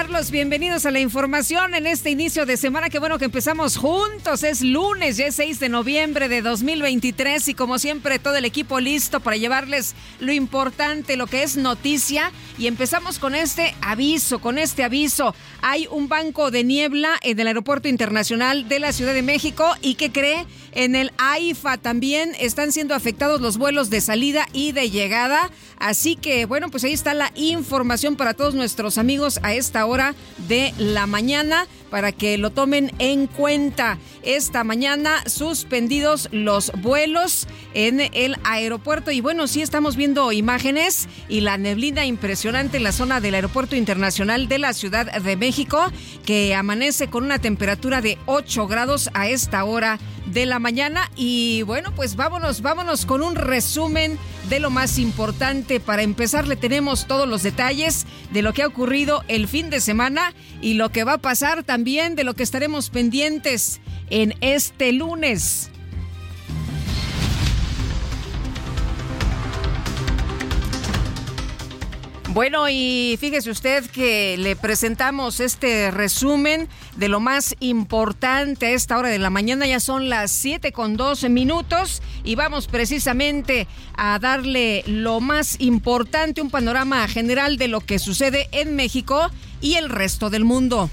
Saludarlos. Bienvenidos a la información en este inicio de semana. Qué bueno que empezamos juntos. Es lunes, ya es 6 de noviembre de 2023 y como siempre todo el equipo listo para llevarles lo importante, lo que es noticia. Y empezamos con este aviso, con este aviso. Hay un banco de niebla en el Aeropuerto Internacional de la Ciudad de México y que cree en el AIFA también están siendo afectados los vuelos de salida y de llegada. Así que bueno, pues ahí está la información para todos nuestros amigos a esta hora de la mañana para que lo tomen en cuenta. Esta mañana suspendidos los vuelos en el aeropuerto y bueno, sí estamos viendo imágenes y la neblina impresionante en la zona del Aeropuerto Internacional de la Ciudad de México que amanece con una temperatura de 8 grados a esta hora de la mañana y bueno, pues vámonos, vámonos con un resumen de lo más importante. Para empezar, le tenemos todos los detalles de lo que ha ocurrido el fin de semana y lo que va a pasar también de lo que estaremos pendientes en este lunes. Bueno, y fíjese usted que le presentamos este resumen de lo más importante a esta hora de la mañana. Ya son las 7 con 12 minutos y vamos precisamente a darle lo más importante, un panorama general de lo que sucede en México y el resto del mundo.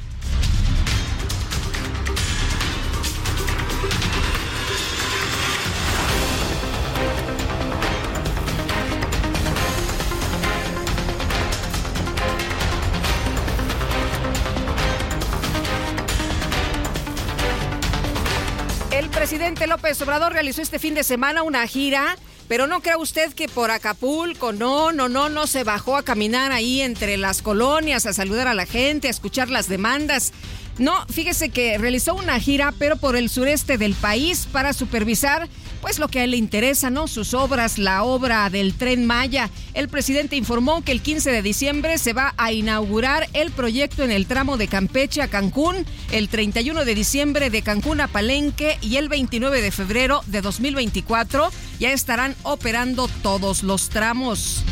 López Obrador realizó este fin de semana una gira, pero no crea usted que por Acapulco, no, no, no, no se bajó a caminar ahí entre las colonias, a saludar a la gente, a escuchar las demandas. No, fíjese que realizó una gira, pero por el sureste del país para supervisar, pues lo que a él le interesa, ¿no? Sus obras, la obra del tren Maya. El presidente informó que el 15 de diciembre se va a inaugurar el proyecto en el tramo de Campeche a Cancún, el 31 de diciembre de Cancún a Palenque y el 29 de febrero de 2024 ya estarán operando todos los tramos.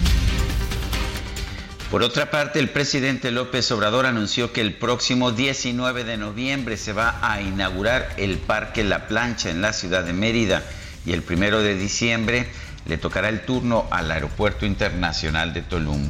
Por otra parte, el presidente López Obrador anunció que el próximo 19 de noviembre se va a inaugurar el Parque La Plancha en la ciudad de Mérida y el primero de diciembre le tocará el turno al Aeropuerto Internacional de Tulum.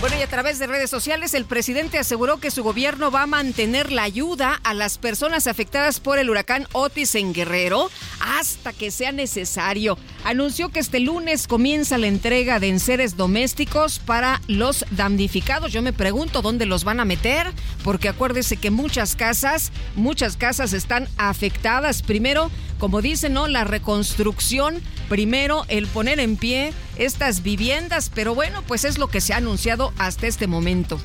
Bueno, y a través de redes sociales, el presidente aseguró que su gobierno va a mantener la ayuda a las personas afectadas por el huracán Otis en Guerrero hasta que sea necesario. Anunció que este lunes comienza la entrega de enseres domésticos para los damnificados. Yo me pregunto dónde los van a meter, porque acuérdese que muchas casas, muchas casas están afectadas. Primero, como dicen, ¿no? La reconstrucción, primero el poner en pie estas viviendas, pero bueno, pues es lo que se ha anunciado hasta este momento.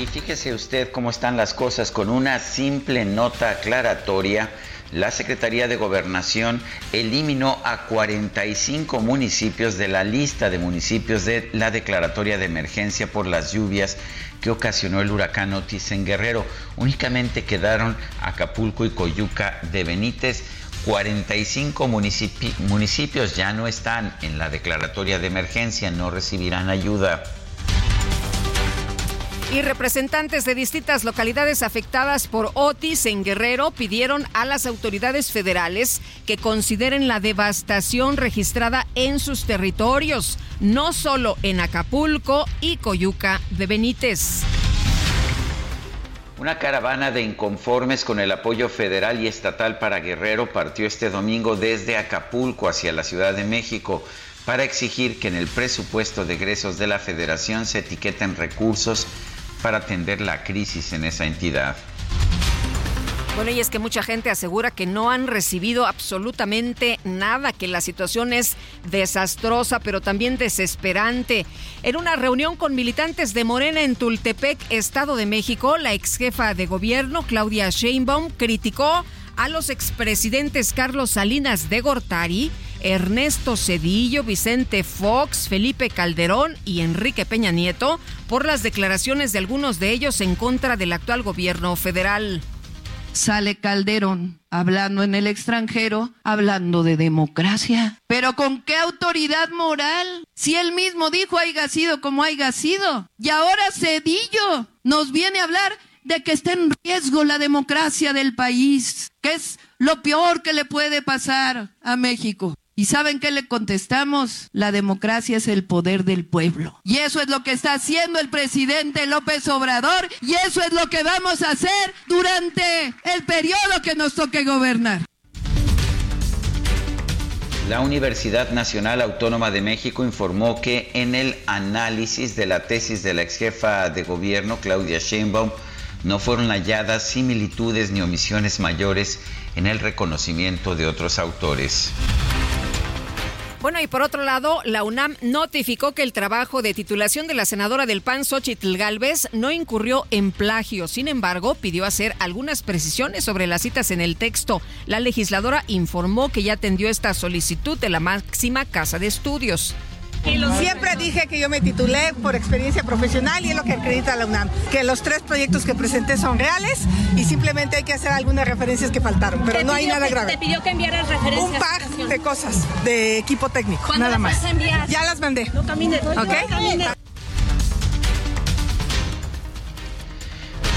Y fíjese usted cómo están las cosas con una simple nota aclaratoria. La Secretaría de Gobernación eliminó a 45 municipios de la lista de municipios de la declaratoria de emergencia por las lluvias que ocasionó el huracán Otis en Guerrero. Únicamente quedaron Acapulco y Coyuca de Benítez. 45 municipios ya no están en la declaratoria de emergencia, no recibirán ayuda y representantes de distintas localidades afectadas por Otis en Guerrero pidieron a las autoridades federales que consideren la devastación registrada en sus territorios, no solo en Acapulco y Coyuca de Benítez. Una caravana de inconformes con el apoyo federal y estatal para Guerrero partió este domingo desde Acapulco hacia la Ciudad de México para exigir que en el presupuesto de egresos de la federación se etiqueten recursos para atender la crisis en esa entidad. Bueno, y es que mucha gente asegura que no han recibido absolutamente nada, que la situación es desastrosa, pero también desesperante. En una reunión con militantes de Morena en Tultepec, Estado de México, la ex jefa de gobierno, Claudia Sheinbaum, criticó a los expresidentes Carlos Salinas de Gortari Ernesto Cedillo, Vicente Fox, Felipe Calderón y Enrique Peña Nieto por las declaraciones de algunos de ellos en contra del actual gobierno federal. Sale Calderón hablando en el extranjero, hablando de democracia. Pero ¿con qué autoridad moral? Si él mismo dijo haya sido como haya sido. Y ahora Cedillo nos viene a hablar de que está en riesgo la democracia del país, que es lo peor que le puede pasar a México. ¿Y saben qué le contestamos? La democracia es el poder del pueblo. Y eso es lo que está haciendo el presidente López Obrador y eso es lo que vamos a hacer durante el periodo que nos toque gobernar. La Universidad Nacional Autónoma de México informó que en el análisis de la tesis de la ex jefa de gobierno, Claudia Sheinbaum, no fueron halladas similitudes ni omisiones mayores en el reconocimiento de otros autores. Bueno, y por otro lado, la UNAM notificó que el trabajo de titulación de la senadora del PAN, Xochitl Galvez, no incurrió en plagio. Sin embargo, pidió hacer algunas precisiones sobre las citas en el texto. La legisladora informó que ya atendió esta solicitud de la máxima casa de estudios. Siempre dije que yo me titulé por experiencia profesional y es lo que acredita la UNAM, que los tres proyectos que presenté son reales y simplemente hay que hacer algunas referencias que faltaron, pero no hay nada grave. Te pidió que enviaras referencias. Un par de cosas de equipo técnico, nada más. Ya las mandé. No camines. ¿Ok?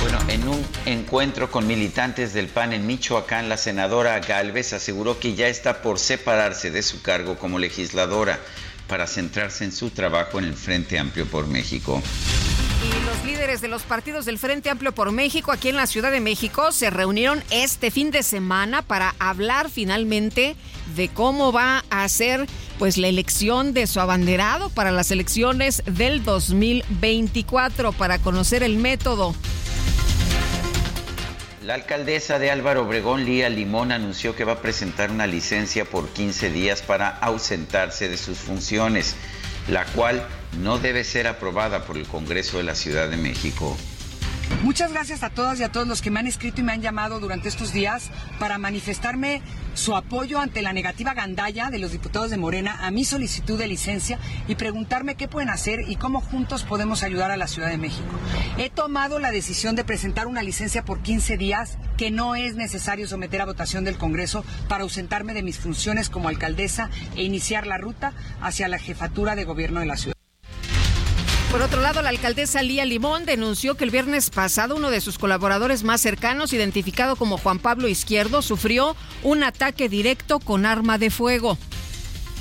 Bueno, en un encuentro con militantes del PAN en Michoacán, la senadora Galvez aseguró que ya está por separarse de su cargo como legisladora para centrarse en su trabajo en el Frente Amplio por México. Y los líderes de los partidos del Frente Amplio por México aquí en la Ciudad de México se reunieron este fin de semana para hablar finalmente de cómo va a ser pues la elección de su abanderado para las elecciones del 2024 para conocer el método la alcaldesa de Álvaro Obregón, Lía Limón, anunció que va a presentar una licencia por 15 días para ausentarse de sus funciones, la cual no debe ser aprobada por el Congreso de la Ciudad de México. Muchas gracias a todas y a todos los que me han escrito y me han llamado durante estos días para manifestarme su apoyo ante la negativa gandalla de los diputados de Morena a mi solicitud de licencia y preguntarme qué pueden hacer y cómo juntos podemos ayudar a la Ciudad de México. He tomado la decisión de presentar una licencia por 15 días que no es necesario someter a votación del Congreso para ausentarme de mis funciones como alcaldesa e iniciar la ruta hacia la jefatura de gobierno de la ciudad. Por otro lado, la alcaldesa Lía Limón denunció que el viernes pasado uno de sus colaboradores más cercanos, identificado como Juan Pablo Izquierdo, sufrió un ataque directo con arma de fuego.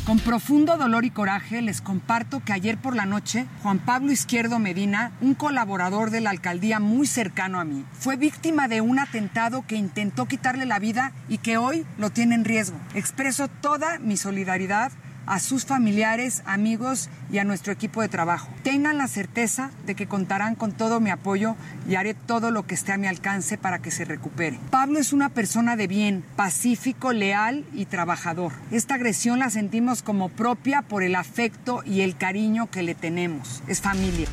Con profundo dolor y coraje les comparto que ayer por la noche Juan Pablo Izquierdo Medina, un colaborador de la alcaldía muy cercano a mí, fue víctima de un atentado que intentó quitarle la vida y que hoy lo tiene en riesgo. Expreso toda mi solidaridad a sus familiares, amigos y a nuestro equipo de trabajo. Tengan la certeza de que contarán con todo mi apoyo y haré todo lo que esté a mi alcance para que se recupere. Pablo es una persona de bien, pacífico, leal y trabajador. Esta agresión la sentimos como propia por el afecto y el cariño que le tenemos. Es familia.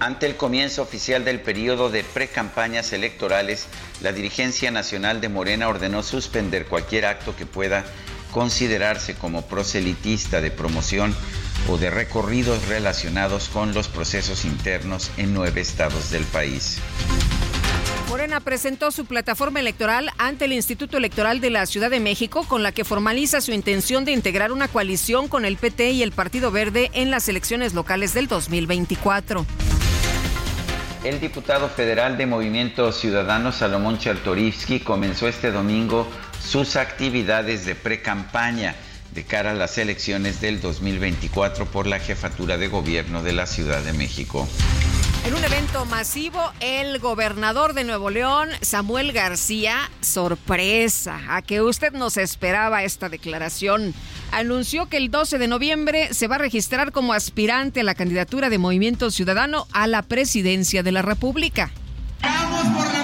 Ante el comienzo oficial del periodo de precampañas electorales, la dirigencia nacional de Morena ordenó suspender cualquier acto que pueda considerarse como proselitista de promoción o de recorridos relacionados con los procesos internos en nueve estados del país. Morena presentó su plataforma electoral ante el Instituto Electoral de la Ciudad de México con la que formaliza su intención de integrar una coalición con el PT y el Partido Verde en las elecciones locales del 2024. El diputado federal de Movimiento Ciudadano Salomón Chertorivsky comenzó este domingo sus actividades de pre-campaña de cara a las elecciones del 2024 por la jefatura de gobierno de la Ciudad de México. En un evento masivo, el gobernador de Nuevo León, Samuel García, sorpresa, a que usted nos esperaba esta declaración, anunció que el 12 de noviembre se va a registrar como aspirante a la candidatura de Movimiento Ciudadano a la presidencia de la República. Vamos por la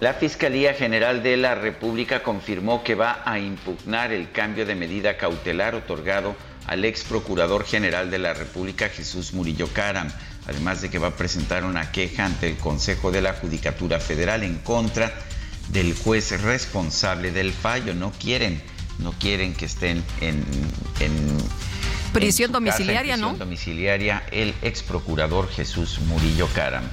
La Fiscalía General de la República confirmó que va a impugnar el cambio de medida cautelar otorgado al ex procurador general de la República, Jesús Murillo Caram, además de que va a presentar una queja ante el Consejo de la Judicatura Federal en contra del juez responsable del fallo. No quieren, no quieren que estén en, en Prisión en su casa, en domiciliaria, ¿no? prisión domiciliaria el ex procurador Jesús Murillo Caram.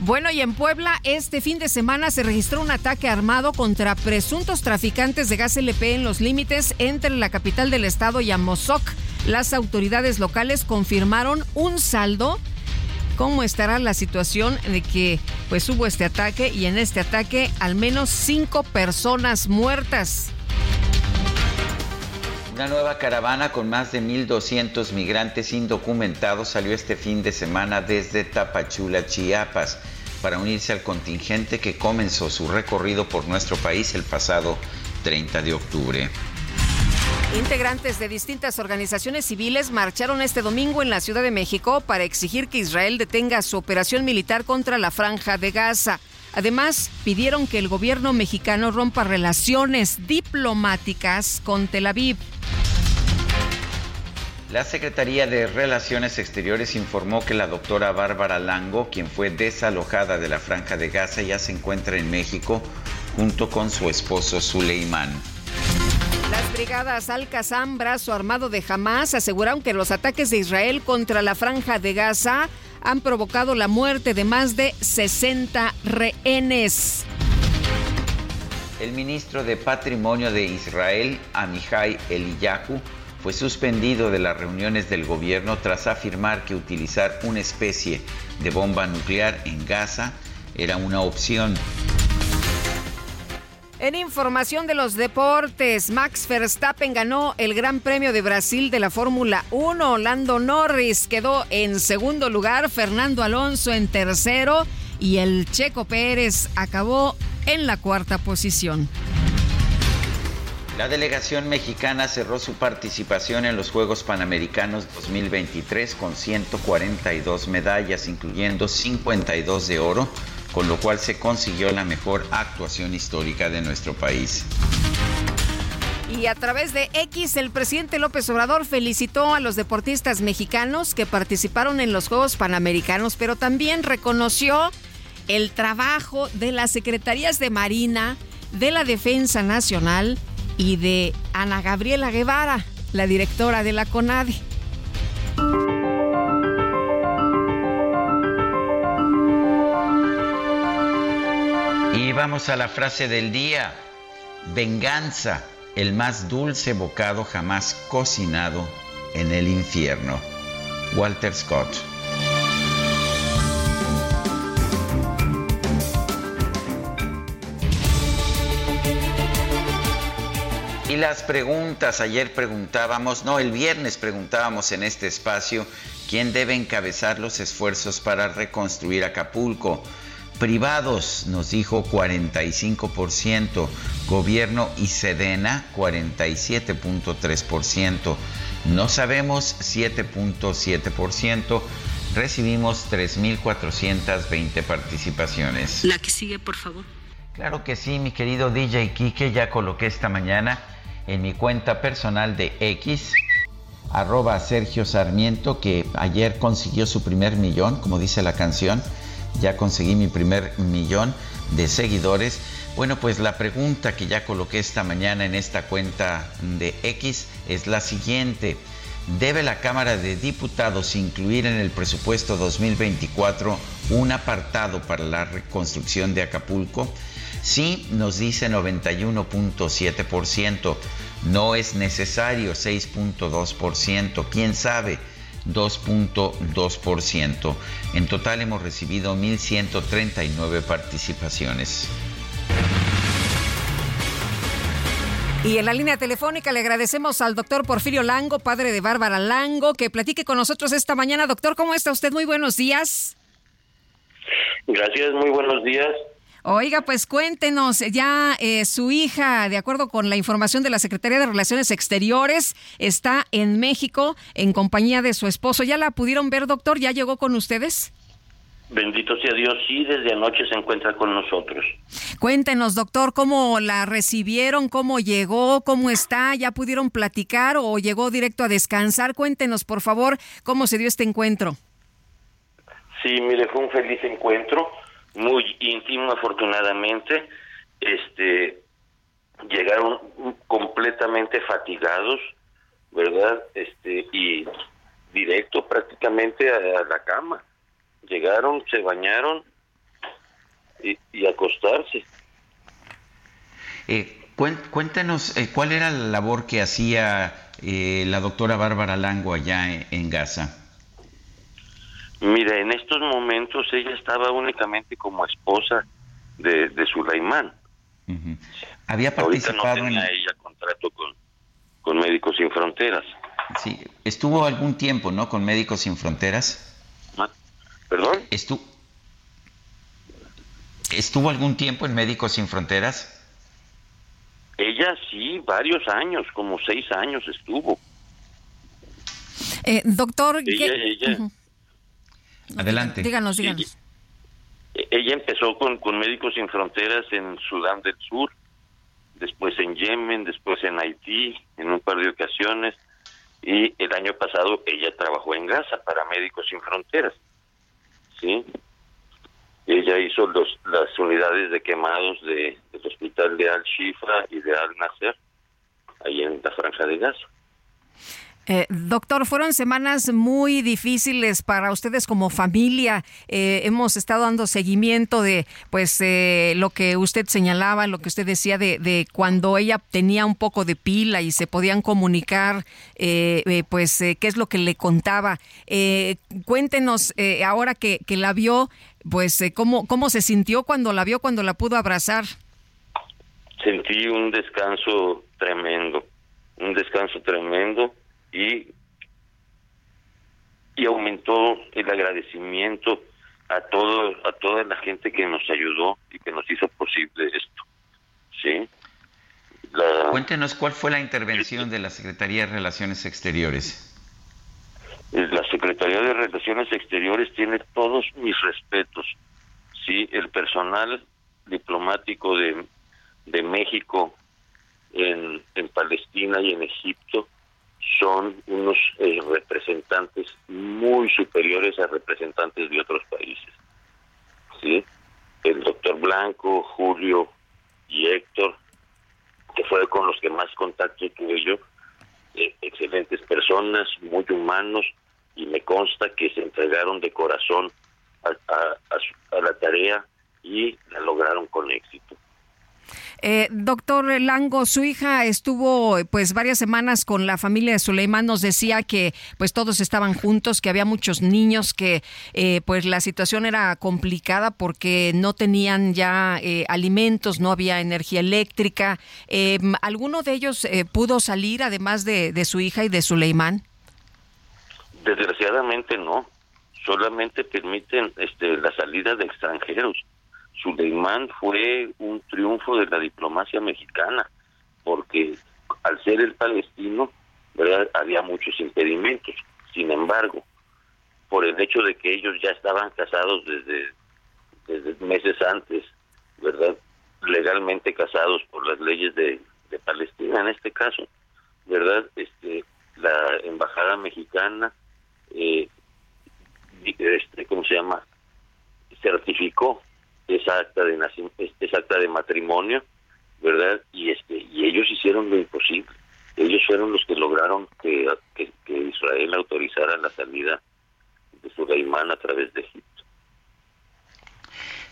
Bueno, y en Puebla este fin de semana se registró un ataque armado contra presuntos traficantes de gas LP en los límites entre la capital del estado y Amozoc. Las autoridades locales confirmaron un saldo. ¿Cómo estará la situación de que pues hubo este ataque y en este ataque al menos cinco personas muertas? Una nueva caravana con más de 1.200 migrantes indocumentados salió este fin de semana desde Tapachula, Chiapas, para unirse al contingente que comenzó su recorrido por nuestro país el pasado 30 de octubre. Integrantes de distintas organizaciones civiles marcharon este domingo en la Ciudad de México para exigir que Israel detenga su operación militar contra la franja de Gaza. Además, pidieron que el gobierno mexicano rompa relaciones diplomáticas con Tel Aviv. La Secretaría de Relaciones Exteriores informó que la doctora Bárbara Lango, quien fue desalojada de la franja de Gaza, ya se encuentra en México junto con su esposo Suleimán. Las brigadas Al-Qassam, brazo armado de Hamas, aseguraron que los ataques de Israel contra la franja de Gaza han provocado la muerte de más de 60 rehenes. El ministro de Patrimonio de Israel, Amihai Eliyahu, fue suspendido de las reuniones del gobierno tras afirmar que utilizar una especie de bomba nuclear en Gaza era una opción. En información de los deportes, Max Verstappen ganó el Gran Premio de Brasil de la Fórmula 1. Lando Norris quedó en segundo lugar, Fernando Alonso en tercero y el Checo Pérez acabó en la cuarta posición. La delegación mexicana cerró su participación en los Juegos Panamericanos 2023 con 142 medallas, incluyendo 52 de oro, con lo cual se consiguió la mejor actuación histórica de nuestro país. Y a través de X, el presidente López Obrador felicitó a los deportistas mexicanos que participaron en los Juegos Panamericanos, pero también reconoció el trabajo de las secretarías de Marina, de la Defensa Nacional y de Ana Gabriela Guevara, la directora de la CONADE. Y vamos a la frase del día. Venganza, el más dulce bocado jamás cocinado en el infierno. Walter Scott. Y las preguntas, ayer preguntábamos, no, el viernes preguntábamos en este espacio, ¿quién debe encabezar los esfuerzos para reconstruir Acapulco? Privados, nos dijo 45%, gobierno y Sedena 47.3%, no sabemos 7.7%, recibimos 3.420 participaciones. La que sigue, por favor. Claro que sí, mi querido DJ Kike, ya coloqué esta mañana en mi cuenta personal de X, arroba Sergio Sarmiento, que ayer consiguió su primer millón, como dice la canción, ya conseguí mi primer millón de seguidores. Bueno, pues la pregunta que ya coloqué esta mañana en esta cuenta de X es la siguiente. ¿Debe la Cámara de Diputados incluir en el presupuesto 2024 un apartado para la reconstrucción de Acapulco? Sí, nos dice 91.7%. No es necesario 6.2%. ¿Quién sabe? 2.2%. En total hemos recibido 1.139 participaciones. Y en la línea telefónica le agradecemos al doctor Porfirio Lango, padre de Bárbara Lango, que platique con nosotros esta mañana. Doctor, ¿cómo está usted? Muy buenos días. Gracias, muy buenos días. Oiga, pues cuéntenos, ya eh, su hija, de acuerdo con la información de la Secretaría de Relaciones Exteriores, está en México en compañía de su esposo. ¿Ya la pudieron ver, doctor? ¿Ya llegó con ustedes? Bendito sea Dios, sí, desde anoche se encuentra con nosotros. Cuéntenos, doctor, cómo la recibieron, cómo llegó, cómo está, ya pudieron platicar o llegó directo a descansar. Cuéntenos, por favor, cómo se dio este encuentro. Sí, mire, fue un feliz encuentro, muy íntimo, afortunadamente. Este, llegaron completamente fatigados, ¿verdad? Este, y directo prácticamente a la cama llegaron, se bañaron y, acostarse. Eh, cuéntanos, eh, ¿cuál era la labor que hacía eh, la doctora Bárbara Lango allá en, Gaza? Mira, en estos momentos ella estaba únicamente como esposa de, de Sulaimán. Había participado Ahorita no tenía ella contrato con, con Médicos Sin Fronteras. Sí, estuvo algún tiempo, ¿no? Con Médicos Sin Fronteras. ¿Perdón? ¿Estuvo algún tiempo en Médicos Sin Fronteras? Ella sí, varios años, como seis años estuvo. Eh, doctor, adelante. Díganos, díganos. Ella, empezó con, con Médicos Sin Fronteras en Sudán del Sur, después en Yemen, después en Haití, en un par de ocasiones, y el año pasado ella trabajó en Gaza para Médicos Sin Fronteras. ¿sí? Ella hizo los, las unidades de quemados de, del hospital de Al-Shifa y de Al-Nasser, ahí en la franja de Gaza. Eh, doctor, fueron semanas muy difíciles para ustedes como familia. Eh, hemos estado dando seguimiento de, pues, eh, lo que usted señalaba, lo que usted decía de, de, cuando ella tenía un poco de pila y se podían comunicar, pues, qué es lo que le contaba. cuéntenos ahora que, que, la vio, pues, cómo cómo se sintió cuando la vio, cuando la pudo abrazar. Sentí un descanso tremendo, un descanso tremendo y, y aumentó el agradecimiento a todo a toda la gente que nos ayudó y que nos hizo posible esto sí cuéntenos cuál fue la intervención de la Secretaría de Relaciones Exteriores. La Secretaría de Relaciones Exteriores tiene todos mis respetos sí el personal diplomático de, de México en, en Palestina y en Egipto son unos eh, representantes muy superiores a representantes de otros países. ¿sí? El doctor Blanco, Julio y Héctor, que fue con los que más contacto tuve yo, eh, excelentes personas, muy humanos, y me consta que se entregaron de corazón a la tarea y la lograron con éxito. Eh, doctor Lango, su hija estuvo pues varias semanas con la familia de Suleimán, nos decía que pues todos estaban juntos, que había muchos niños, que eh, pues la situación era complicada porque no tenían ya eh, alimentos, no había energía eléctrica. Em, ¿Alguno de ellos pudo salir además de, de su hija y de Suleimán? Desgraciadamente no, solamente permiten este, la salida de extranjeros Suleimán fue un triunfo de la diplomacia mexicana, porque al ser el palestino, había muchos impedimentos. Sin embargo, por el hecho de que ellos ya estaban casados desde, meses antes, ¿verdad? Legalmente casados por las leyes de, de Palestina en este caso, ¿verdad? Este, la embajada mexicana, eh, este, ¿cómo se llama? Certificó esa acta de esa acta de matrimonio, ¿verdad? Y este, y ellos hicieron lo imposible. Ellos fueron los que lograron que, que, que Israel autorizara la salida de Sulaimán a través de Egipto.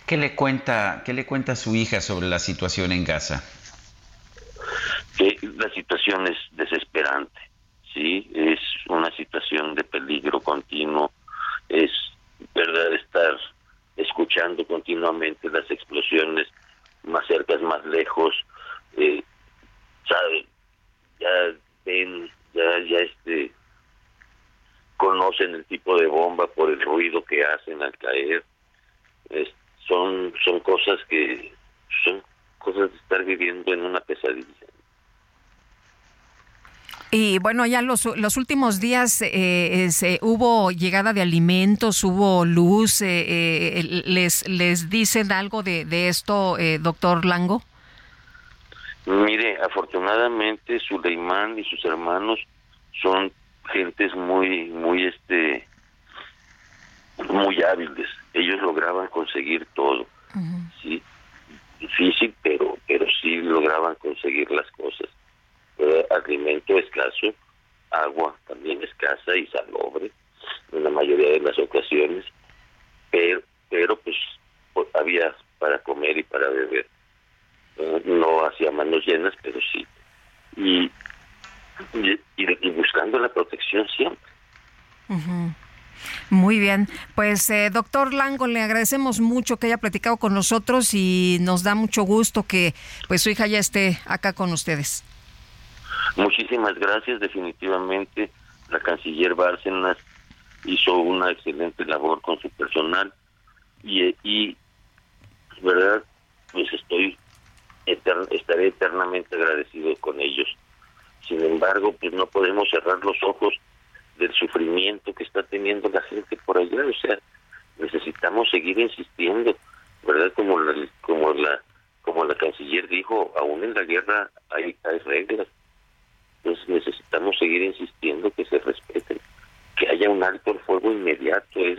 ¿Qué le cuenta, qué le cuenta su hija sobre la situación en Gaza? Que la situación es desesperante, sí, es una situación de peligro continuo, es verdad estar escuchando continuamente las explosiones más cercas, más lejos, eh, ya ven, ya, ya este conocen el tipo de bomba por el ruido que hacen al caer. son, son cosas que son cosas de estar viviendo en una pesadilla. Y bueno, ya los, los últimos días eh, hubo llegada de alimentos, hubo luz. Eh, eh, les, ¿Les dicen algo de, de esto, doctor Lango? Mire, afortunadamente Suleimán y sus hermanos son gentes muy, muy, este, muy hábiles. Ellos lograban conseguir todo, sí, difícil, pero, pero sí lograban conseguir las cosas. Alimento escaso, agua también escasa y salobre en la mayoría de las ocasiones, pero, pero pues, había para comer y para beber. no hacía manos llenas, pero sí. Y y, buscando la protección siempre. Muy bien, pues eh, doctor Lango, le agradecemos mucho que haya platicado con nosotros y nos da mucho gusto que pues su hija ya esté acá con ustedes. Muchísimas gracias, definitivamente la canciller Bárcenas hizo una excelente labor con su personal y, y verdad, pues estoy estaré eternamente agradecido con ellos sin embargo, pues no podemos cerrar los ojos del sufrimiento que está teniendo la gente por allá, o sea, necesitamos seguir insistiendo, ¿verdad? Como la, como la como la canciller dijo, aún en la guerra hay, hay reglas. Entonces necesitamos seguir insistiendo que se respeten, que haya un alto al fuego inmediato, es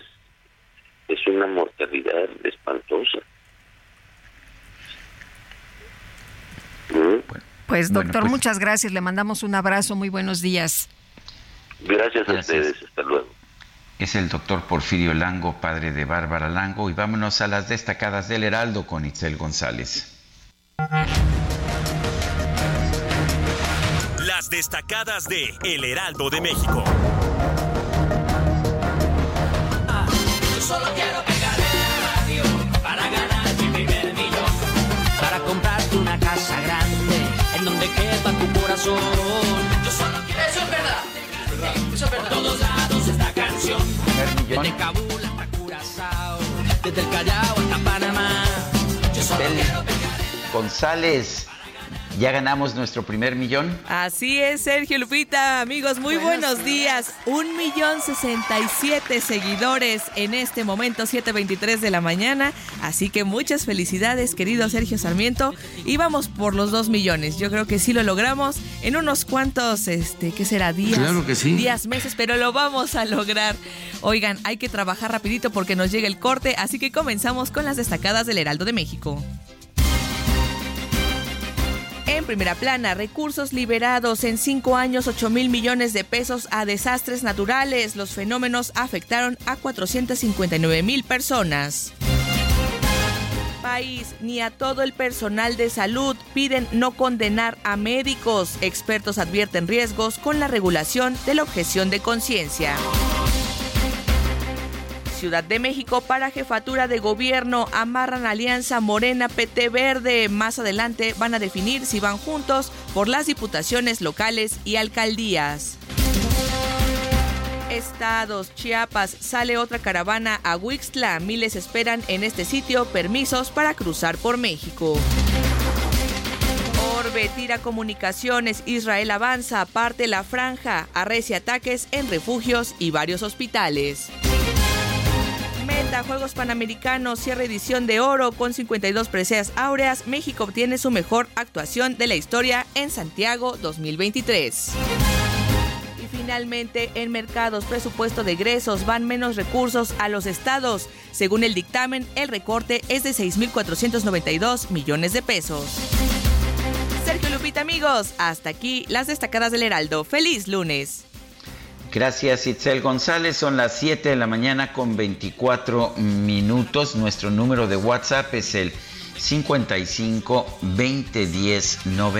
es una mortalidad espantosa. ¿Mm? Pues doctor, pues muchas gracias. Le mandamos un abrazo. Muy buenos días. Gracias, a ustedes. Hasta luego. Es el doctor Porfirio Lango, padre de Bárbara Lango. Y vámonos a las destacadas del Heraldo con Itzel González. Destacadas de El Heraldo de México. yo solo quiero pegar la radio para ganar mi primer millón. Para comprarte una casa grande en donde quepa tu corazón. Yo solo quiero... Eso es verdad. Eso es verdad. Por todos lados esta canción. Desde Kabul hasta Curazao. Desde el Callao hasta Panamá. Yo solo quiero pegar González ¿Ya ganamos nuestro primer millón? Así es, Sergio Lupita. Amigos, muy buenos, días. Un millón sesenta y siete seguidores en este momento, 7.23 de la mañana. Así que muchas felicidades, querido Sergio Sarmiento. Y vamos por los dos millones. Yo creo que sí lo logramos en unos cuantos, este, ¿qué será? Días. Claro que sí. Días, meses, pero lo vamos a lograr. Oigan, hay que trabajar rapidito porque nos llega el corte, así que comenzamos con las destacadas del Heraldo de México. Primera plana, recursos liberados en cinco años, 8 mil millones de pesos a desastres naturales. Los fenómenos afectaron a 459 mil personas. País, ni a todo el personal de salud piden no condenar a médicos. Expertos advierten riesgos con la regulación de la objeción de conciencia. Ciudad de México para jefatura de gobierno. Amarran alianza Morena PT Verde. Más adelante van a definir si van juntos por las diputaciones locales y alcaldías. Estados, Chiapas, sale otra caravana a Huixtla. Miles esperan en este sitio permisos para cruzar por México. Orbe tira comunicaciones, Israel avanza, parte la franja, arrecia ataques en refugios y varios hospitales. Meta, Juegos Panamericanos, cierre edición de oro con 52 preseas áureas. México obtiene su mejor actuación de la historia en Santiago 2023. Y finalmente, en mercados, presupuesto de egresos, van menos recursos a los estados. Según el dictamen, el recorte es de 6.492 millones de pesos. Sergio Lupita, amigos, hasta aquí las destacadas del Heraldo. ¡Feliz lunes! Gracias, Itzel González. Son las 7 de la mañana con 24 minutos. Nuestro número de WhatsApp es el 55 2010 9.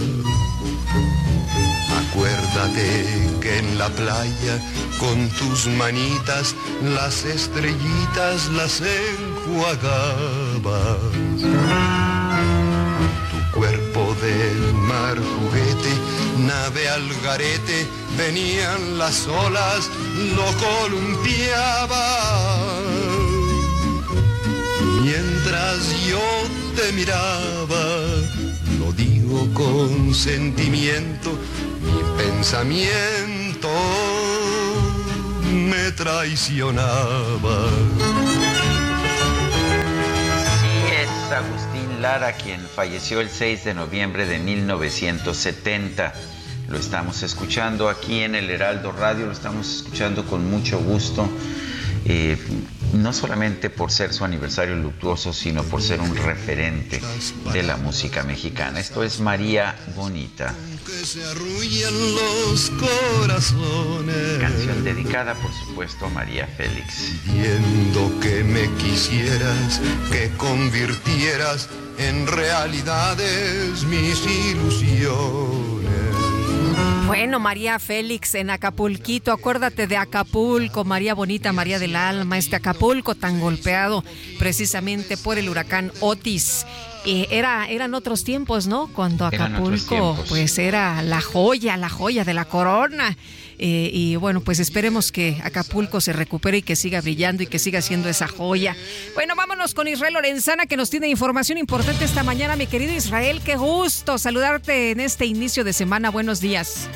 Acuérdate que en la playa con tus manitas las estrellitas las enjuagabas. Tu cuerpo del mar juguete, nave al garete, venían las olas, lo columpiaba. Mientras yo te miraba, con sentimiento, mi pensamiento me traicionaba. Sí, es Agustín Lara quien falleció el 6 de noviembre de 1970. Lo estamos escuchando aquí en el Heraldo Radio, lo estamos escuchando con mucho gusto. Eh, no solamente por ser su aniversario luctuoso, sino por ser un referente de la música mexicana. Esto es María Bonita. Que se arrullan los corazones. Canción dedicada, por supuesto, a María Félix. Pidiendo que me quisieras, que convirtieras en realidades mis ilusiones. Bueno, María Félix en Acapulquito, acuérdate de Acapulco, María Bonita, María del Alma, este Acapulco tan golpeado precisamente por el huracán Otis. Eh, era, eran otros tiempos, ¿no? Cuando Acapulco, pues era la joya, la joya de la corona. Eh, y bueno, pues esperemos que Acapulco se recupere y que siga brillando y que siga siendo esa joya. Bueno, vámonos con Israel Lorenzana que nos tiene información importante esta mañana. Mi querido Israel, qué gusto saludarte en este inicio de semana. Buenos días.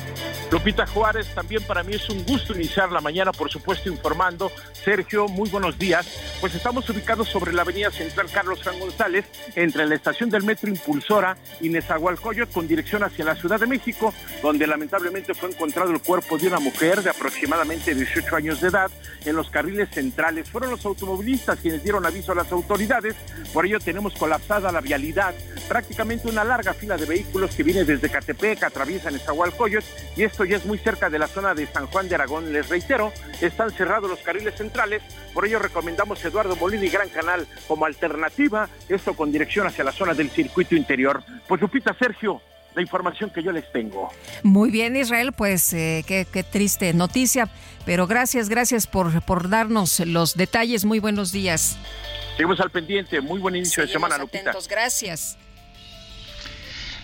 Lupita Juárez, también para mí es un gusto iniciar la mañana, por supuesto, informando. Sergio, muy buenos días. Pues estamos ubicados sobre la avenida central Carlos Juan González, entre la estación del metro Impulsora y Nezahualcóyotl, con dirección hacia la Ciudad de México, donde lamentablemente fue encontrado el cuerpo de una mujer de aproximadamente 18 años de edad en los carriles centrales. Fueron los automovilistas quienes dieron aviso a las autoridades, por ello tenemos colapsada la vialidad, prácticamente una larga fila de vehículos que viene desde Catepec, atraviesa Nezahualcóyotl, y esto ya es muy cerca de la zona de San Juan de Aragón. Les reitero, están cerrados los carriles centrales, por ello recomendamos Eduardo Molina y Gran Canal como alternativa, esto con dirección hacia la zona del circuito interior. Pues Lupita Sergio, la información que yo les tengo. Muy bien, Israel, pues eh, qué, qué, triste noticia, pero gracias, gracias por, por darnos los detalles. Muy buenos días. Seguimos al pendiente. Muy buen inicio de semana, Lupita. Gracias.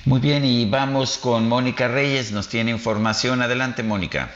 Muy bien, y vamos con Mónica Reyes. Nos tiene información. Adelante, Mónica.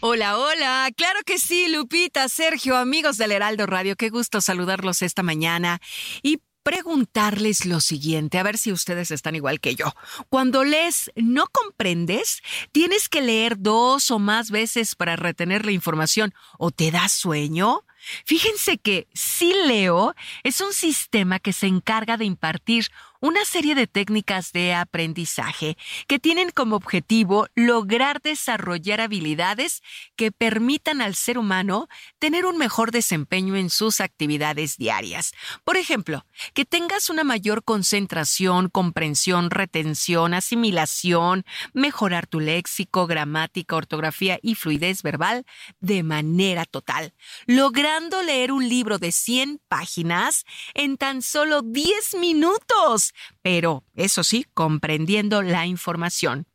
Hola, hola. Claro que sí, Lupita, Sergio, amigos del Heraldo Radio. Qué gusto saludarlos esta mañana. Y preguntarles lo siguiente, a ver si ustedes están igual que yo. Cuando lees no comprendes, tienes que leer dos o más veces para retener la información o te da sueño. Fíjense que Sí Leo es un sistema que se encarga de impartir una serie de técnicas de aprendizaje que tienen como objetivo lograr desarrollar habilidades que permitan al ser humano tener un mejor desempeño en sus actividades diarias. Por ejemplo, que tengas una mayor concentración, comprensión, retención, asimilación, mejorar tu léxico, gramática, ortografía y fluidez verbal de manera total, logrando leer un libro de 100 páginas en tan solo 10 minutos pero eso sí, comprendiendo la información.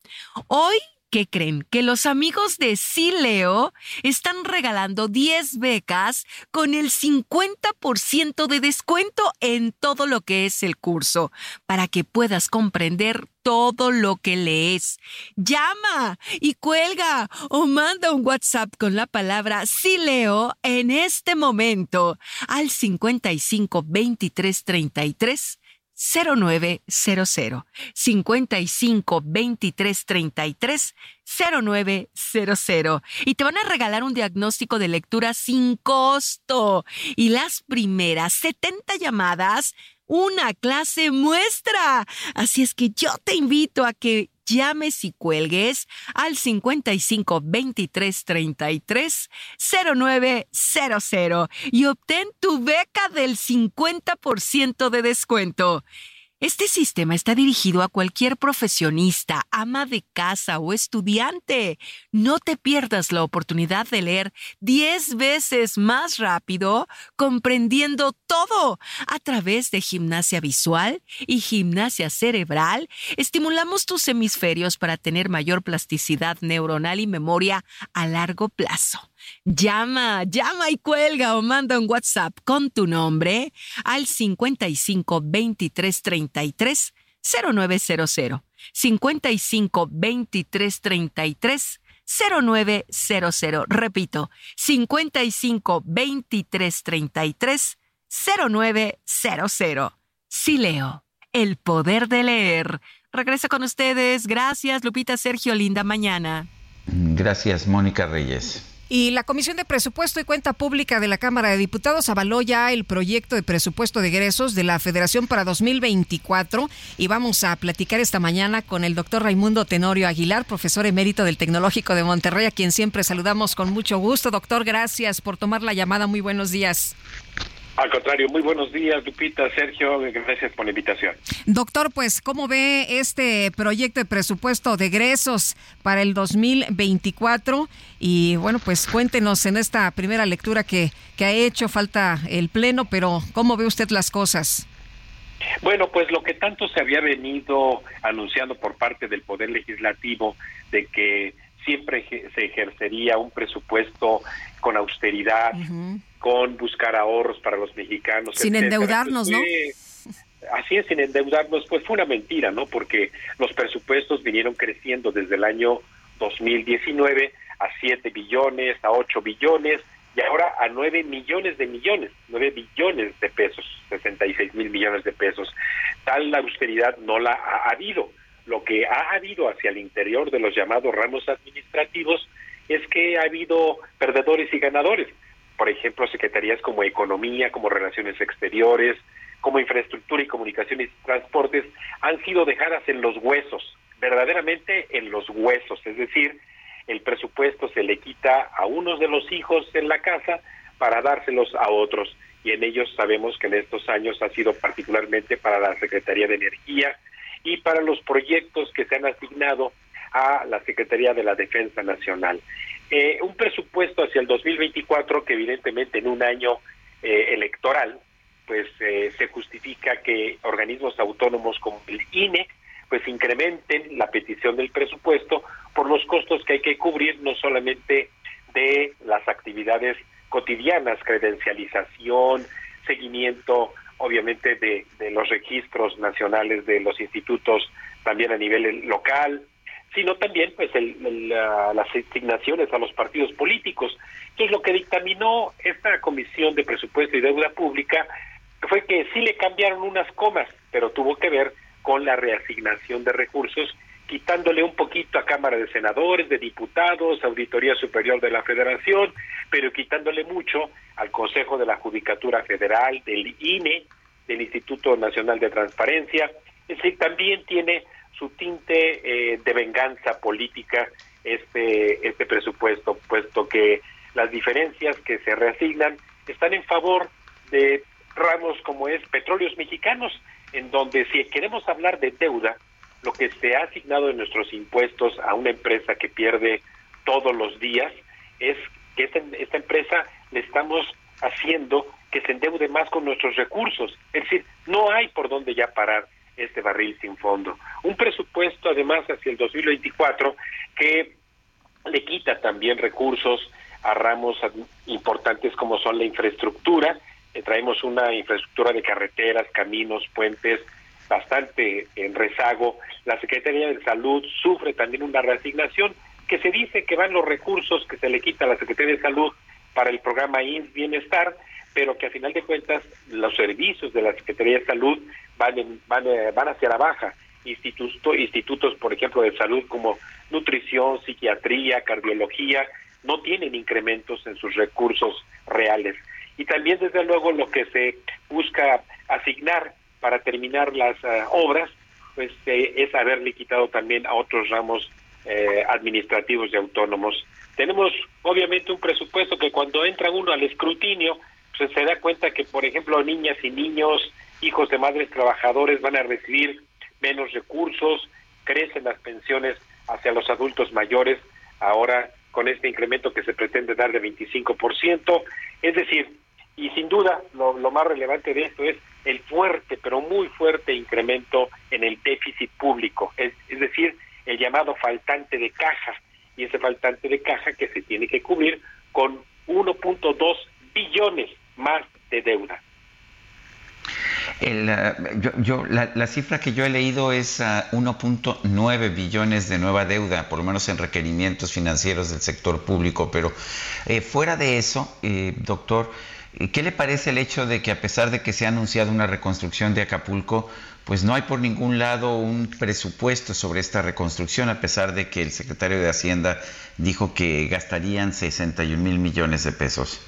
Hoy ¿Qué creen? Que los amigos de Sileo están regalando 10 becas con el 50% de descuento en todo lo que es el curso, para que puedas comprender todo lo que lees. Llama y cuelga o manda un WhatsApp con la palabra Sileo en este momento al 55 23 33 0900. 55 23 33 0900 y te van a regalar un diagnóstico de lectura sin costo. Y las primeras 70 llamadas una clase muestra. Así es que yo te invito a que llames y cuelgues al 55 23 33 0900 y obtén tu beca del 50% de descuento. Este sistema está dirigido a cualquier profesionista, ama de casa o estudiante. No te pierdas la oportunidad de leer 10 veces más rápido, comprendiendo todo. A través de gimnasia visual y gimnasia cerebral, estimulamos tus hemisferios para tener mayor plasticidad neuronal y memoria a largo plazo. Llama, llama y cuelga o manda un WhatsApp con tu nombre al 55 23 33 0900. 55 23 33 0900. Repito, 55 23 33 0900. Sí leo. El poder de leer. Regreso con ustedes. Gracias, Lupita Sergio. Linda mañana. Gracias, Mónica Reyes. Y la Comisión de Presupuesto y Cuenta Pública de la Cámara de Diputados avaló ya el proyecto de presupuesto de egresos de la Federación para 2024 y vamos a platicar esta mañana con el doctor Raimundo Tenorio Aguilar, profesor emérito del Tecnológico de Monterrey, a quien siempre saludamos con mucho gusto. Doctor, gracias por tomar la llamada. Muy buenos días. Al contrario, muy buenos días, Lupita, Sergio, gracias por la invitación. Doctor, pues, ¿cómo ve este proyecto de presupuesto de egresos para el 2024? Y bueno, pues cuéntenos en esta primera lectura que, que ha hecho, falta el pleno, pero ¿cómo ve usted las cosas? Bueno, pues lo que tanto se había venido anunciando por parte del Poder Legislativo de que siempre se ejercería un presupuesto con austeridad, con buscar ahorros para los mexicanos. Sin endeudarnos, ¿no? Así es, sin endeudarnos, pues fue una mentira, ¿no? Porque los presupuestos vinieron creciendo desde el año 2019 a 7 billones, a 8 billones y ahora a 9 millones de millones, 9 billones de pesos, 66 mil millones de pesos. Tal austeridad no la ha habido. Lo que ha habido hacia el interior de los llamados ramos administrativos es que ha habido perdedores y ganadores por ejemplo, secretarías como Economía, como Relaciones Exteriores, como Infraestructura y Comunicaciones y Transportes, han sido dejadas en los huesos, verdaderamente en los huesos, es decir, el presupuesto se le quita a unos de los hijos en la casa para dárselos a otros, y en ellos sabemos que en estos años ha sido particularmente para la Secretaría de Energía y para los proyectos que se han asignado a la Secretaría de la Defensa Nacional. Eh, un presupuesto hacia el 2024 que evidentemente en un año eh, electoral, pues eh, se justifica que organismos autónomos como el INE pues incrementen la petición del presupuesto por los costos que hay que cubrir no solamente de las actividades cotidianas, credencialización, seguimiento, obviamente, de, de los registros nacionales de los institutos también a nivel local, sino también pues el, las asignaciones a los partidos políticos. Entonces lo que dictaminó esta Comisión de Presupuesto y Deuda Pública fue que sí le cambiaron unas comas, pero tuvo que ver con la reasignación de recursos, quitándole un poquito a Cámara de Senadores, de Diputados, Auditoría Superior de la Federación, pero quitándole mucho al Consejo de la Judicatura Federal, del INE, del Instituto Nacional de Transparencia. Es decir, también tiene su tinte eh, de venganza política este, este presupuesto, puesto que las diferencias que se reasignan están en favor de ramos como es petróleos mexicanos, en donde si queremos hablar de deuda, lo que se ha asignado en nuestros impuestos a una empresa que pierde todos los días es que esta, esta empresa le estamos haciendo que se endeude más con nuestros recursos. Es decir, no hay por dónde ya parar este barril sin fondo. Un presupuesto, además, hacia el 2024 que le quita también recursos a ramos importantes como son la infraestructura. Eh, traemos una infraestructura de carreteras, caminos, puentes bastante en rezago. La Secretaría de Salud sufre también una reasignación que se dice que van los recursos que se le quita a la Secretaría de Salud para el programa INS Bienestar, pero que a final de cuentas los servicios de la Secretaría de Salud van, van, eh, van hacia la baja. Institutos, institutos, por ejemplo, de salud como nutrición, psiquiatría, cardiología, no tienen incrementos en sus recursos reales. Y también, desde luego, lo que se busca asignar para terminar las eh, obras, pues eh, es haberle quitado también a otros ramos administrativos y autónomos. Tenemos, obviamente, un presupuesto que cuando entra uno al escrutinio, se da cuenta que, por ejemplo, niñas y niños hijos de madres trabajadores van a recibir menos recursos, crecen las pensiones hacia los adultos mayores, ahora con este incremento que se pretende dar de 25%, es decir, y sin duda lo, más relevante de esto es el fuerte, pero muy fuerte incremento en el déficit público, es, es decir, el llamado faltante de caja, y ese faltante de caja que se tiene que cubrir con 1.2 billones más de deuda. Eh, la, cifra que yo he leído es 1.9 ah, billones de nueva deuda, por lo menos en requerimientos financieros del sector público. Pero eh, fuera de eso, eh, doctor, ¿qué le parece el hecho de que a pesar de que se ha anunciado una reconstrucción de Acapulco, pues no hay por ningún lado un presupuesto sobre esta reconstrucción, a pesar de que el secretario de Hacienda dijo que gastarían 61 mil millones de pesos?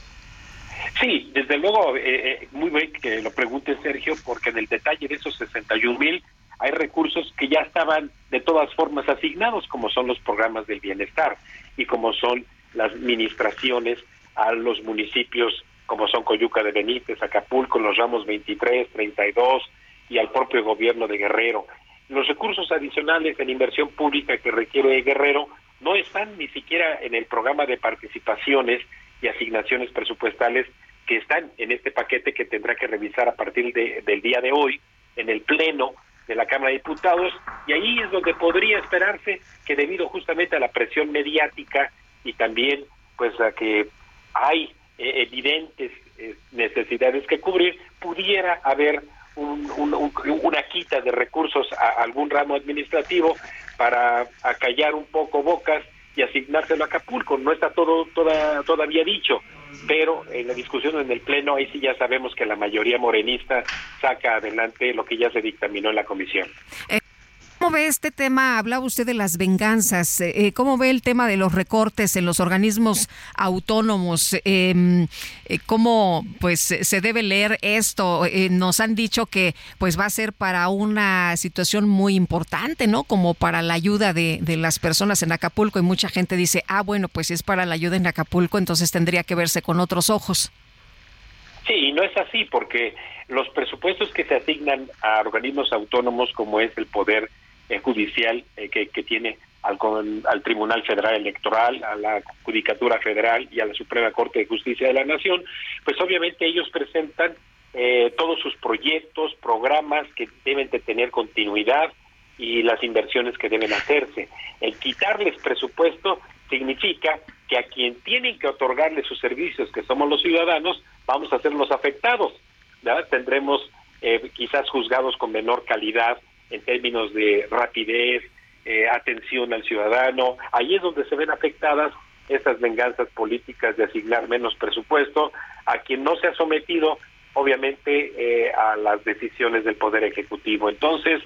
Sí, desde luego, eh, eh, muy bien que lo pregunte Sergio, porque en el detalle de esos 61 mil hay recursos que ya estaban de todas formas asignados, como son los programas del bienestar y como son las administraciones a los municipios como son Coyuca de Benítez, Acapulco, los ramos 23, 32 y al propio gobierno de Guerrero. Los recursos adicionales en inversión pública que requiere Guerrero no están ni siquiera en el programa de participaciones y asignaciones presupuestales que están en este paquete que tendrá que revisar a partir de, del día de hoy en el Pleno de la Cámara de Diputados. Y ahí es donde podría esperarse que debido justamente a la presión mediática y también pues a que hay eh, evidentes eh, necesidades que cubrir, pudiera haber una quita de recursos a algún ramo administrativo para acallar un poco bocas y asignárselo a Acapulco. No está todo toda, todavía dicho, pero en la discusión en el Pleno, ahí sí ya sabemos que la mayoría morenista saca adelante lo que ya se dictaminó en la comisión. ¿Cómo ve este tema? Hablaba usted de las venganzas. Eh, ¿Cómo ve el tema de los recortes en los organismos autónomos? Em, eh, ¿Cómo pues se debe leer esto? Eh, nos han dicho que pues va a ser para una situación muy importante, ¿no? Como para la ayuda de, de las personas en Acapulco y mucha gente dice, ah, bueno, pues es para la ayuda en Acapulco, entonces tendría que verse con otros ojos. Sí, y no es así porque los presupuestos que se asignan a organismos autónomos como es el Poder judicial eh, que, que, tiene al, al Tribunal Federal Electoral, a la Judicatura Federal y a la Suprema Corte de Justicia de la Nación, pues obviamente ellos presentan eh, todos sus proyectos, programas que deben de tener continuidad, y las inversiones que deben hacerse. El quitarles presupuesto significa que a quien tienen que otorgarle sus servicios, que somos los ciudadanos, vamos a ser los afectados. Tendremos eh, quizás juzgados con menor calidad en términos de rapidez, eh, atención al ciudadano. Ahí es donde se ven afectadas estas venganzas políticas de asignar menos presupuesto a quien no se ha sometido, obviamente, eh, a las decisiones del Poder Ejecutivo. Entonces,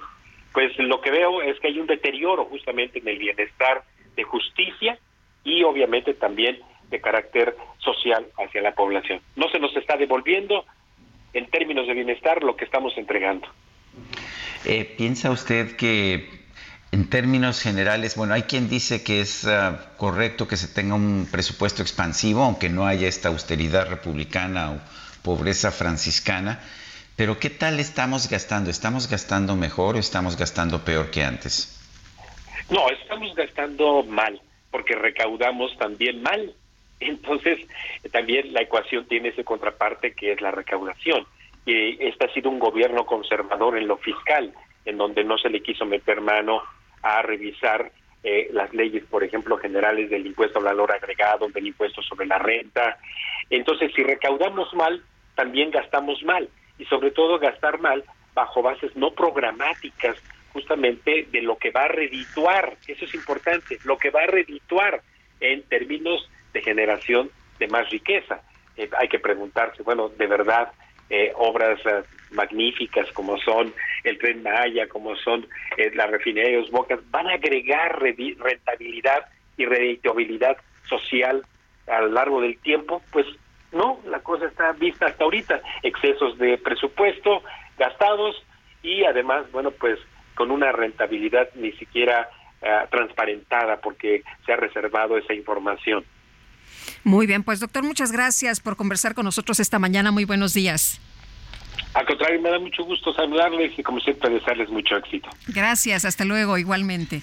pues lo que veo es que hay un deterioro justamente en el bienestar de justicia y obviamente también de carácter social hacia la población. No se nos está devolviendo en términos de bienestar lo que estamos entregando. Eh, ¿Piensa usted que en términos generales, bueno, hay quien dice que es ah, correcto que se tenga un presupuesto expansivo, aunque no haya esta austeridad republicana o pobreza franciscana, pero ¿qué tal estamos gastando? ¿Estamos gastando mejor o estamos gastando peor que antes? No, estamos gastando mal, porque recaudamos también mal. Entonces, también la ecuación tiene esa contraparte que es la recaudación. Y este ha sido un gobierno conservador en lo fiscal, en donde no se le quiso meter mano a revisar eh, las leyes, por ejemplo, generales del impuesto al valor agregado, del impuesto sobre la renta. Entonces, si recaudamos mal, también gastamos mal y sobre todo gastar mal bajo bases no programáticas, justamente de lo que va a redituar, eso es importante, lo que va a redituar en términos de generación de más riqueza. Eh, hay que preguntarse, bueno, de verdad, eh, obras eh, magníficas como son el tren Maya, como son eh, la refinería de los Bocas, van a agregar rentabilidad y reditabilidad social a lo largo del tiempo, pues no, la cosa está vista hasta ahorita, excesos de presupuesto gastados y además, bueno, pues con una rentabilidad ni siquiera transparentada porque se ha reservado esa información. Muy bien, pues doctor, muchas gracias por conversar con nosotros esta mañana. Muy buenos días. Al contrario, me da mucho gusto saludarles y como siempre desearles mucho éxito. Gracias, hasta luego, igualmente.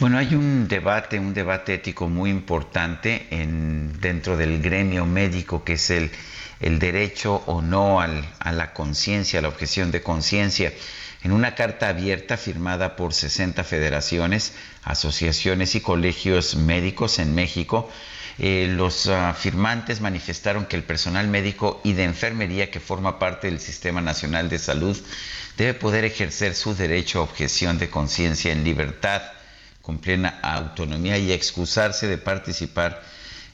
Bueno, hay un debate, un debate ético muy importante en, dentro del gremio médico que es el, el derecho o no al, a la conciencia, la objeción de conciencia. En una carta abierta firmada por 60 federaciones, asociaciones y colegios médicos en México, eh, los ah, firmantes manifestaron que el personal médico y de enfermería que forma parte del Sistema Nacional de Salud debe poder ejercer su derecho a objeción de conciencia en libertad, con plena autonomía y excusarse de participar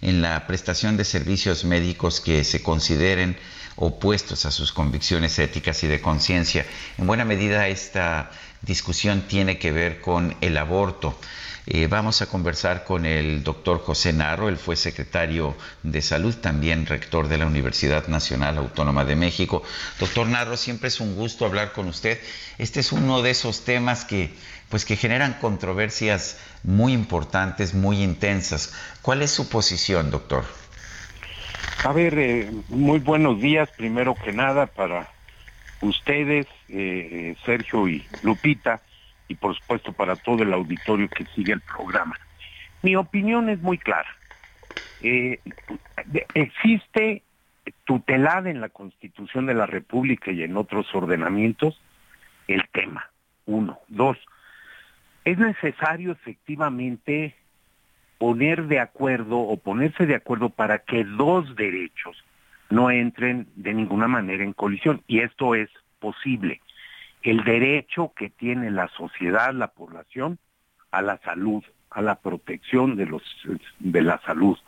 en la prestación de servicios médicos que se consideren opuestos a sus convicciones éticas y de conciencia. En buena medida esta discusión tiene que ver con el aborto. Eh, vamos a conversar con el doctor José Narro, él fue secretario de Salud, también rector de la Universidad Nacional Autónoma de México. Doctor Narro, siempre es un gusto hablar con usted. Este es uno de esos temas que, pues, que generan controversias muy importantes, muy intensas. ¿Cuál es su posición, doctor? A ver, eh, muy buenos días, primero que nada, para ustedes, eh, Sergio y Lupita y por supuesto para todo el auditorio que sigue el programa. Mi opinión es muy clara. Eh, existe tutelada en la Constitución de la República y en otros ordenamientos el tema. Uno. Dos. Es necesario efectivamente poner de acuerdo o ponerse de acuerdo para que dos derechos no entren de ninguna manera en colisión. Y esto es posible el derecho que tiene la sociedad, la población, a la salud, a la protección de, los, de la salud,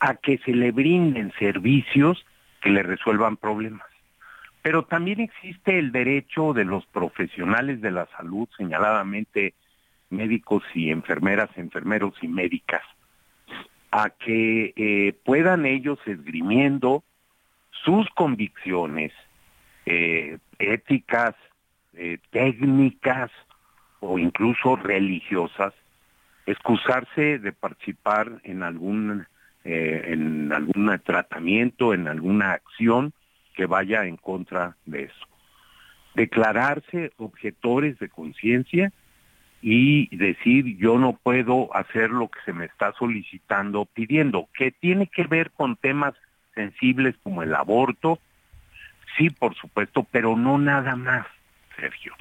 a que se le brinden servicios que le resuelvan problemas. Pero también existe el derecho de los profesionales de la salud, señaladamente médicos y enfermeras, enfermeros y médicas, a que eh, puedan ellos esgrimiendo sus convicciones eh, éticas, eh, técnicas o incluso religiosas, excusarse de participar en algún eh, en algún tratamiento, en alguna acción que vaya en contra de eso. Declararse objetores de conciencia y decir yo no puedo hacer lo que se me está solicitando, pidiendo, que tiene que ver con temas sensibles como el aborto, sí, por supuesto, pero no nada más. Sergio.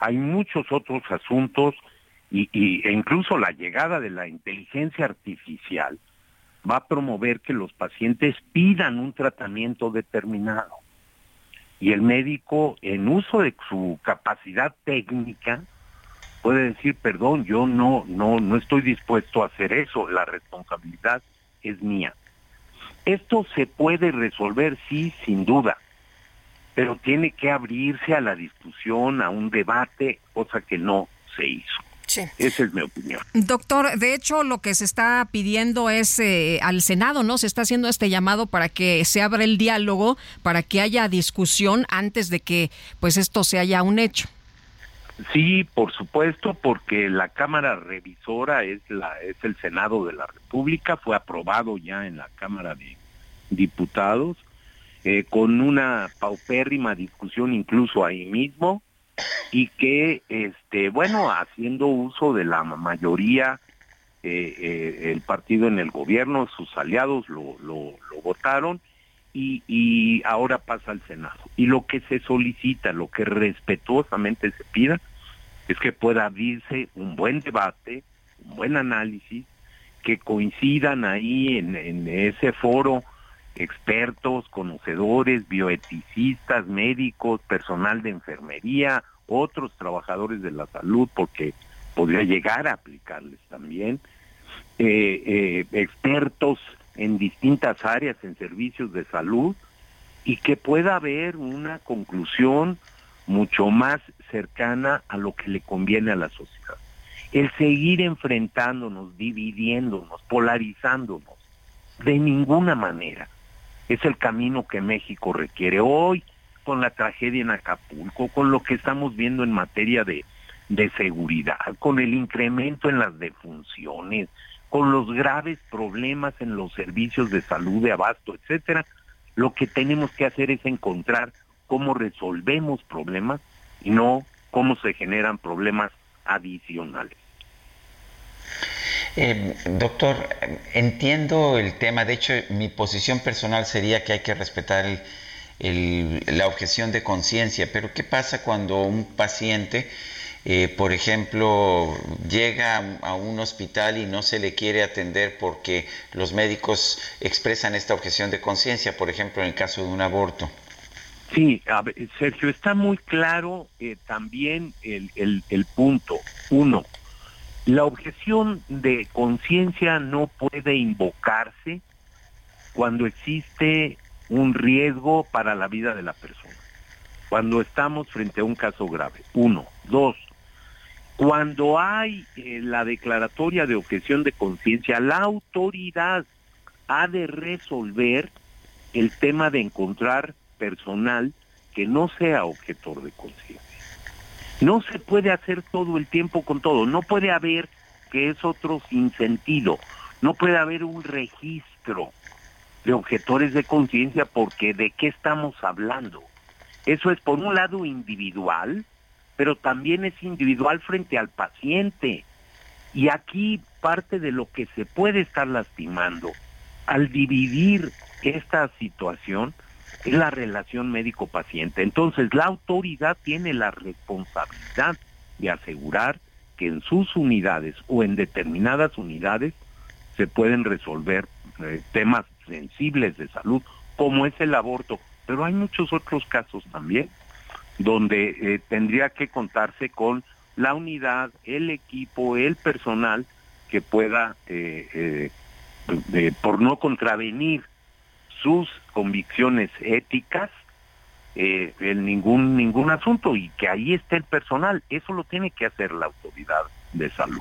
Hay muchos otros asuntos y, e incluso la llegada de la inteligencia artificial va a promover que los pacientes pidan un tratamiento determinado. Y el médico, en uso de su capacidad técnica, puede decir, perdón, yo no, no, no estoy dispuesto a hacer eso, la responsabilidad es mía. Esto se puede resolver, sí, sin duda, pero tiene que abrirse a la discusión, a un debate, cosa que no se hizo. Esa es mi opinión. Doctor, de hecho lo que se está pidiendo es eh, al Senado, ¿no? Se está haciendo este llamado para que se abra el diálogo, para que haya discusión antes de que pues esto se haya un hecho. Sí, por supuesto, porque la Cámara Revisora es la es el Senado de la República, fue aprobado ya en la Cámara de Diputados eh, con una paupérrima discusión incluso ahí mismo y que, este, bueno, haciendo uso de la mayoría, eh, eh, el partido en el gobierno, sus aliados lo, lo, votaron y, y ahora pasa al Senado. Y lo que se solicita, lo que respetuosamente se pida, es que pueda abrirse un buen debate, un buen análisis, que coincidan ahí en, en ese foro expertos, conocedores, bioeticistas, médicos, personal de enfermería, otros trabajadores de la salud, porque podría llegar a aplicarles también, eh, eh, expertos en distintas áreas en servicios de salud, y que pueda haber una conclusión mucho más cercana a lo que le conviene a la sociedad. El seguir enfrentándonos, dividiéndonos, polarizándonos, de ninguna manera es el camino que México requiere hoy con la tragedia en Acapulco, con lo que estamos viendo en materia de, seguridad, con el incremento en las defunciones, con los graves problemas en los servicios de salud de abasto, etcétera, lo que tenemos que hacer es encontrar cómo resolvemos problemas y no cómo se generan problemas adicionales. Eh, doctor, entiendo el tema. De hecho, mi posición personal sería que hay que respetar la objeción de conciencia. Pero ¿qué pasa cuando un paciente, eh, por ejemplo, llega a un hospital y no se le quiere atender porque los médicos expresan esta objeción de conciencia, por ejemplo, en el caso de un aborto? Sí, Sergio, está muy claro eh, también el, el punto. Uno, la objeción de conciencia no puede invocarse cuando existe un riesgo para la vida de la persona, cuando estamos frente a un caso grave. Uno. Dos, cuando hay eh, la declaratoria de objeción de conciencia, la autoridad ha de resolver el tema de encontrar personal que no sea objetor de conciencia. No se puede hacer todo el tiempo con todo, no puede haber, que es otro sinsentido, no puede haber un registro de objetores de conciencia porque de qué estamos hablando. Eso es por un lado individual, pero también es individual frente al paciente. Y aquí parte de lo que se puede estar lastimando al dividir esta situación es la relación médico-paciente. Entonces, la autoridad tiene la responsabilidad de asegurar que en sus unidades o en determinadas unidades se pueden resolver eh, temas sensibles de salud, como es el aborto. Pero hay muchos otros casos también donde eh, tendría que contarse con la unidad, el equipo, el personal que pueda, eh, por no contravenir sus convicciones éticas eh, en ningún ningún asunto y que ahí esté el personal. Eso lo tiene que hacer la autoridad de salud.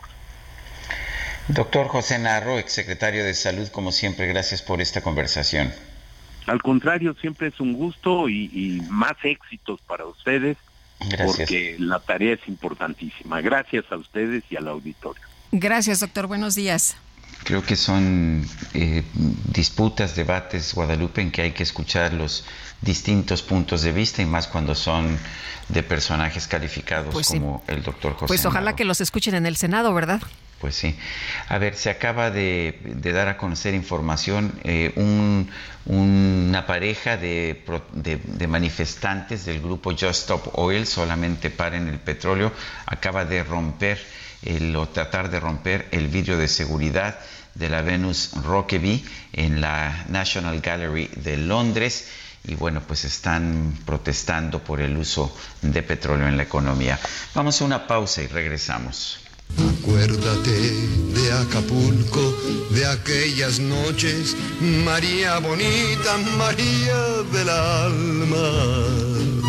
Doctor José Narro, exsecretario de Salud, como siempre, gracias por esta conversación. Al contrario, siempre es un gusto y, y más éxitos para ustedes, gracias. porque la tarea es importantísima. Gracias a ustedes y al auditorio. Gracias, doctor. Buenos días. Creo que son eh, disputas, debates, Guadalupe, en que hay que escuchar los distintos puntos de vista y más cuando son de personajes calificados Pues como el doctor José. Pues ojalá que los escuchen en el Senado, ¿verdad? Pues sí. A ver, se acaba de, de dar a conocer información. eh, un, un una pareja de, de, manifestantes del grupo Just Stop Oil, solamente paren el petróleo, acaba de romper el, tratar de romper el vidrio de seguridad de la Venus Rokeby en la National Gallery de Londres y bueno, pues están protestando por el uso de petróleo en la economía. Vamos a una pausa y regresamos. Acuérdate de Acapulco, de aquellas noches, María bonita, María del alma.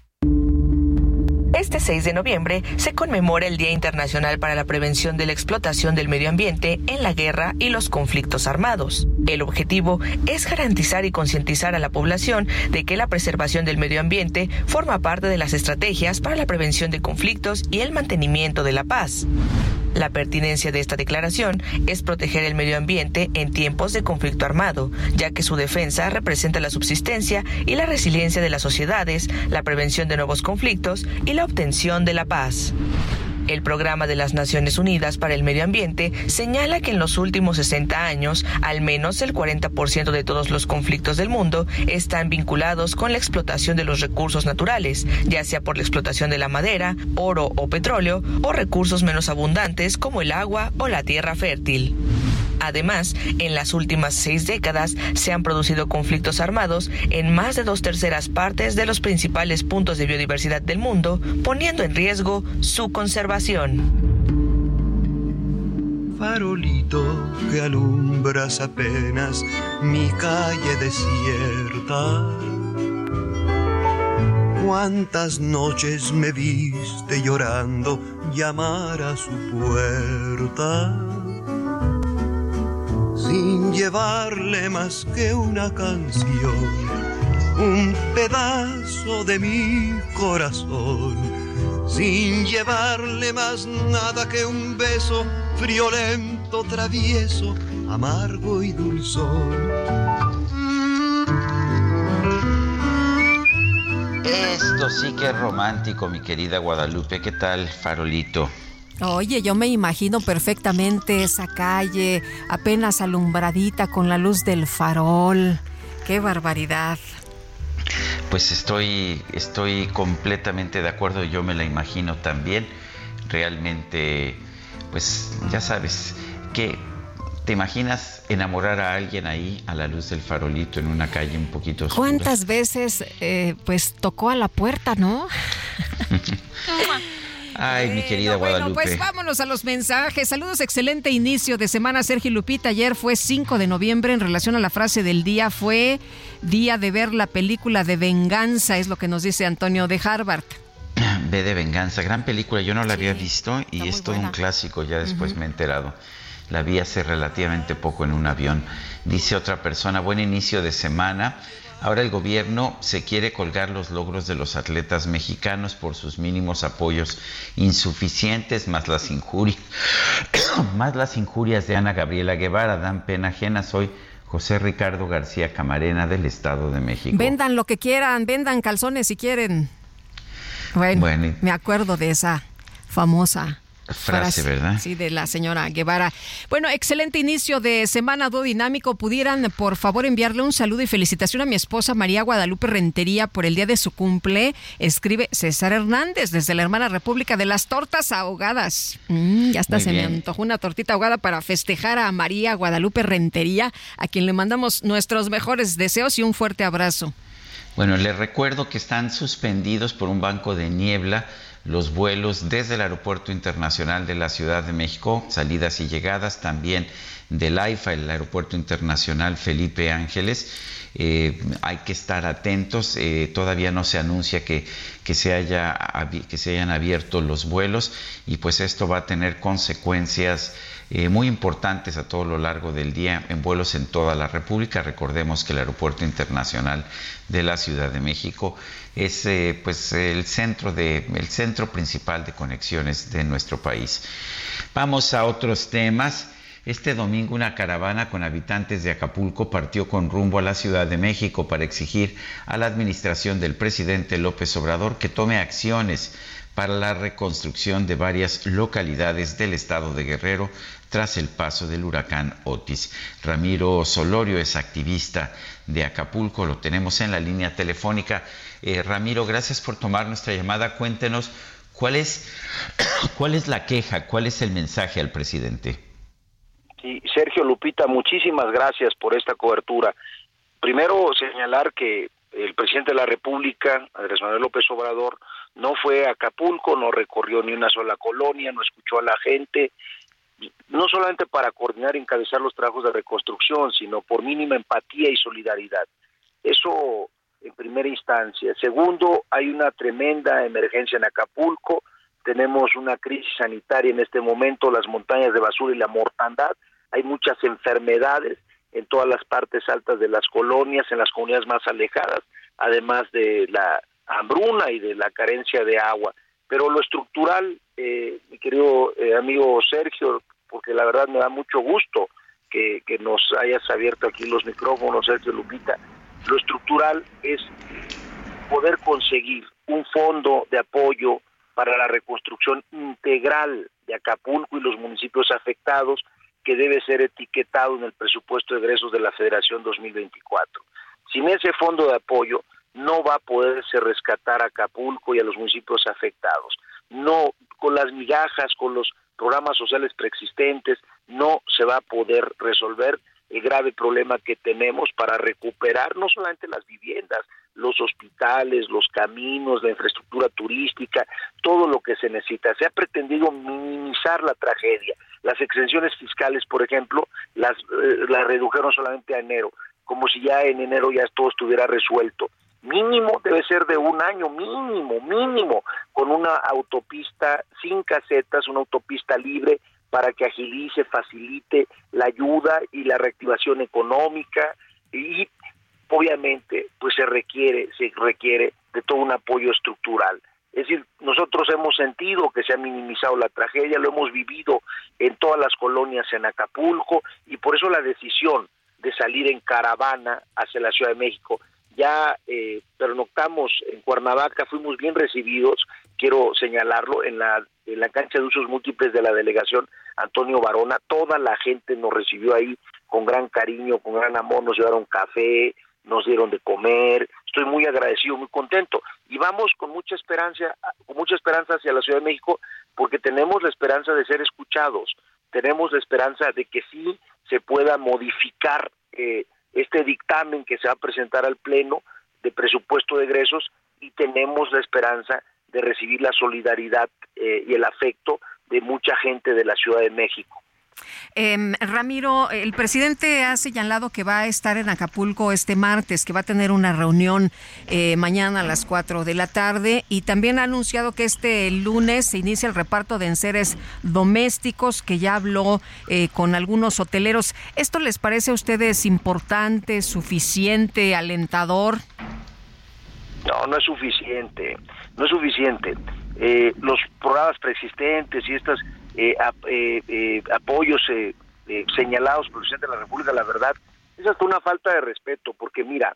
Este 6 de noviembre se conmemora el Día Internacional para la Prevención de la Explotación del Medio Ambiente en la Guerra y los Conflictos Armados. El objetivo es garantizar y concientizar a la población de que la preservación del medio ambiente forma parte de las estrategias para la prevención de conflictos y el mantenimiento de la paz. La pertinencia de esta declaración es proteger el medio ambiente en tiempos de conflicto armado, ya que su defensa representa la subsistencia y la resiliencia de las sociedades, la prevención de nuevos conflictos y la obtención de la paz. El Programa de las Naciones Unidas para el Medio Ambiente señala que en los últimos 60 años, al menos el 40% de todos los conflictos del mundo están vinculados con la explotación de los recursos naturales, ya sea por la explotación de la madera, oro o petróleo, o recursos menos abundantes como el agua o la tierra fértil. Además, en las últimas seis décadas se han producido conflictos armados en más de dos terceras partes de los principales puntos de biodiversidad del mundo, poniendo en riesgo su conservación. Farolito que alumbras apenas mi calle desierta. Cuántas noches me viste llorando llamar a su puerta sin llevarle más que una canción, un pedazo de mi corazón, sin llevarle más nada que un beso friolento, travieso, amargo y dulzón. Esto sí que es romántico, mi querida Guadalupe. ¿Qué tal, farolito? Oye, yo me imagino perfectamente esa calle apenas alumbradita con la luz del farol. Qué barbaridad. Pues estoy, estoy completamente de acuerdo, yo me la imagino también. Realmente, pues ya sabes, que ¿Te imaginas enamorar a alguien ahí a la luz del farolito en una calle un poquito oscura? ¿Cuántas veces eh, pues tocó a la puerta, no? Ay, mi querida Guadalupe. Bueno, pues vámonos a los mensajes. Saludos, excelente inicio de semana, Sergio Lupita. Ayer fue 5 de noviembre. En relación a la frase del día, fue día de ver la película de venganza, es lo que nos dice Antonio de Harvard. Ve de venganza, gran película. Yo no la había visto y es todo un clásico. Ya después me he enterado. La vi hace relativamente poco en un avión. Dice otra persona, buen inicio de semana. Ahora el gobierno se quiere colgar los logros de los atletas mexicanos por sus mínimos apoyos insuficientes, más las injurias, más las injurias de Ana Gabriela Guevara dan pena ajena. Soy José Ricardo García Camarena del Estado de México. Vendan lo que quieran, vendan calzones si quieren. Bueno, me acuerdo de esa famosa frase, ¿verdad? Sí, de la señora Guevara. Bueno, excelente inicio de semana do dinámico. Pudieran, por favor, enviarle un saludo y felicitación a mi esposa María Guadalupe Rentería por el día de su cumple. Escribe César Hernández desde la hermana República de las Tortas Ahogadas. Mm, ya está, se me antojó una tortita ahogada para festejar a María Guadalupe Rentería, a quien le mandamos nuestros mejores deseos y un fuerte abrazo. Bueno, les recuerdo que están suspendidos por un banco de niebla los vuelos desde el Aeropuerto Internacional de la Ciudad de México, salidas y llegadas también del AIFA, el Aeropuerto Internacional Felipe Ángeles. Eh, hay que estar atentos, eh, todavía no se anuncia que, que, se haya, que se hayan abierto los vuelos y pues esto va a tener consecuencias eh, muy importantes a todo lo largo del día en vuelos en toda la República. Recordemos que el Aeropuerto Internacional de la Ciudad de México es eh, pues el centro de el centro principal de conexiones de nuestro país. Vamos a otros temas. Este domingo una caravana con habitantes de Acapulco partió con rumbo a la Ciudad de México para exigir a la administración del presidente López Obrador que tome acciones para la reconstrucción de varias localidades del estado de Guerrero tras el paso del huracán Otis. Ramiro Solorio es activista de Acapulco, lo tenemos en la línea telefónica. Eh, Ramiro, gracias por tomar nuestra llamada. Cuéntenos cuál es, cuál es la queja, cuál es el mensaje al presidente. Sergio Lupita, muchísimas gracias por esta cobertura. Primero señalar que el presidente de la República, Andrés Manuel López Obrador, no fue a Acapulco, no recorrió ni una sola colonia, no escuchó a la gente, no solamente para coordinar y encabezar los trabajos de reconstrucción, sino por mínima empatía y solidaridad. Eso en primera instancia. Segundo, hay una tremenda emergencia en Acapulco, tenemos una crisis sanitaria en este momento, las montañas de basura y la mortandad, hay muchas enfermedades en todas las partes altas de las colonias, en las comunidades más alejadas, además de la hambruna y de la carencia de agua. Pero lo estructural, eh, mi querido eh, amigo Sergio, porque la verdad me da mucho gusto que, que nos hayas abierto aquí los micrófonos, Sergio Lupita, lo estructural es poder conseguir un fondo de apoyo para la reconstrucción integral de Acapulco y los municipios afectados que debe ser etiquetado en el presupuesto de egresos de la Federación 2024. Sin ese fondo de apoyo no va a poderse rescatar a Acapulco y a los municipios afectados. No, con las migajas, con los programas sociales preexistentes, no se va a poder resolver el grave problema que tenemos para recuperar no solamente las viviendas, los hospitales, los caminos, la infraestructura turística, todo lo que se necesita. Se ha pretendido minimizar la tragedia. Las exenciones fiscales, por ejemplo, las, eh, las redujeron solamente a enero, como si ya en enero ya todo estuviera resuelto. Mínimo debe ser de un año, mínimo, mínimo, con una autopista sin casetas, una autopista libre para que agilice, facilite la ayuda y la reactivación económica y obviamente pues se requiere se requiere de todo un apoyo estructural. Es decir, nosotros hemos sentido que se ha minimizado la tragedia, lo hemos vivido en todas las colonias en Acapulco y por eso la decisión de salir en caravana hacia la Ciudad de México. Ya eh, pernoctamos en Cuernavaca, fuimos bien recibidos, quiero señalarlo, en la, en la cancha de usos múltiples de la delegación Antonio Barona, toda la gente nos recibió ahí con gran cariño, con gran amor, nos llevaron café, nos dieron de comer, estoy muy agradecido, muy contento. Y vamos con mucha esperanza, con mucha esperanza hacia la Ciudad de México porque tenemos la esperanza de ser escuchados, tenemos la esperanza de que sí se pueda modificar eh, este dictamen que se va a presentar al pleno de presupuesto de egresos y tenemos la esperanza de recibir la solidaridad eh, y el afecto de mucha gente de la Ciudad de México. Eh, Ramiro, el presidente ha señalado que va a estar en Acapulco este martes, que va a tener una reunión eh, mañana a las 4 de la tarde y también ha anunciado que este lunes se inicia el reparto de enseres domésticos, que ya habló eh, con algunos hoteleros. ¿Esto les parece a ustedes importante, suficiente, alentador? No, no es suficiente, no es suficiente. Eh, los programas preexistentes y estos eh, eh, apoyos señalados por el presidente de la República, la verdad, es hasta una falta de respeto, porque mira,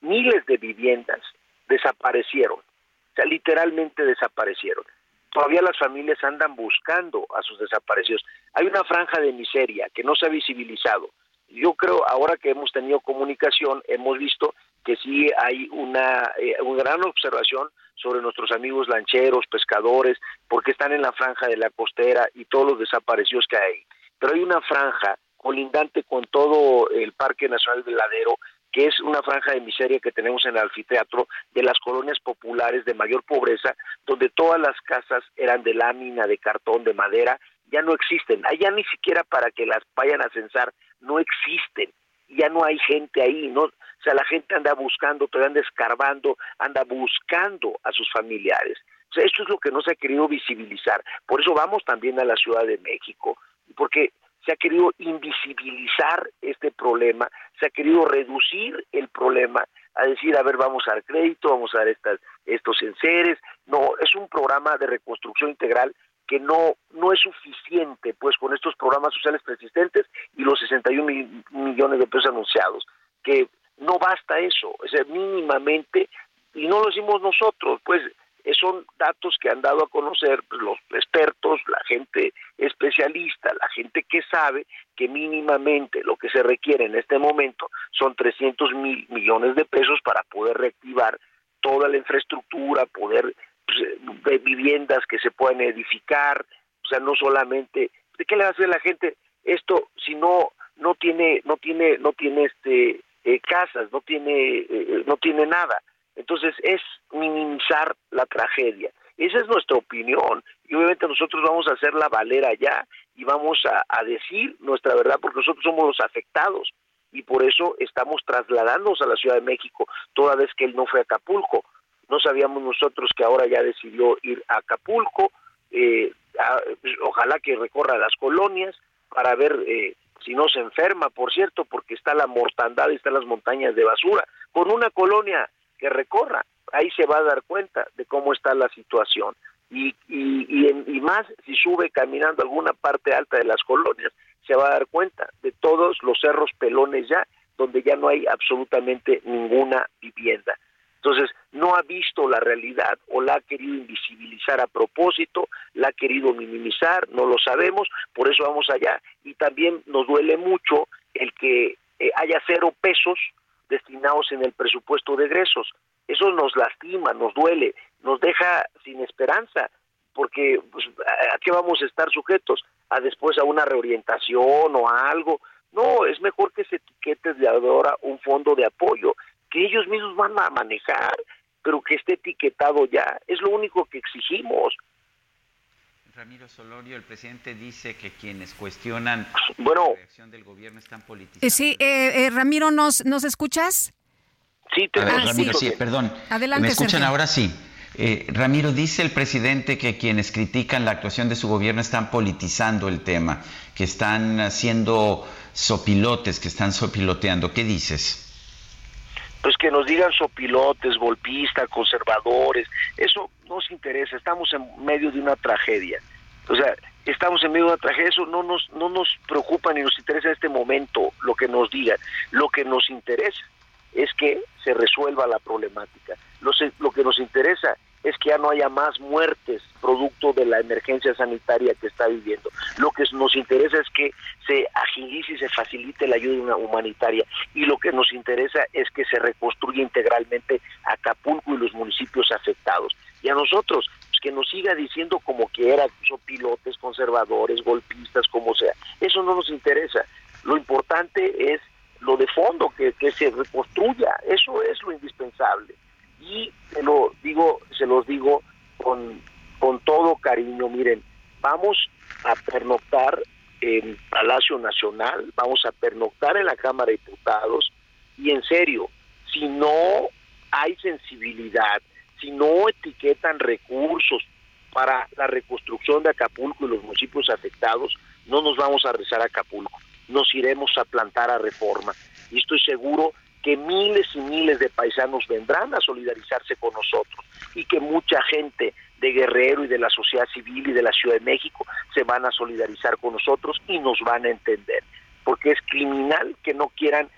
miles de viviendas desaparecieron, o sea, literalmente desaparecieron. todavía las familias andan buscando a sus desaparecidos. Hay una franja de miseria que no se ha visibilizado. Yo creo, ahora que hemos tenido comunicación, hemos visto que sí hay una, eh, una gran observación sobre nuestros amigos lancheros, pescadores, porque están en la franja de la costera y todos los desaparecidos que hay. Pero hay una franja colindante con todo el Parque Nacional del Ladero, que es una franja de miseria que tenemos en el anfiteatro de las colonias populares de mayor pobreza, donde todas las casas eran de lámina, de cartón, de madera, ya no existen. Allá ni siquiera para que las vayan a censar, no existen. Ya no hay gente ahí, no, o sea, la gente anda buscando, todavía anda escarbando, anda buscando a sus familiares. O sea, esto es lo que no se ha querido visibilizar. Por eso vamos también a la Ciudad de México, porque se ha querido invisibilizar este problema, se ha querido reducir el problema a decir, a ver, vamos a dar crédito, vamos a dar estas, estos enseres. No, es un programa de reconstrucción integral que no, no es suficiente pues con estos programas sociales persistentes y los 61 millones de pesos anunciados, que no basta eso, o sea, mínimamente, y no lo decimos nosotros, pues son datos que han dado a conocer los expertos, la gente especialista, la gente que sabe que mínimamente lo que se requiere en este momento son 300 mil millones de pesos para poder reactivar toda la infraestructura, poder pues, viviendas que se puedan edificar, o sea, no solamente, ¿de qué le hace a la gente esto si no no tiene no tiene no tiene este eh, casas, no tiene eh, no tiene nada? Entonces es minimizar la tragedia. Esa es nuestra opinión y obviamente nosotros vamos a hacer la valera ya y vamos a, decir nuestra verdad porque nosotros somos los afectados y por eso estamos trasladándonos a la Ciudad de México toda vez que él no fue a Acapulco. No sabíamos nosotros que ahora ya decidió ir a Acapulco, eh, ojalá que recorra las colonias para ver eh, si no se enferma, por cierto, porque está la mortandad y están las montañas de basura. Con una colonia que recorra. Ahí se va a dar cuenta de cómo está la situación. Y, y, y, más si sube caminando alguna parte alta de las colonias, se va a dar cuenta de todos los cerros pelones ya, donde ya no hay absolutamente ninguna vivienda. Entonces, no ha visto la realidad o la ha querido invisibilizar a propósito, la ha querido minimizar, no lo sabemos, por eso vamos allá. Y también nos duele mucho el que eh, haya cero pesos destinados en el presupuesto de egresos. Eso nos lastima, nos duele, nos deja sin esperanza, porque pues, ¿a qué vamos a estar sujetos? A después a una reorientación o a algo. No, es mejor que se etiquete de ahora un fondo de apoyo, que ellos mismos van a manejar, pero que esté etiquetado ya. Es lo único que exigimos. Ramiro Solorio, el presidente dice que quienes cuestionan bueno, la reacción del gobierno están politizando. Eh, sí, eh, eh, Ramiro, ¿nos, ¿nos escuchas? Sí, te Ramiro, sí, perdón. Adelante, ¿Me escuchan ahora? Sí. Ramiro, dice el presidente que quienes critican la actuación de su gobierno están politizando el tema, que están haciendo sopilotes, que están sopiloteando. ¿Qué dices? Pues que nos digan sopilotes, golpistas, conservadores, eso nos interesa, estamos en medio de una tragedia. O sea, estamos en medio de una tragedia, eso no nos, no nos preocupa ni nos interesa en este momento lo que nos digan. Lo que nos interesa es que se resuelva la problemática. Lo, lo que nos interesa es que ya no haya más muertes producto de la emergencia sanitaria que está viviendo. Lo que nos interesa es que se agilice y se facilite la ayuda humanitaria y lo que nos interesa es que se reconstruya integralmente Acapulco y los municipios afectados. Y a nosotros, pues, que nos siga diciendo como quiera, son pilotes, conservadores, golpistas, como sea. Eso no nos interesa. Lo importante es lo de fondo, que, que se reconstruya. Eso es lo indispensable y se lo digo, se los digo con, con todo cariño, miren, vamos a pernoctar en Palacio Nacional, vamos a pernoctar en la Cámara de Diputados y en serio, si no hay sensibilidad, si no etiquetan recursos para la reconstrucción de Acapulco y los municipios afectados, no nos vamos a rezar a Acapulco, nos iremos a plantar a reforma. Y estoy seguro que miles y miles de paisanos vendrán a solidarizarse con nosotros y que mucha gente de Guerrero y de la sociedad civil y de la Ciudad de México se van a solidarizar con nosotros y nos van a entender, porque es criminal que no quieran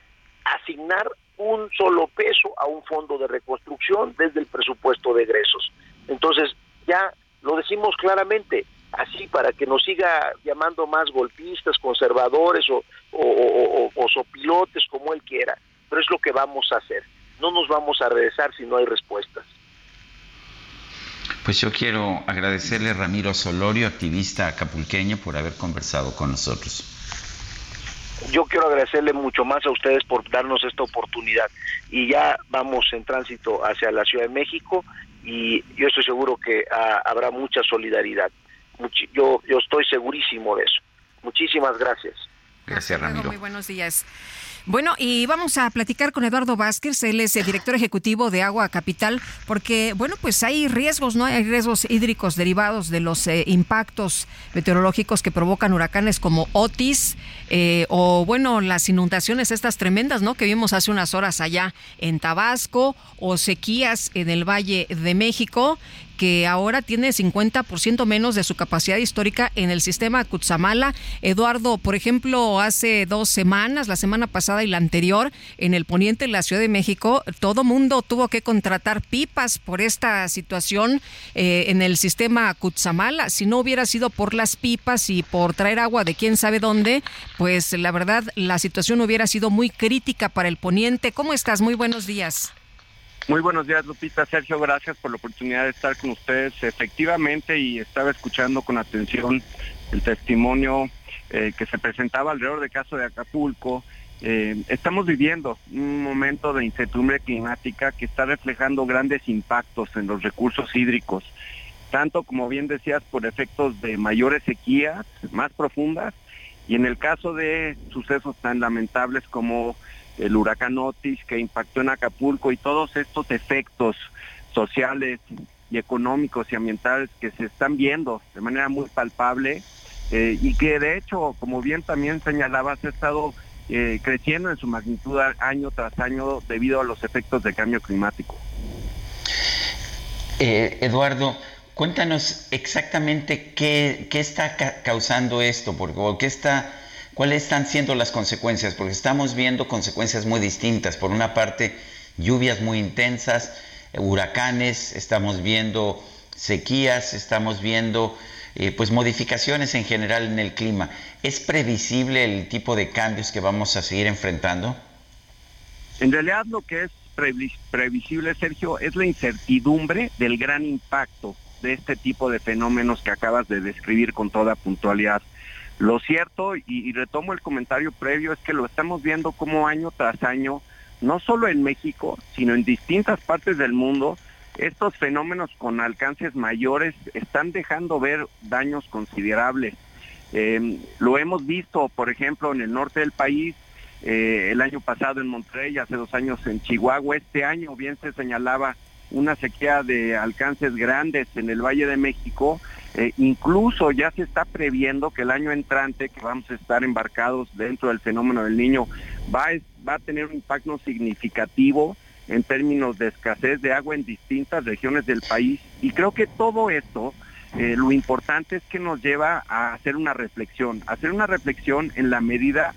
asignar un solo peso a un fondo de reconstrucción desde el presupuesto de egresos. Entonces, ya lo de decimos claramente, así para que nos siga llamando más golpistas, conservadores o, o, o, sopilotes como él quiera, pero es lo que vamos a hacer. No nos vamos a regresar si no hay respuestas. Pues yo quiero agradecerle a Ramiro Solorio, activista acapulqueño, por haber conversado con nosotros. Yo quiero agradecerle mucho más a ustedes por darnos esta oportunidad y ya vamos en tránsito hacia la Ciudad de México y yo estoy seguro que ah, habrá mucha solidaridad. yo, yo estoy segurísimo de eso. Muchísimas gracias. Gracias, Ramiro. Muy buenos días. Bueno, y vamos a platicar con Eduardo Vázquez, él es el director ejecutivo de Agua Capital, porque, bueno, pues hay riesgos, ¿no? Hay riesgos hídricos derivados de los eh, impactos meteorológicos que provocan huracanes como Otis, eh, o, bueno, las inundaciones estas tremendas, ¿no? Que vimos hace unas horas allá en Tabasco, o sequías en el Valle de México que ahora tiene 50% menos de su capacidad histórica en el sistema Cutzamala. Eduardo, por ejemplo, hace dos semanas, la semana pasada y la anterior, en el poniente de la Ciudad de México, todo mundo tuvo que contratar pipas por esta situación eh, en el sistema Cutzamala. Si no hubiera sido por las pipas y por traer agua de quién sabe dónde, pues la verdad la situación hubiera sido muy crítica para el poniente. ¿Cómo estás? Muy buenos días. Muy buenos días, Lupita. Sergio, gracias por la oportunidad de estar con ustedes. Efectivamente, y estaba escuchando con atención el testimonio eh, que se presentaba alrededor del caso de Acapulco. Eh, estamos viviendo un momento de incertidumbre climática que está reflejando grandes impactos en los recursos hídricos, tanto como bien decías, por efectos de mayores sequías más profundas, y en el caso de sucesos tan lamentables como el huracán Otis que impactó en Acapulco y todos estos efectos sociales y económicos y ambientales que se están viendo de manera muy palpable eh, y que de hecho, como bien también señalabas, ha estado eh, creciendo en su magnitud año tras año debido a los efectos del cambio climático. Eh, Eduardo, cuéntanos exactamente qué, qué está causando esto, porque, qué está ¿Cuáles están siendo las consecuencias? Porque estamos viendo consecuencias muy distintas. Por una parte, lluvias muy intensas, huracanes, estamos viendo sequías, estamos viendo eh, pues modificaciones en general en el clima. ¿Es previsible el tipo de cambios que vamos a seguir enfrentando? En realidad lo que es previsible, Sergio, es la incertidumbre del gran impacto de este tipo de fenómenos que acabas de describir con toda puntualidad. Lo cierto, y, retomo el comentario previo, es que lo estamos viendo como año tras año, no solo en México, sino en distintas partes del mundo, estos fenómenos con alcances mayores están dejando ver daños considerables. Eh, lo hemos visto, por ejemplo, en el norte del país, eh, el año pasado en Monterrey, hace dos años en Chihuahua, este año bien se señalaba una sequía de alcances grandes en el Valle de México eh, incluso ya se está previendo que el año entrante, que vamos a estar embarcados dentro del fenómeno del niño, va, va a tener un impacto significativo en términos de escasez de agua en distintas regiones del país. Y creo que todo esto, eh, lo importante es que nos lleva a hacer una reflexión, hacer una reflexión en la medida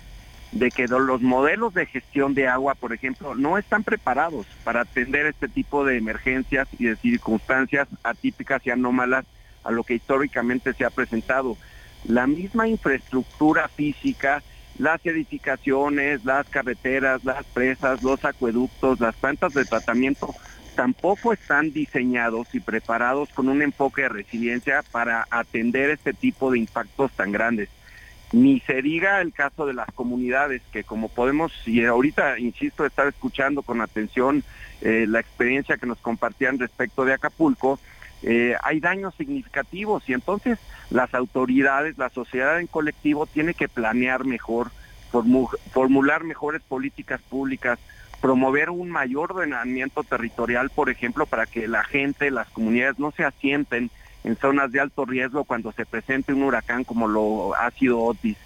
de que los modelos de gestión de agua, por ejemplo, no están preparados para atender este tipo de emergencias y de circunstancias atípicas y anómalas a lo que históricamente se ha presentado. La misma infraestructura física, las edificaciones, las carreteras, las presas, los acueductos, las plantas de tratamiento, tampoco están diseñados y preparados con un enfoque de resiliencia para atender este tipo de impactos tan grandes. Ni se diga el caso de las comunidades, que como podemos, y ahorita, insisto, estar escuchando con atención eh, la experiencia que nos compartían respecto de Acapulco, eh, hay daños significativos y entonces las autoridades, la sociedad en colectivo tiene que planear mejor, formular mejores políticas públicas, promover un mayor ordenamiento territorial, por ejemplo, para que la gente, las comunidades no se asienten en zonas de alto riesgo cuando se presente un huracán como lo ha sido Otis.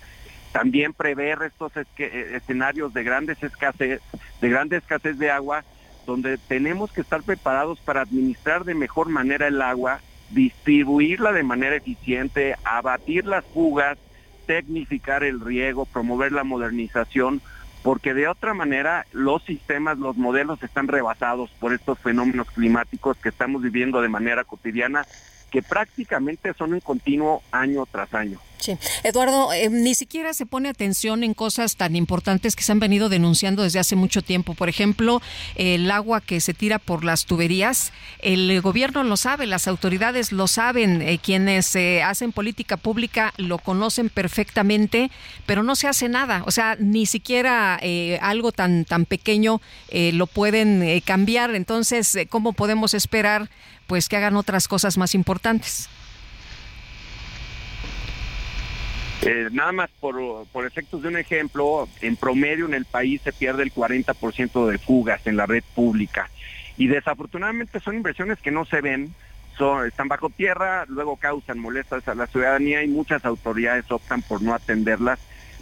También prever estos escenarios de grandes escasez, de grande escasez de agua donde tenemos que estar preparados para administrar de mejor manera el agua, distribuirla de manera eficiente, abatir las fugas, tecnificar el riego, promover la modernización, porque de otra manera los sistemas, los modelos están rebasados por estos fenómenos climáticos que estamos viviendo de manera cotidiana, que prácticamente son en continuo año tras año. Sí. Eduardo, eh, ni siquiera se pone atención en cosas tan importantes que se han venido denunciando desde hace mucho tiempo. Por ejemplo, el agua que se tira por las tuberías. El gobierno lo sabe, las autoridades lo saben, eh, quienes eh, hacen política pública lo conocen perfectamente, pero no se hace nada. O sea, ni siquiera algo tan, tan pequeño lo pueden cambiar. Entonces, ¿cómo podemos esperar pues que hagan otras cosas más importantes? Eh, nada más por, por efectos de un ejemplo, en promedio en el país se pierde el 40% de fugas en la red pública. Y desafortunadamente son inversiones que no se ven, son, están bajo tierra, luego causan molestias a la ciudadanía y muchas autoridades optan por no atenderlas,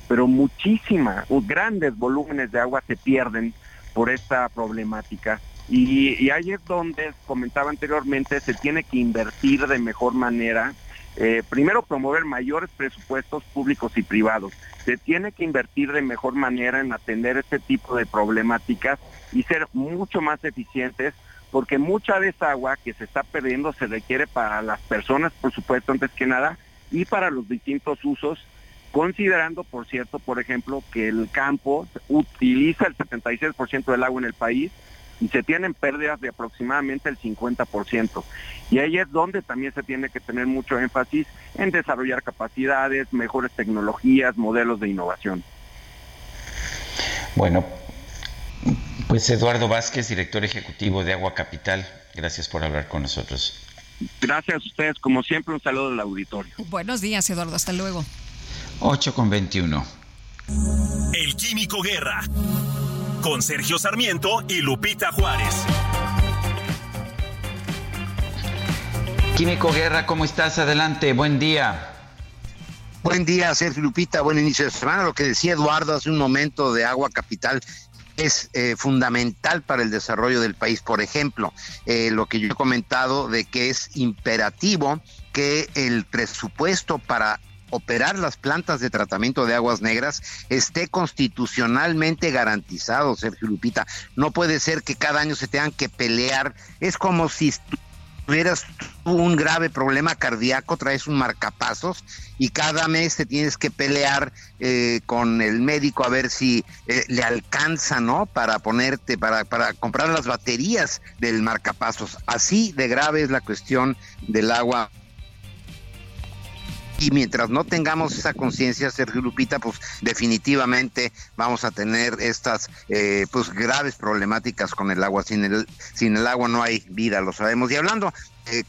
pero muchísimas, grandes volúmenes de agua se pierden por esta problemática. Y, y ahí es donde comentaba anteriormente, se tiene que invertir de mejor manera eh, primero promover mayores presupuestos públicos y privados. Se tiene que invertir de mejor manera en atender este tipo de problemáticas y ser mucho más eficientes porque mucha de esa agua que se está perdiendo se requiere para las personas, por supuesto, antes que nada, y para los distintos usos, considerando, por cierto, por ejemplo, que el campo utiliza el 76% del agua en el país, y se tienen pérdidas de aproximadamente el 50%. Y ahí es donde también se tiene que tener mucho énfasis en desarrollar capacidades, mejores tecnologías, modelos de innovación. Bueno, pues Eduardo Vázquez, director ejecutivo de Agua Capital, gracias por hablar con nosotros. Gracias a ustedes, como siempre, un saludo al auditorio. Buenos días, Eduardo, hasta luego. 8 con 21. El Químico Guerra con Sergio Sarmiento y Lupita Juárez. Químico Guerra, ¿cómo estás? Adelante, buen día. Buen día, Sergio Lupita, buen inicio de semana. Lo que decía Eduardo hace un momento de Agua Capital es eh, fundamental para el desarrollo del país. Por ejemplo, eh, lo que yo he comentado de que es imperativo que el presupuesto para operar las plantas de tratamiento de aguas negras esté constitucionalmente garantizado, Sergio Lupita. No puede ser que cada año se tengan que pelear. Es como si tuvieras un grave problema cardíaco, traes un marcapasos y cada mes te tienes que pelear eh, con el médico a ver si eh, le alcanza, ¿no? Para ponerte, para, para comprar las baterías del marcapasos. Así de grave es la cuestión del agua y mientras no tengamos esa conciencia, Sergio Lupita, pues definitivamente vamos a tener estas eh, pues graves problemáticas con el agua. Sin el, sin el agua no hay vida, lo sabemos. Y hablando, eh,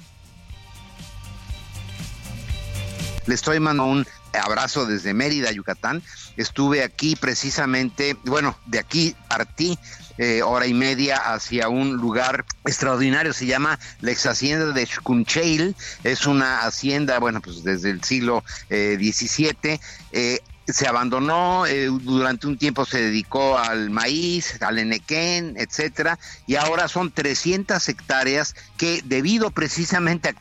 le estoy mandando un abrazo desde Mérida, Yucatán. Estuve aquí precisamente, bueno, de aquí partí eh, hora y media hacia un lugar extraordinario, se llama la ex hacienda de Xcuncheil, es una hacienda, bueno, pues desde el siglo XVII. Eh, eh, se abandonó, durante un tiempo se dedicó al maíz, al enequén, etcétera, y ahora son 300 hectáreas que debido precisamente a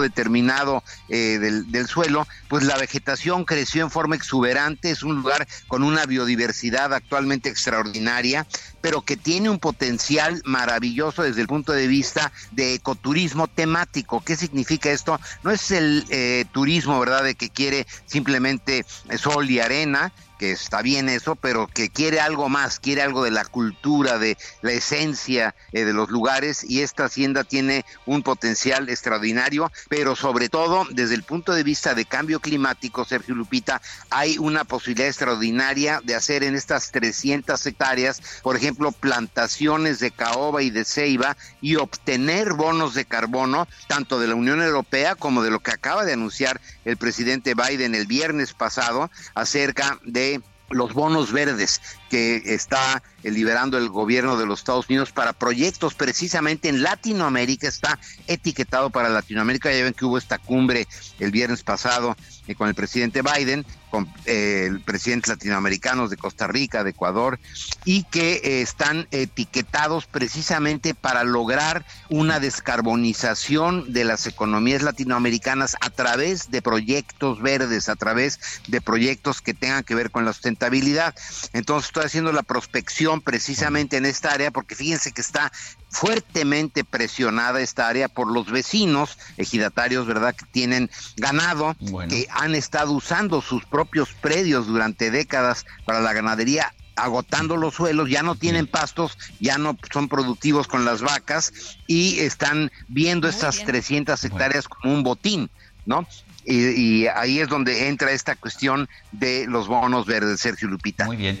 determinado eh, del, suelo, pues la vegetación creció en forma exuberante, es un lugar con una biodiversidad actualmente extraordinaria, pero que tiene un potencial maravilloso desde el punto de vista de ecoturismo temático. ¿Qué significa esto? No es el eh, turismo, ¿verdad?, de que quiere simplemente sol y arena, que está bien eso, pero que quiere algo más, quiere algo de la cultura, de la esencia eh, de los lugares y esta hacienda tiene un potencial extraordinario, pero sobre todo desde el punto de vista de cambio climático, Sergio Lupita, hay una posibilidad extraordinaria de hacer en estas 300 hectáreas, por ejemplo, plantaciones de caoba y de ceiba y obtener bonos de carbono, tanto de la Unión Europea como de lo que acaba de anunciar el presidente Biden el viernes pasado acerca de los bonos verdes que está liberando el gobierno de los Estados Unidos para proyectos precisamente en Latinoamérica, está etiquetado para Latinoamérica, ya ven que hubo esta cumbre el viernes pasado eh, con el presidente Biden, con eh, el presidente latinoamericanos de Costa Rica, de Ecuador, y que eh, están etiquetados precisamente para lograr una descarbonización de las economías latinoamericanas a través de proyectos verdes, a través de proyectos que tengan que ver con la sustentabilidad. Entonces estoy haciendo la prospección precisamente en esta área porque fíjense que está fuertemente presionada esta área por los vecinos ejidatarios, ¿verdad? Que tienen ganado, que han estado usando sus propios predios durante décadas para la ganadería agotando los suelos, ya no tienen pastos, ya no son productivos con las vacas y están viendo estas 300 hectáreas como un botín, ¿no? Y, y, ahí es donde entra esta cuestión de los bonos verdes, Sergio Lupita. Muy bien.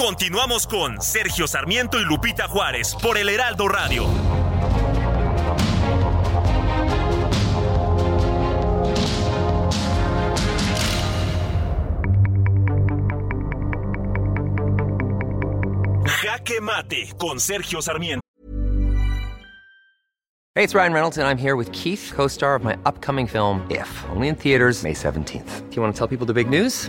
Continuamos con Sergio Sarmiento y Lupita Juárez por el Heraldo Radio. Jaque Mate con Sergio Sarmiento. Hey, it's Ryan Reynolds, and I'm here with Keith, co star of my upcoming film, If, only in theaters, May 17th. Do you want to tell people the big news?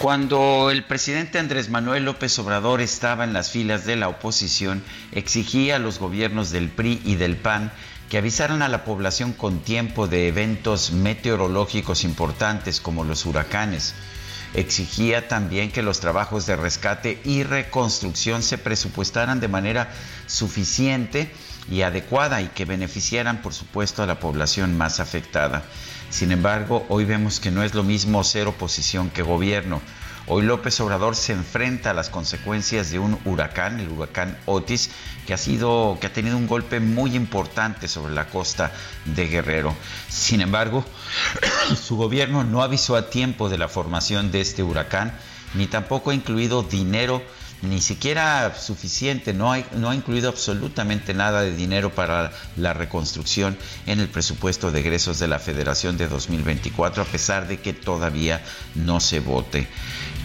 Cuando el presidente Andrés Manuel López Obrador estaba en las filas de la oposición, exigía a los gobiernos del PRI y del PAN que avisaran a la población con tiempo de eventos meteorológicos importantes como los huracanes. Exigía también que los trabajos de rescate y reconstrucción se presupuestaran de manera suficiente y adecuada y que beneficiaran, por supuesto, a la población más afectada. Sin embargo, hoy vemos que no es lo mismo ser oposición que gobierno. Hoy López Obrador se enfrenta a las consecuencias de un huracán, el huracán Otis, que ha sido que ha tenido un golpe muy importante sobre la costa de Guerrero. Sin embargo, su gobierno no avisó a tiempo de la formación de este huracán, ni tampoco ha incluido dinero ni siquiera suficiente, no, hay, no ha incluido absolutamente nada de dinero para la reconstrucción en el presupuesto de egresos de la Federación de 2024, a pesar de que todavía no se vote.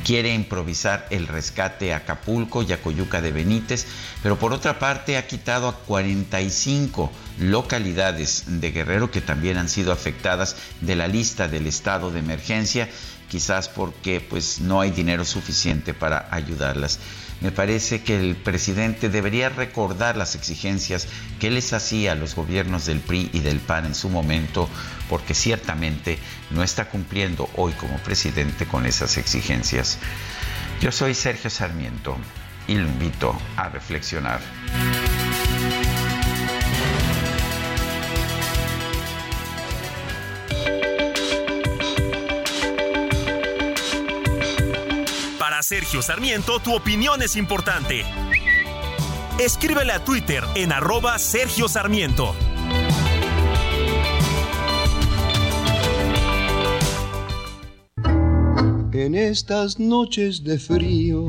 Quiere improvisar el rescate a Acapulco y a Coyuca de Benítez, pero por otra parte ha quitado a 45 localidades de Guerrero que también han sido afectadas de la lista del estado de emergencia, quizás porque pues no hay dinero suficiente para ayudarlas. Me parece que el presidente debería recordar las exigencias que les hacía a los gobiernos del PRI y del PAN en su momento, porque ciertamente no está cumpliendo hoy como presidente con esas exigencias. Yo soy Sergio Sarmiento y lo invito a reflexionar. Sergio Sarmiento, tu opinión es importante. Escríbele a Twitter en arroba Sergio Sarmiento. En estas noches de frío,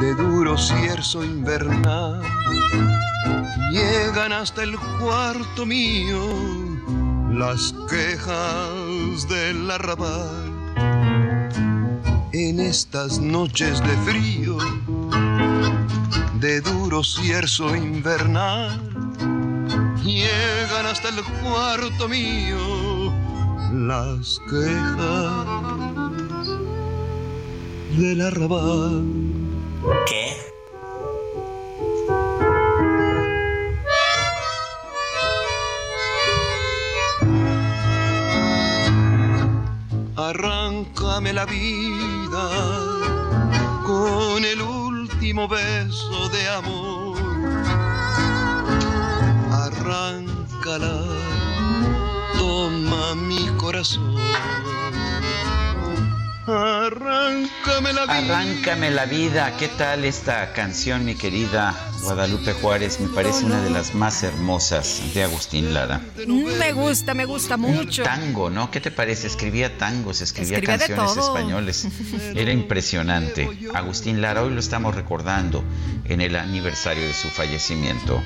de duro cierzo invernal, llegan hasta el cuarto mío las quejas del arrabal en estas noches de frío, de duro cierzo invernal, llegan hasta el cuarto mío las quejas del arrabal. ¿Qué? Arráncame la vida con el último beso de amor. Arráncala, toma mi corazón. Arráncame la vida. Arráncame la vida. ¿Qué tal esta canción, mi querida Guadalupe Juárez? Me parece una de las más hermosas de Agustín Lara. Me gusta, me gusta mucho. Tango, ¿no? ¿Qué te parece? Escribía tangos, escribía, Escribía canciones españoles. Era impresionante. Agustín Lara, hoy lo estamos recordando en el aniversario de su fallecimiento.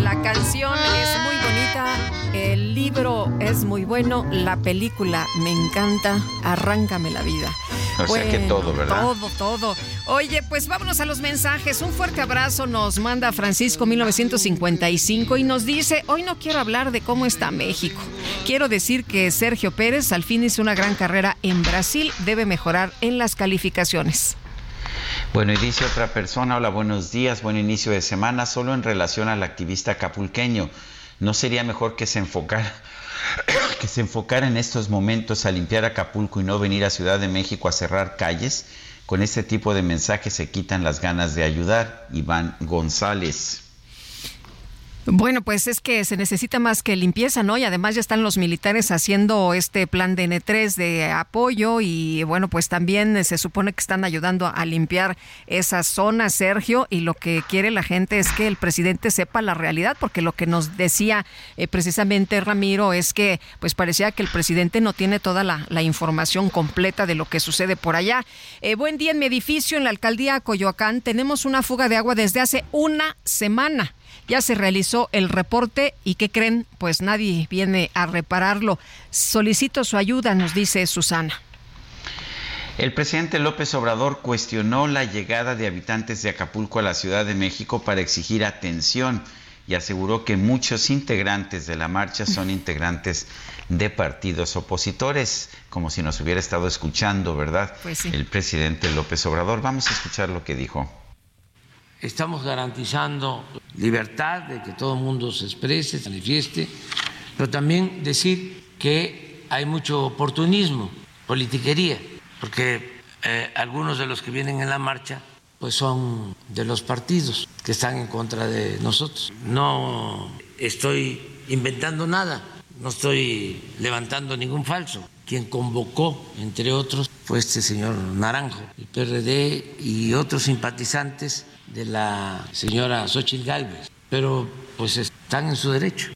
La canción es muy bonita, el libro es muy bueno, la película me encanta, arráncame la vida. O sea que todo, ¿verdad? Todo, todo. Oye, pues vámonos a los mensajes. Un fuerte abrazo nos manda Francisco 1955 y nos dice, hoy no quiero hablar de cómo está México. Quiero decir que Sergio Pérez al fin hizo una gran carrera en Brasil, debe mejorar en las calificaciones. Bueno, y dice otra persona, hola, buenos días, buen inicio de semana, solo en relación al activista acapulqueño. ¿No sería mejor que se enfocara, que se enfocara en estos momentos a limpiar Acapulco y no venir a Ciudad de México a cerrar calles? Con este tipo de mensajes se quitan las ganas de ayudar. Iván González. Bueno, pues es que se necesita más que limpieza, ¿no? Y además ya están los militares haciendo este plan de N3 de apoyo y bueno, pues también se supone que están ayudando a limpiar esas zonas, Sergio, y lo que quiere la gente es que el presidente sepa la realidad, porque lo que nos decía eh, precisamente Ramiro es que pues parecía que el presidente no tiene toda la, la información completa de lo que sucede por allá. Eh, buen día en mi edificio, en la alcaldía Coyoacán, tenemos una fuga de agua desde hace una semana. Ya se realizó el reporte y ¿qué creen? Pues nadie viene a repararlo. Solicito su ayuda, nos dice Susana. El presidente López Obrador cuestionó la llegada de habitantes de Acapulco a la Ciudad de México para exigir atención y aseguró que muchos integrantes de la marcha son integrantes de partidos opositores, como si nos hubiera estado escuchando, ¿verdad? Pues sí. El presidente López Obrador. Vamos a escuchar lo que dijo. Estamos garantizando libertad de que todo el mundo se exprese, se manifieste, pero también decir que hay mucho oportunismo, politiquería, porque eh, algunos de los que vienen en la marcha pues son de los partidos que están en contra de nosotros. No estoy inventando nada, no estoy levantando ningún falso. Quien convocó, entre otros, fue este señor Naranjo, el PRD y otros simpatizantes de la señora Xochitl Gálvez, pero pues están en su derecho.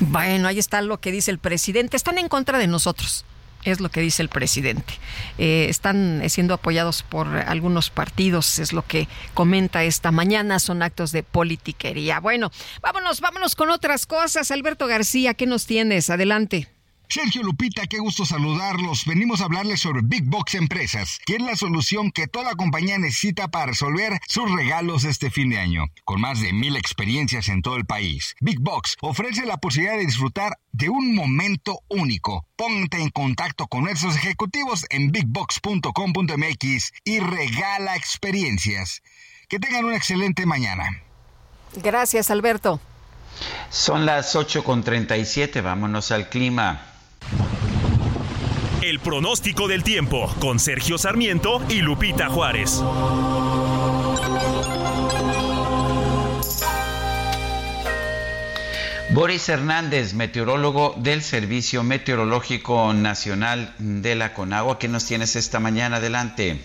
Bueno, ahí está lo que dice el presidente. Están en contra de nosotros. Es lo que dice el presidente. Eh, están siendo apoyados por algunos partidos, es lo que comenta esta mañana. Son actos de politiquería. Bueno, vámonos, vámonos con otras cosas. Alberto García, ¿qué nos tienes? Adelante. Sergio Lupita, qué gusto saludarlos. Venimos a hablarles sobre Big Box Empresas, que es la solución que toda compañía necesita para resolver sus regalos este fin de año. Con más de mil experiencias en todo el país, Big Box ofrece la posibilidad de disfrutar de un momento único. Ponte en contacto con nuestros ejecutivos en bigbox.com.mx y regala experiencias. Que tengan una excelente mañana. Gracias, Alberto. Son las 8.37, vámonos al clima. El pronóstico del tiempo con Sergio Sarmiento y Lupita Juárez. Boris Hernández, meteorólogo del Servicio Meteorológico Nacional de la Conagua, ¿qué nos tienes esta mañana? Adelante.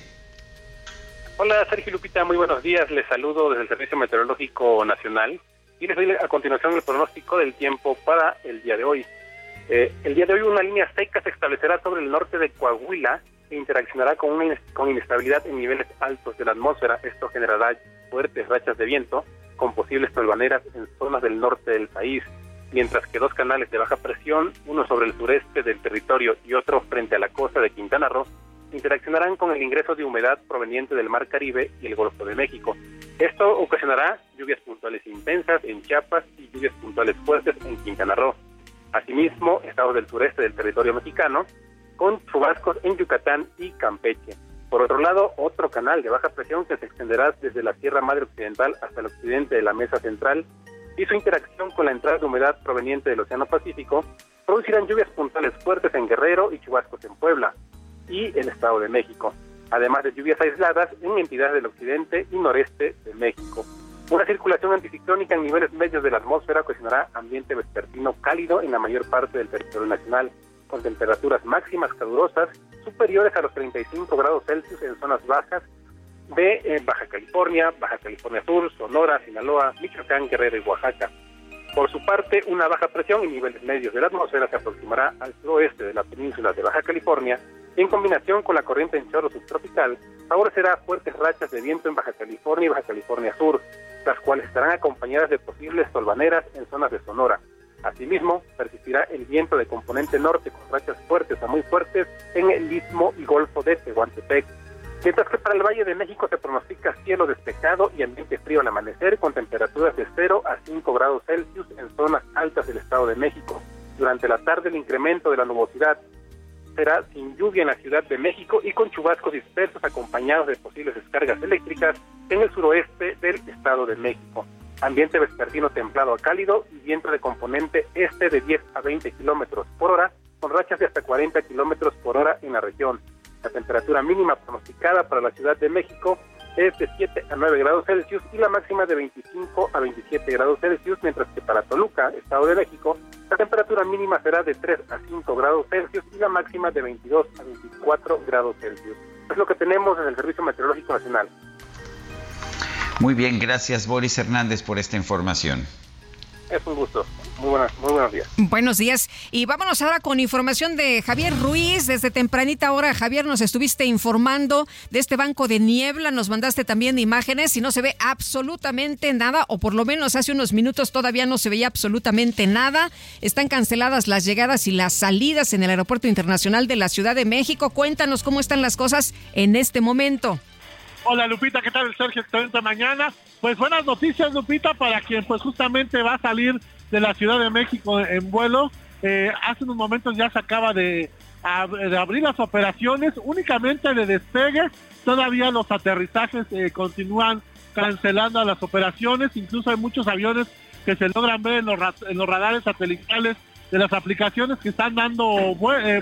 Hola Sergio Lupita, muy buenos días. Les saludo desde el Servicio Meteorológico Nacional y les doy a continuación el pronóstico del tiempo para el día de hoy. Eh, el día de hoy una línea seca se establecerá sobre el norte de Coahuila e interaccionará con una con inestabilidad en niveles altos de la atmósfera. Esto generará fuertes rachas de viento con posibles tolvaneras en zonas del norte del país, mientras que dos canales de baja presión, uno sobre el sureste del territorio y otro frente a la costa de Quintana Roo, interaccionarán con el ingreso de humedad proveniente del Mar Caribe y el Golfo de México. Esto ocasionará lluvias puntuales intensas en Chiapas y lluvias puntuales fuertes en Quintana Roo. Asimismo, estados del sureste del territorio mexicano, con chubascos en Yucatán y Campeche. Por otro lado, otro canal de baja presión que se extenderá desde la Sierra Madre Occidental hasta el occidente de la Mesa Central y su interacción con la entrada de humedad proveniente del Océano Pacífico producirán lluvias puntuales fuertes en Guerrero y chubascos en Puebla y el Estado de México. además de lluvias aisladas en entidades del occidente y noreste de México. Una circulación anticiclónica en niveles medios de la atmósfera ocasionará ambiente vespertino cálido en la mayor parte del territorio nacional, con temperaturas máximas calurosas superiores a los 35 grados Celsius en zonas bajas de eh, Baja California, Baja California Sur, Sonora, Sinaloa, Michoacán, Guerrero y Oaxaca. Por su parte, una baja presión en niveles medios de la atmósfera se aproximará al suroeste de la península de Baja California en combinación con la corriente en chorro subtropical favorecerá fuertes rachas de viento en Baja California y Baja California Sur, las cuales estarán acompañadas de posibles solvaneras en zonas de Sonora. Asimismo, persistirá el viento de componente norte con rachas fuertes a muy fuertes en el istmo y golfo de Tehuantepec. Mientras que para el Valle de México se pronostica cielo despejado y ambiente frío al amanecer con temperaturas de 0 a 5 grados Celsius en zonas altas del Estado de México. Durante la tarde el incremento de la nubosidad será sin lluvia en la Ciudad de México y con chubascos dispersos acompañados de posibles descargas eléctricas en el suroeste del Estado de México. Ambiente vespertino templado a cálido y viento de componente este de 10 a 20 kilómetros por hora, con rachas de hasta 40 kilómetros por hora en la región. La temperatura mínima pronosticada para la Ciudad de México es de 7 a 9 grados Celsius y la máxima de 25 a 27 grados Celsius, mientras que para Toluca, Estado de México, temperatura mínima será de 3 a 5 grados Celsius y la máxima de 22 a 24 grados Celsius. Es lo que tenemos en el Servicio Meteorológico Nacional. Muy bien, gracias Boris Hernández por esta información. Es un gusto. Muy, muy buenos días. Buenos días. Y vámonos ahora con información de Javier Ruiz. Desde tempranita hora, Javier, nos estuviste informando de este banco de niebla. Nos mandaste también imágenes y no se ve absolutamente nada, o por lo menos hace unos minutos todavía no se veía absolutamente nada. Están canceladas las llegadas y las salidas en el Aeropuerto Internacional de la Ciudad de México. Cuéntanos cómo están las cosas en este momento. Hola Lupita, ¿qué tal? Sergio, excelente mañana. Pues buenas noticias Lupita para quien pues justamente va a salir de la Ciudad de México en vuelo. Eh, hace unos momentos ya se acaba de, abrir las operaciones únicamente de despegue. Todavía los aterrizajes eh, continúan cancelando las operaciones. Incluso hay muchos aviones que se logran ver en los, en los radares satelitales de las aplicaciones que están dando eh,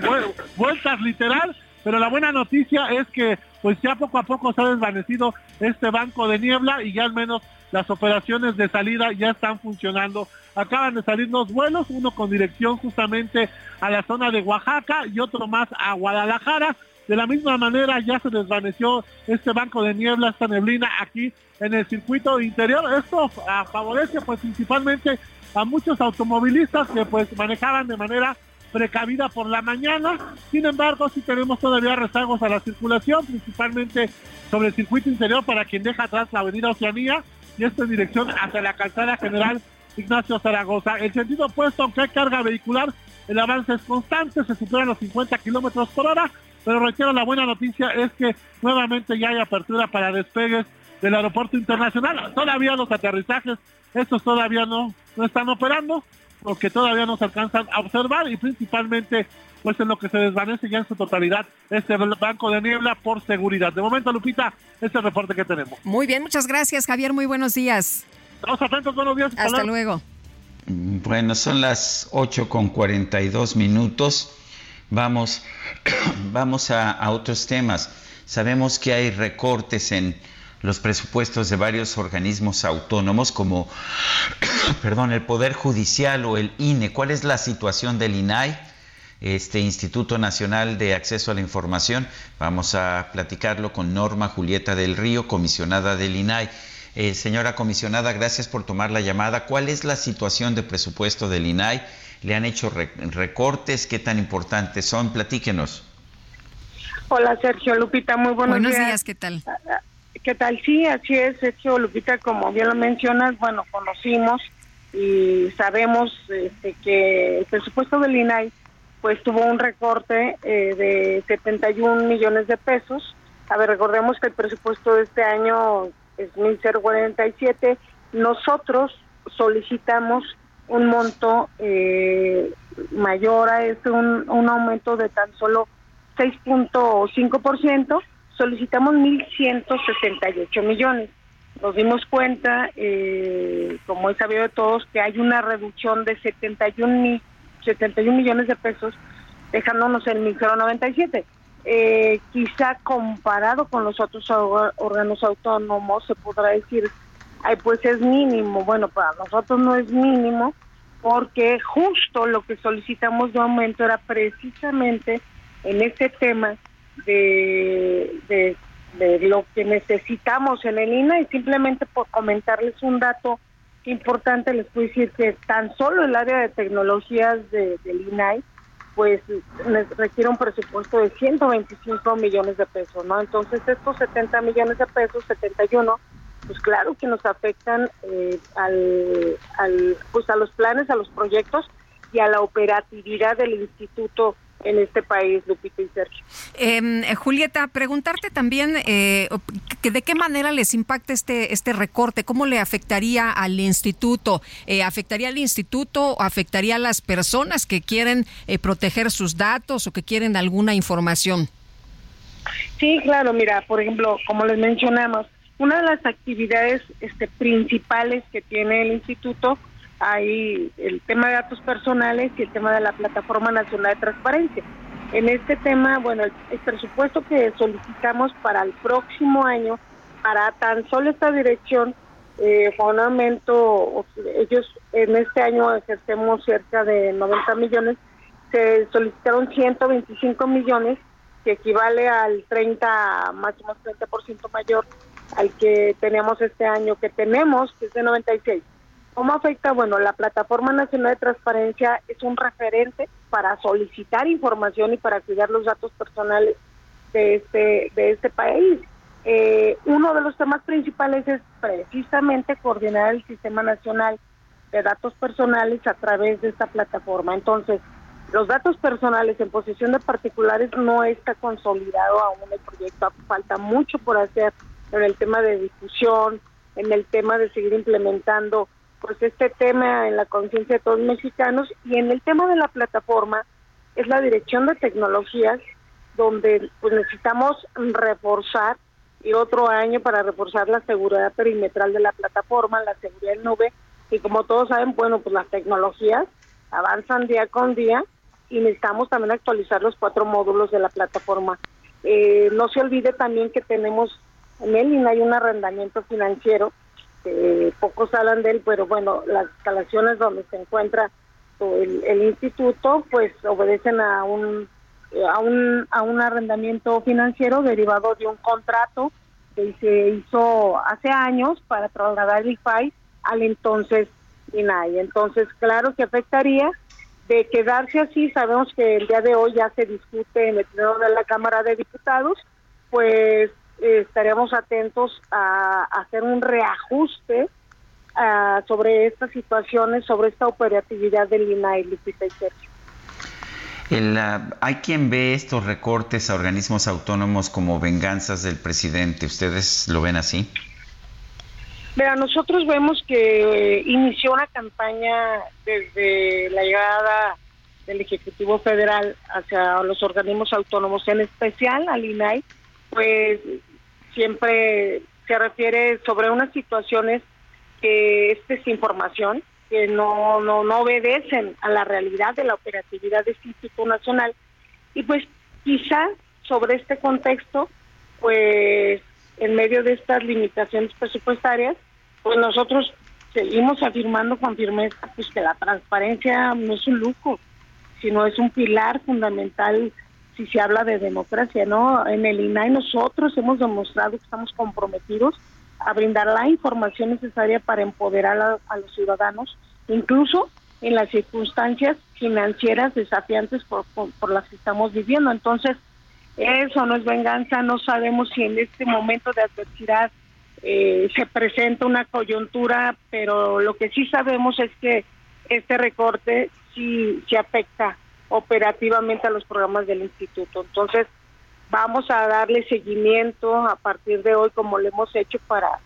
vueltas literal. Pero la buena noticia es que pues ya poco a poco se ha desvanecido este banco de niebla y ya al menos las operaciones de salida ya están funcionando. Acaban de salir dos vuelos, uno con dirección justamente a la zona de Oaxaca y otro más a Guadalajara. De la misma manera ya se desvaneció este banco de niebla, esta neblina aquí en el circuito interior. Esto favorece pues principalmente a muchos automovilistas que pues manejaban de manera precavida por la mañana. Sin embargo, sí tenemos todavía rezagos a la circulación, principalmente sobre el circuito interior para quien deja atrás la avenida Oceanía y esto en dirección hacia la calzada general Ignacio Zaragoza. El sentido opuesto, aunque hay carga vehicular, el avance es constante, se superan los 50 kilómetros por hora, pero reitero, la buena noticia es que nuevamente ya hay apertura para despegues del aeropuerto internacional. Todavía los aterrizajes, estos todavía no, no están operando, porque todavía no se alcanzan a observar y principalmente pues en lo que se desvanece ya en su totalidad este banco de niebla por seguridad. De momento, Lupita, este es el reporte que tenemos. Muy bien, muchas gracias, Javier. Muy buenos días. Estamos atentos, buenos días. Hasta, luego. Bueno, son las 8 con 42 minutos. Vamos, vamos a, a otros temas. Sabemos que hay recortes en los presupuestos de varios organismos autónomos como perdón, el Poder Judicial o el INE. ¿Cuál es la situación del INAI? Este Instituto Nacional de Acceso a la Información. Vamos a platicarlo con Norma Julieta del Río, comisionada del INAI. Eh, señora comisionada, gracias por tomar la llamada. ¿Cuál es la situación de presupuesto del INAI? ¿Le han hecho recortes? ¿Qué tan importantes son? Platíquenos. Hola Sergio Lupita, muy buenos, buenos días. ¿Qué tal? ¿Qué tal? Sí, así es, Sergio Lupita, como bien lo mencionas, bueno, conocimos y sabemos este, que el presupuesto del INAI pues tuvo un recorte eh, de 71 millones de pesos. A ver, recordemos que el presupuesto de este año es 1.047. Nosotros solicitamos un monto eh, mayor a este, un, un aumento de tan solo 6.5%. Solicitamos 1.168 millones nos dimos cuenta, eh, como es sabido de todos, que hay una reducción de 71, 71 millones de pesos, dejándonos en 1.097. eh, quizá comparado con los otros órganos autónomos se podrá decir, ay, pues es mínimo. Bueno, para nosotros no es mínimo porque justo lo que solicitamos de aumento era precisamente en este tema de, de, lo que necesitamos en el INA y simplemente por comentarles un dato importante les puedo decir que tan solo el área de tecnologías de, del INAI pues requiere un presupuesto de 125 millones de pesos, ¿no? Entonces estos 70 millones de pesos, 71, pues claro que nos afectan eh, al, al, pues a los planes, a los proyectos y a la operatividad del instituto en este país, Lupita y Sergio. Em, eh, Julieta, preguntarte también eh, que de qué manera les impacta este este recorte, cómo le afectaría al instituto, eh, afectaría al instituto o afectaría a las personas que quieren eh, proteger sus datos o que quieren alguna información. Sí, claro, mira, por ejemplo, como les mencionamos, una de las actividades este, principales que tiene el instituto hay el tema de datos personales y el tema de la Plataforma Nacional de Transparencia. En este tema, bueno, el, presupuesto que solicitamos para el próximo año, para tan solo esta dirección, eh, fue un aumento, ellos en este año ejercemos cerca de 90 millones, se solicitaron 125 millones, que equivale al 30, más o menos 30% mayor al que teníamos este año, que tenemos, que es de 96. ¿Cómo afecta? Bueno, la Plataforma Nacional de Transparencia es un referente para solicitar información y para cuidar los datos personales de este, de este país. Eh, uno de los temas principales es precisamente coordinar el Sistema Nacional de Datos Personales a través de esta plataforma. Entonces, los datos personales en posesión de particulares no está consolidado aún el proyecto, falta mucho por hacer en el tema de difusión, en el tema de seguir implementando pues este tema en la conciencia de todos los mexicanos y en el tema de la plataforma es la dirección de tecnologías donde pues necesitamos reforzar y otro año para reforzar la seguridad perimetral de la plataforma, la seguridad en nube y como todos saben, bueno, pues las tecnologías avanzan día con día y necesitamos también actualizar los cuatro módulos de la plataforma. Eh, no se olvide también que tenemos en el hay un arrendamiento financiero pocos hablan de él, pero bueno, las instalaciones donde se encuentra el, instituto, pues obedecen a un, a un a un arrendamiento financiero derivado de un contrato que se hizo hace años para trasladar el IFAI al entonces INAI. Entonces, claro que afectaría de quedarse así, sabemos que el día de hoy ya se discute en el pleno de la Cámara de Diputados, pues eh, estaremos atentos a, hacer un reajuste ah, sobre estas situaciones, sobre esta operatividad del INAI, Lupita y Sergio. Ah, hay quien ve estos recortes a organismos autónomos como venganzas del presidente. ¿Ustedes lo ven así? Mira, nosotros vemos que eh, inició una campaña desde la llegada del Ejecutivo Federal hacia los organismos autónomos, en especial al INAI, pues siempre se refiere sobre unas situaciones que es desinformación, que no, no, obedecen a la realidad de la operatividad de este Instituto Nacional. Y pues quizá sobre este contexto, pues en medio de estas limitaciones presupuestarias, pues nosotros seguimos afirmando con firmeza pues que la transparencia no es un lujo, sino es un pilar fundamental si se habla de democracia, ¿no? En el INAI nosotros hemos demostrado que estamos comprometidos a brindar la información necesaria para empoderar a, los ciudadanos, incluso en las circunstancias financieras desafiantes por, por, las que estamos viviendo. Entonces, eso no es venganza, no sabemos si en este momento de adversidad eh, se presenta una coyuntura, pero lo que sí sabemos es que este recorte sí, sí afecta operativamente a los programas del instituto. Entonces, vamos a darle seguimiento a partir de hoy como lo hemos hecho para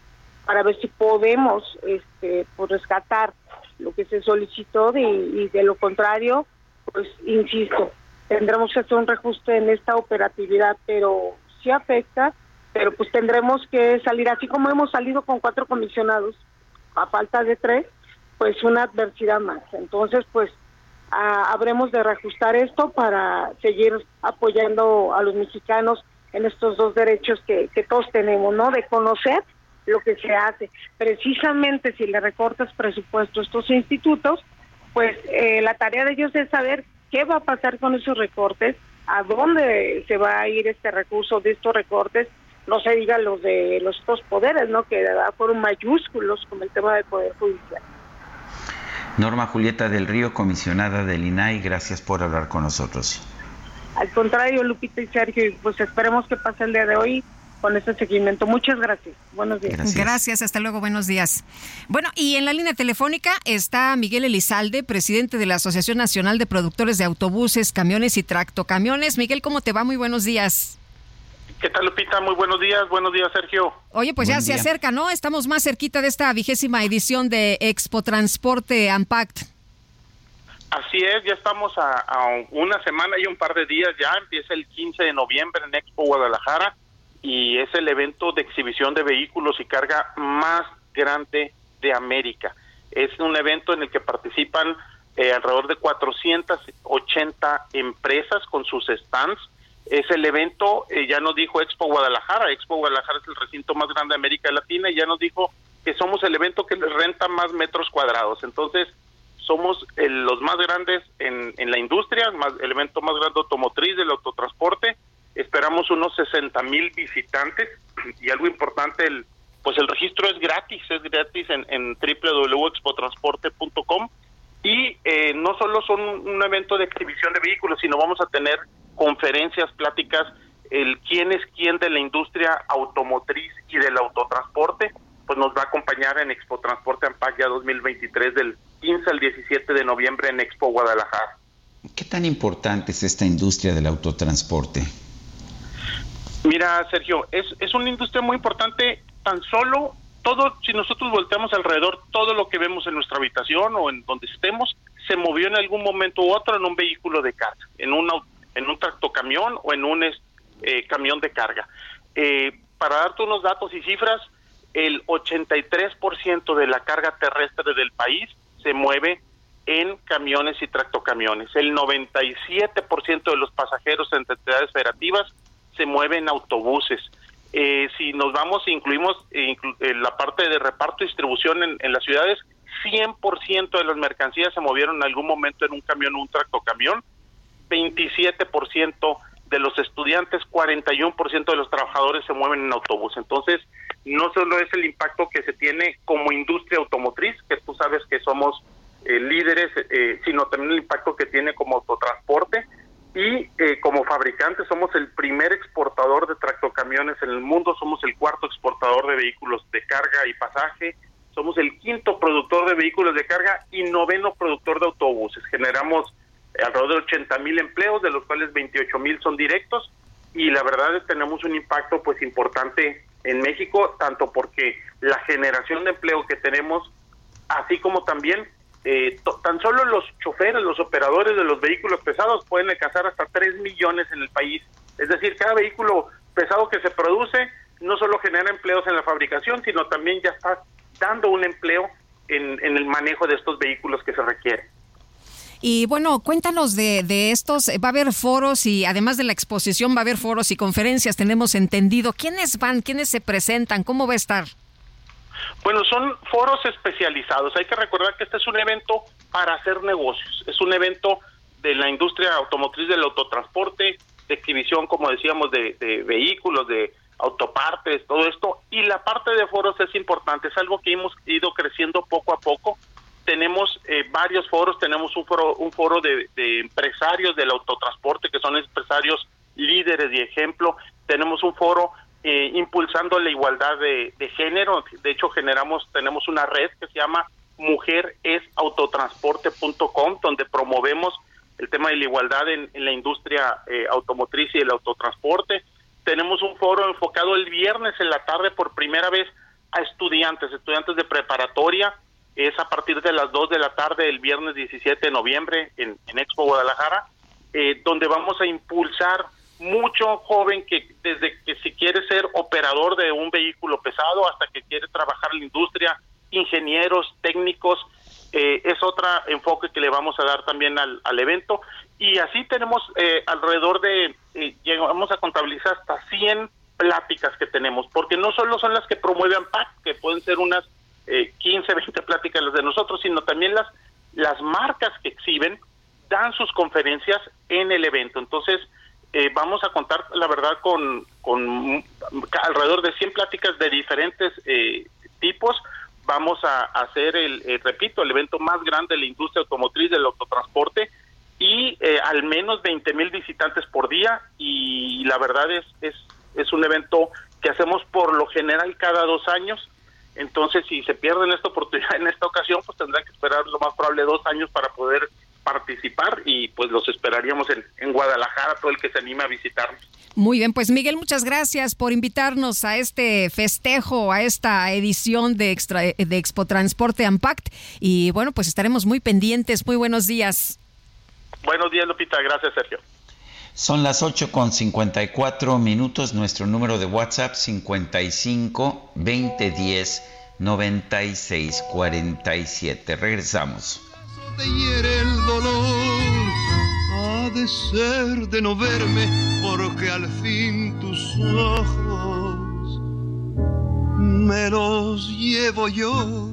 para ver si podemos este pues rescatar lo que se solicitó y de lo contrario pues insisto tendremos que hacer un reajuste en esta operatividad pero sí afecta pero pues tendremos que salir así como hemos salido con cuatro comisionados a falta de tres pues una adversidad más entonces pues ah, habremos de reajustar esto para seguir apoyando a los mexicanos en estos dos derechos que, todos tenemos, ¿no? De conocer lo que se hace. Precisamente si le recortas presupuesto a estos institutos, pues eh, la tarea de ellos es saber qué va a pasar con esos recortes, a dónde se va a ir este recurso de estos recortes, no se diga los de los dos poderes, ¿no? Que fueron mayúsculos con el tema del Poder Judicial. Norma Julieta del Río, comisionada del INAI, gracias por hablar con nosotros. Al contrario, Lupita y Sergio, pues esperemos que pase el día de hoy con este seguimiento. Muchas gracias. Buenos días. Gracias. hasta luego, buenos días. Bueno, y en la línea telefónica está Miguel Elizalde, presidente de la Asociación Nacional de Productores de Autobuses, Camiones y Tractocamiones. Miguel, ¿cómo te va? Muy buenos días. ¿Qué tal, Lupita? Muy buenos días. Buenos días, Sergio. Oye, pues ya se acerca, ¿no? Estamos más cerquita de esta vigésima edición de Expo Transporte Ampact. Así es, ya estamos a, a, una semana y un par de días ya. Empieza el 15 de noviembre en Expo Guadalajara y es el evento de exhibición de vehículos y carga más grande de América. Es un evento en el que participan eh, alrededor de 480 empresas con sus stands. Es el evento, eh, ya nos dijo Expo Guadalajara, Expo Guadalajara es el recinto más grande de América Latina y ya nos dijo que somos el evento que renta más metros cuadrados. Entonces, somos los más grandes en, en la industria, más, el evento más grande automotriz del autotransporte esperamos unos 60 mil visitantes y algo importante, el, pues el registro es gratis, es gratis en, en www.expotransporte.com y eh, no solo son un evento de exhibición de vehículos, sino vamos a tener conferencias, pláticas, el quién es quién de la industria automotriz y del autotransporte, pues nos va a acompañar en Expo Transporte Ampac ya 2023 del 15 al 17 de noviembre en Expo Guadalajara. ¿Qué tan importante es esta industria del autotransporte? Mira, Sergio, es, es una industria muy importante, tan solo todo, si nosotros volteamos alrededor, todo lo que vemos en nuestra habitación o en donde estemos, se movió en algún momento u otro en un vehículo de carga, en, una, en un tractocamión o en un eh, camión de carga. Eh, para darte unos datos y cifras, el 83% de la carga terrestre del país se mueve en camiones y tractocamiones. El 97% de los pasajeros en entidades federativas se mueven autobuses. Eh, si nos vamos, incluimos eh, la parte de reparto y distribución en, las ciudades, 100% de las mercancías se movieron en algún momento en un camión o un tractocamión, 27% de los estudiantes, 41% de los trabajadores se mueven en autobús. Entonces, no solo es el impacto que se tiene como industria automotriz, que tú sabes que somos eh, líderes, sino también el impacto que tiene como autotransporte, y eh, como fabricante somos el primer exportador de tractocamiones en el mundo, somos el cuarto exportador de vehículos de carga y pasaje, somos el quinto productor de vehículos de carga y noveno productor de autobuses. Generamos eh, alrededor de 80 mil empleos, de los cuales 28 mil son directos y la verdad es que tenemos un impacto pues importante en México, tanto porque la generación de empleo que tenemos, así como también eh, tan solo los choferes, los operadores de los vehículos pesados pueden alcanzar hasta 3 millones en el país. Es decir, cada vehículo pesado que se produce no solo genera empleos en la fabricación, sino también ya está dando un empleo en, el manejo de estos vehículos que se requieren. Y bueno, cuéntanos de, de, estos, va a haber foros y además de la exposición va a haber foros y conferencias, tenemos entendido. ¿Quiénes van? ¿Quiénes se presentan? ¿Cómo va a estar? Bueno, son foros especializados. Hay que recordar que este es un evento para hacer negocios. Es un evento de la industria automotriz del autotransporte, de exhibición, como decíamos, de, vehículos, de autopartes, todo esto. Y la parte de foros es importante, es algo que hemos ido creciendo poco a poco. Tenemos eh, varios foros, tenemos un foro, un foro de, de empresarios del autotransporte, que son empresarios líderes y ejemplo. Tenemos un foro eh, impulsando la igualdad de, género. De hecho, generamos, tenemos una red que se llama mujeresautotransporte.com, donde promovemos el tema de la igualdad en, la industria eh, automotriz y el autotransporte. Tenemos un foro enfocado el viernes en la tarde por primera vez a estudiantes, estudiantes de preparatoria. Es a partir de las 2 de la tarde el viernes 17 de noviembre en, Expo Guadalajara, eh, donde vamos a impulsar mucho joven que desde que si quiere ser operador de un vehículo pesado hasta que quiere trabajar en la industria, ingenieros, técnicos, eh, es otro enfoque que le vamos a dar también al, al evento. Y así tenemos eh, alrededor de, eh, llegamos a contabilizar hasta 100 pláticas que tenemos, porque no solo son las que promueven PAC, que pueden ser unas 15, 20 pláticas las de nosotros, sino también las, las marcas que exhiben dan sus conferencias en el evento. Entonces, vamos a contar, la verdad, con, con alrededor de 100 pláticas de diferentes tipos, vamos a hacer el, eh, repito, el evento más grande de la industria automotriz del autotransporte y eh, al menos 20 mil visitantes por día y la verdad es, es, es un evento que hacemos por lo general cada dos años. Entonces, si se pierden esta oportunidad en esta ocasión, pues tendrán que esperar lo más probable dos años para poder participar y pues los esperaríamos en, en Guadalajara, todo el que se anime a visitarnos. Muy bien, pues Miguel, muchas gracias por invitarnos a este festejo, a esta edición de, Extra, de Expo Transporte Ampact. Y bueno, pues estaremos muy pendientes. Muy buenos días. Buenos días, Lupita. Gracias, Sergio. Son las 8 con 54 minutos. Nuestro número de WhatsApp 55 2010 96 47. Regresamos. El dolor de ser de no verme, porque al fin tus ojos me los llevo yo.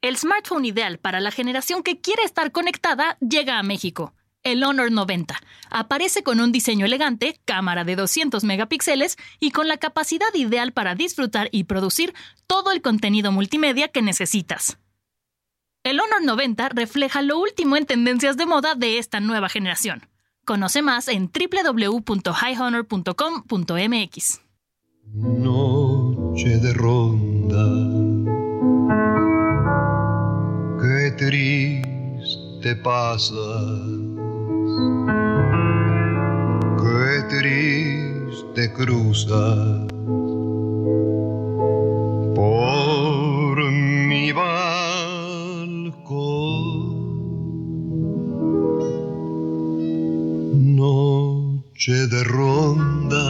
El smartphone ideal para la generación que quiere estar conectada llega a México. El Honor 90. Aparece con un diseño elegante, cámara de 200 megapíxeles y con la capacidad ideal para disfrutar y producir todo el contenido multimedia que necesitas. El Honor 90 refleja lo último en tendencias de moda de esta nueva generación. Conoce más en www.highhonor.com.mx. Noche de ronda triste pasas, qué triste cruzas por mi balcón. Noche de ronda,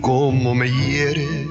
como me hieres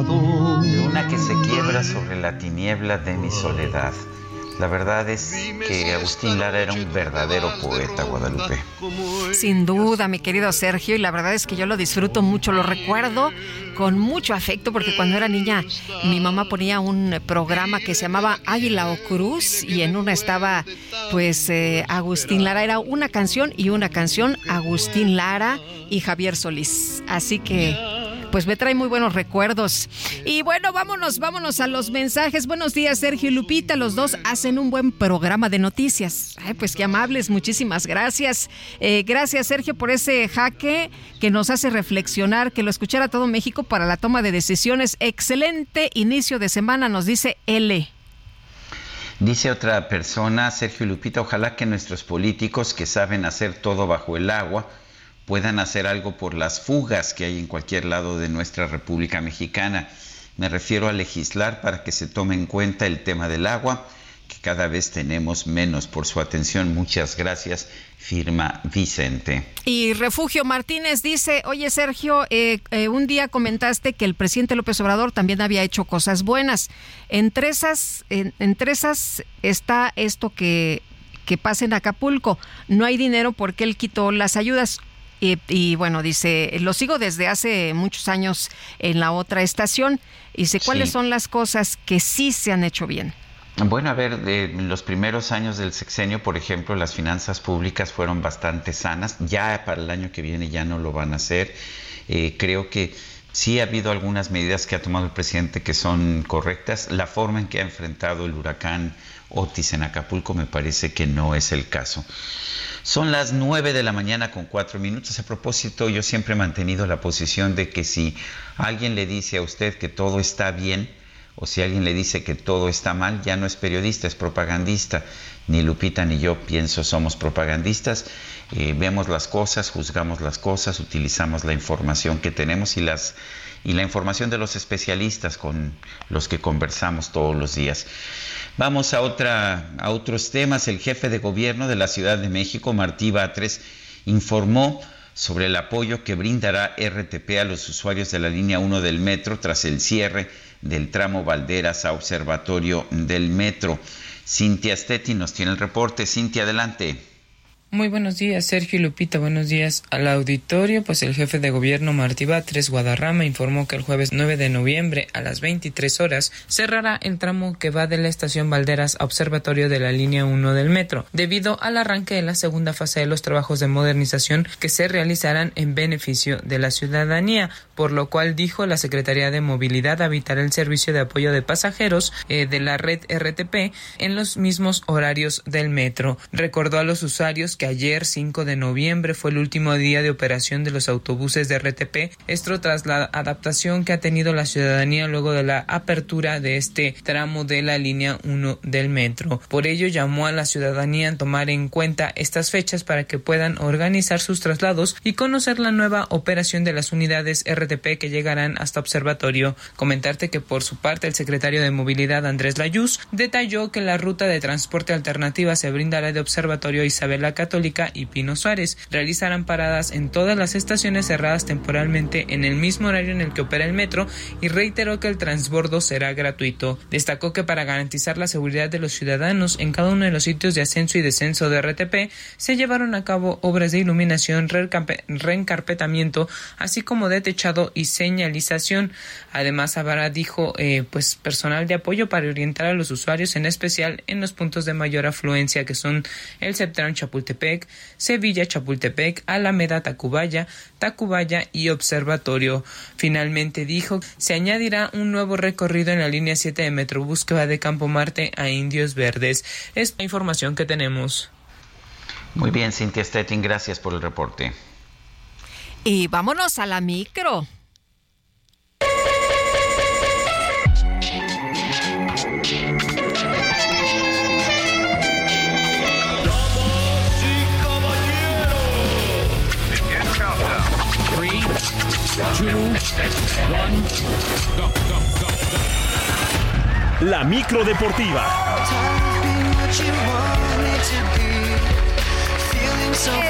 Luna que se quiebra sobre la tiniebla de mi soledad. La verdad es que Agustín Lara era un verdadero poeta, Guadalupe. Sin duda, mi querido Sergio, y la verdad es que yo lo disfruto mucho, lo recuerdo con mucho afecto, porque cuando era niña mi mamá ponía un programa que se llamaba Águila o Cruz, y en una estaba, pues, eh, Agustín Lara, era una canción y una canción, Agustín Lara y Javier Solís. Así que pues me trae muy buenos recuerdos. Y bueno, vámonos, vámonos a los mensajes. Buenos días, Sergio y Lupita. Los dos hacen un buen programa de noticias. Ay, pues qué amables, muchísimas gracias. Eh, gracias, Sergio, por ese jaque que nos hace reflexionar, que lo escuchara todo México para la toma de decisiones. Excelente inicio de semana, nos dice L. Dice otra persona, Sergio Lupita, ojalá que nuestros políticos que saben hacer todo bajo el agua puedan hacer algo por las fugas que hay en cualquier lado de nuestra República Mexicana. Me refiero a legislar para que se tome en cuenta el tema del agua, que cada vez tenemos menos. Por su atención, muchas gracias, firma Vicente. Y Refugio Martínez dice, oye Sergio, eh, eh, un día comentaste que el presidente López Obrador también había hecho cosas buenas. Entre esas, entre esas está esto que, que pasa en Acapulco. No hay dinero porque él quitó las ayudas. Y, bueno, dice, lo sigo desde hace muchos años en la otra estación. Y dice, ¿cuáles son las cosas que sí se han hecho bien? Bueno, a ver, en los primeros años del sexenio, por ejemplo, las finanzas públicas fueron bastante sanas. Ya para el año que viene ya no lo van a hacer. Eh, creo que sí ha habido algunas medidas que ha tomado el presidente que son correctas. La forma en que ha enfrentado el huracán Otis en Acapulco me parece que no es el caso. Son las 9 de la mañana con cuatro minutos. A propósito, yo siempre he mantenido la posición de que si alguien le dice a usted que todo está bien, o si alguien le dice que todo está mal, ya no es periodista, es propagandista. Ni Lupita ni yo pienso somos propagandistas. Eh, vemos las cosas, juzgamos las cosas, utilizamos la información que tenemos y las y la información de los especialistas con los que conversamos todos los días. Vamos a, otra, a otros temas. El jefe de gobierno de la Ciudad de México, Martí Batres, informó sobre el apoyo que brindará RTP a los usuarios de la línea 1 del metro tras el cierre del tramo Valderas a Observatorio del Metro. Cintia Stetti nos tiene el reporte. Cintia, adelante. Muy buenos días, Sergio y Lupita. Buenos días al auditorio. Pues el jefe de gobierno Martí Batres Guadarrama informó que el jueves 9 de noviembre a las 23 horas cerrará el tramo que va de la estación Valderas a Observatorio de la línea 1 del metro, debido al arranque de la segunda fase de los trabajos de modernización que se realizarán en beneficio de la ciudadanía, por lo cual dijo la Secretaría de Movilidad habitará el servicio de apoyo de pasajeros eh, de la red RTP en los mismos horarios del metro. Recordó a los usuarios que ayer 5 de noviembre fue el último día de operación de los autobuses de RTP, esto tras la adaptación que ha tenido la ciudadanía luego de la apertura de este tramo de la línea 1 del metro. Por ello llamó a la ciudadanía a tomar en cuenta estas fechas para que puedan organizar sus traslados y conocer la nueva operación de las unidades RTP que llegarán hasta observatorio. Comentarte que por su parte el secretario de Movilidad Andrés Layuz detalló que la ruta de transporte alternativa se brindará de observatorio Isabela Católica y Pino Suárez. Realizarán paradas en todas las estaciones cerradas temporalmente en el mismo horario en el que opera el metro y reiteró que el transbordo será gratuito. Destacó que para garantizar la seguridad de los ciudadanos en cada uno de los sitios de ascenso y descenso de RTP se llevaron a cabo obras de iluminación, reencarpetamiento, así como de techado y señalización. Además, habrá, dijo, eh, pues personal de apoyo para orientar a los usuarios, en especial en los puntos de mayor afluencia que son el Septrán Chapultepec Sevilla, Chapultepec, Alameda, Tacubaya, Tacubaya y Observatorio. Finalmente dijo, se añadirá un nuevo recorrido en la línea 7 de Metrobús que va de Campo Marte a Indios Verdes. Es la información que tenemos. Muy bien, Cintia Stettin, gracias por el reporte. Y vámonos a la micro. La micro deportiva.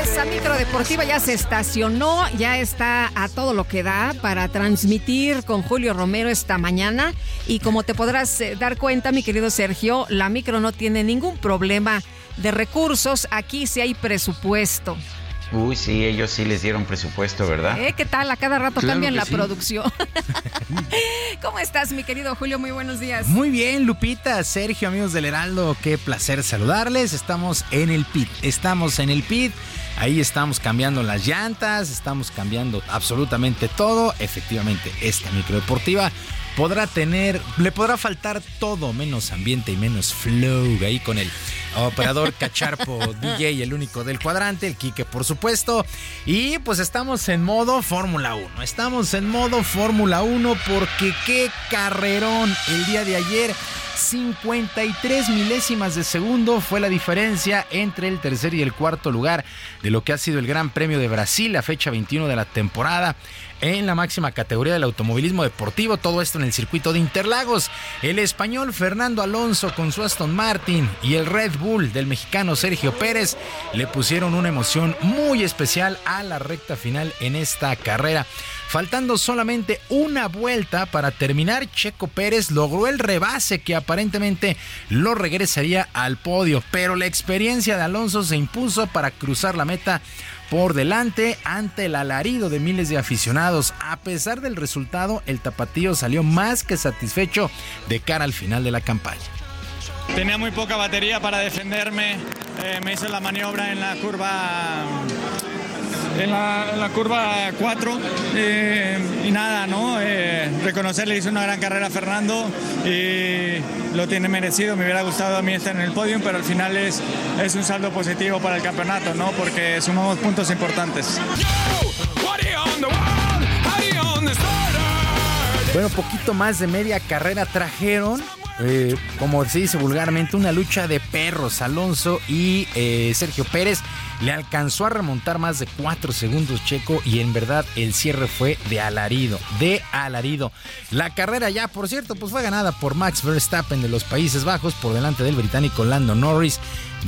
Esa micro deportiva ya se estacionó, ya está a todo lo que da para transmitir con Julio Romero esta mañana. Y como te podrás eh, dar cuenta, mi querido Sergio, la micro no tiene ningún problema de recursos. Aquí sí hay presupuesto. Uy, sí, ellos sí les dieron presupuesto, ¿verdad? ¿Eh? ¿Qué tal? A cada rato cambian la producción. ¿Cómo estás, mi querido Julio? Muy buenos días. Muy bien, Lupita, Sergio, amigos del Heraldo, qué placer saludarles. Estamos en el PIT. Estamos en el PIT. Ahí estamos cambiando las llantas, estamos cambiando absolutamente todo. Efectivamente, esta microdeportiva podrá tener, le podrá faltar todo menos ambiente y menos flow ahí con el operador cacharpo DJ, el único del cuadrante, el Quique por supuesto. Y pues estamos en modo Fórmula 1, estamos en modo Fórmula 1 porque qué carrerón el día de ayer 53 milésimas de segundo fue la diferencia entre el tercer y el cuarto lugar de lo que ha sido el Gran Premio de Brasil, la fecha 21 de la temporada en la máxima categoría del automovilismo deportivo, todo esto en el circuito de Interlagos. El español Fernando Alonso con su Aston Martin y el Red Bull del mexicano Sergio Pérez le pusieron una emoción muy especial a la recta final en esta carrera. Faltando solamente una vuelta para terminar, Checo Pérez logró el rebase que aparentemente lo regresaría al podio, pero la experiencia de Alonso se impuso para cruzar la meta por delante ante el alarido de miles de aficionados. A pesar del resultado, el tapatío salió más que satisfecho de cara al final de la campaña. Tenía muy poca batería para defenderme, eh, me hizo la maniobra en la curva en la, curva 4 eh, y nada, ¿no? Eh, reconocerle hizo una gran carrera a Fernando y lo tiene merecido. Me hubiera gustado a mí estar en el podio, pero al final es, es un saldo positivo para el campeonato, ¿no? Porque sumamos puntos importantes. Bueno, poquito más de media carrera trajeron eh, como se dice vulgarmente, una lucha de perros. Alonso y eh, Sergio Pérez le alcanzó a remontar más de cuatro segundos Checo y en verdad el cierre fue de alarido, de alarido. La carrera ya, por cierto, pues fue ganada por Max Verstappen de los Países Bajos por delante del británico Lando Norris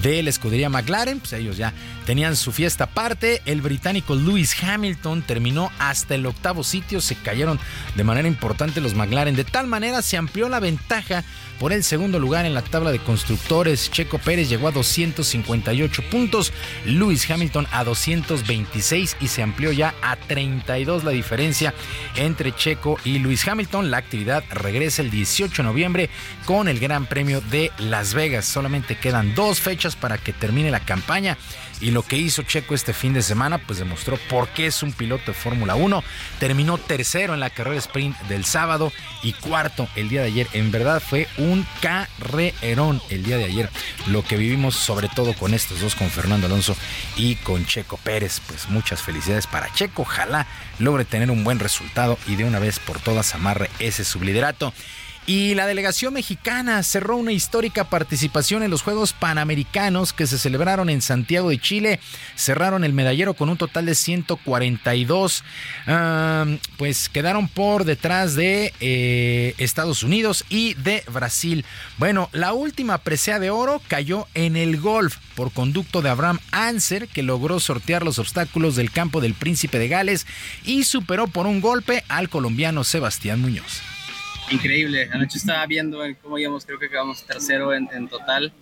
de la escudería McLaren, pues ellos ya tenían su fiesta aparte. El británico Lewis Hamilton terminó hasta el octavo sitio, se cayeron de manera importante los McLaren, de tal manera se amplió la ventaja por el segundo lugar en la tabla de constructores. Checo Pérez llegó a 258 puntos, Lewis Hamilton a 226 y se amplió ya a 32 la diferencia entre Checo y Lewis Hamilton. La actividad regresa el 18 de noviembre con el Gran Premio de Las Vegas. Solamente quedan dos fechas para que termine la campaña. Y lo que hizo Checo este fin de semana, pues demostró por qué es un piloto de Fórmula 1. Terminó tercero en la carrera sprint del sábado y cuarto el día de ayer. En verdad fue un carrerón el día de ayer. Lo que vivimos sobre todo con estos dos, con Fernando Alonso y con Checo Pérez. Pues muchas felicidades para Checo. Ojalá logre tener un buen resultado y de una vez por todas amarre ese subliderato. Y la delegación mexicana cerró una histórica participación en los Juegos Panamericanos que se celebraron en Santiago de Chile. Cerraron el medallero con un total de 142. pues quedaron por detrás de eh, Estados Unidos y de Brasil. Bueno, la última presea de oro cayó en el golf por conducto de Abraham Anser, que logró sortear los obstáculos del campo del Príncipe de Gales y superó por un golpe al colombiano Sebastián Muñoz increíble. Anoche estaba viendo cómo íbamos, creo que quedamos tercero en, total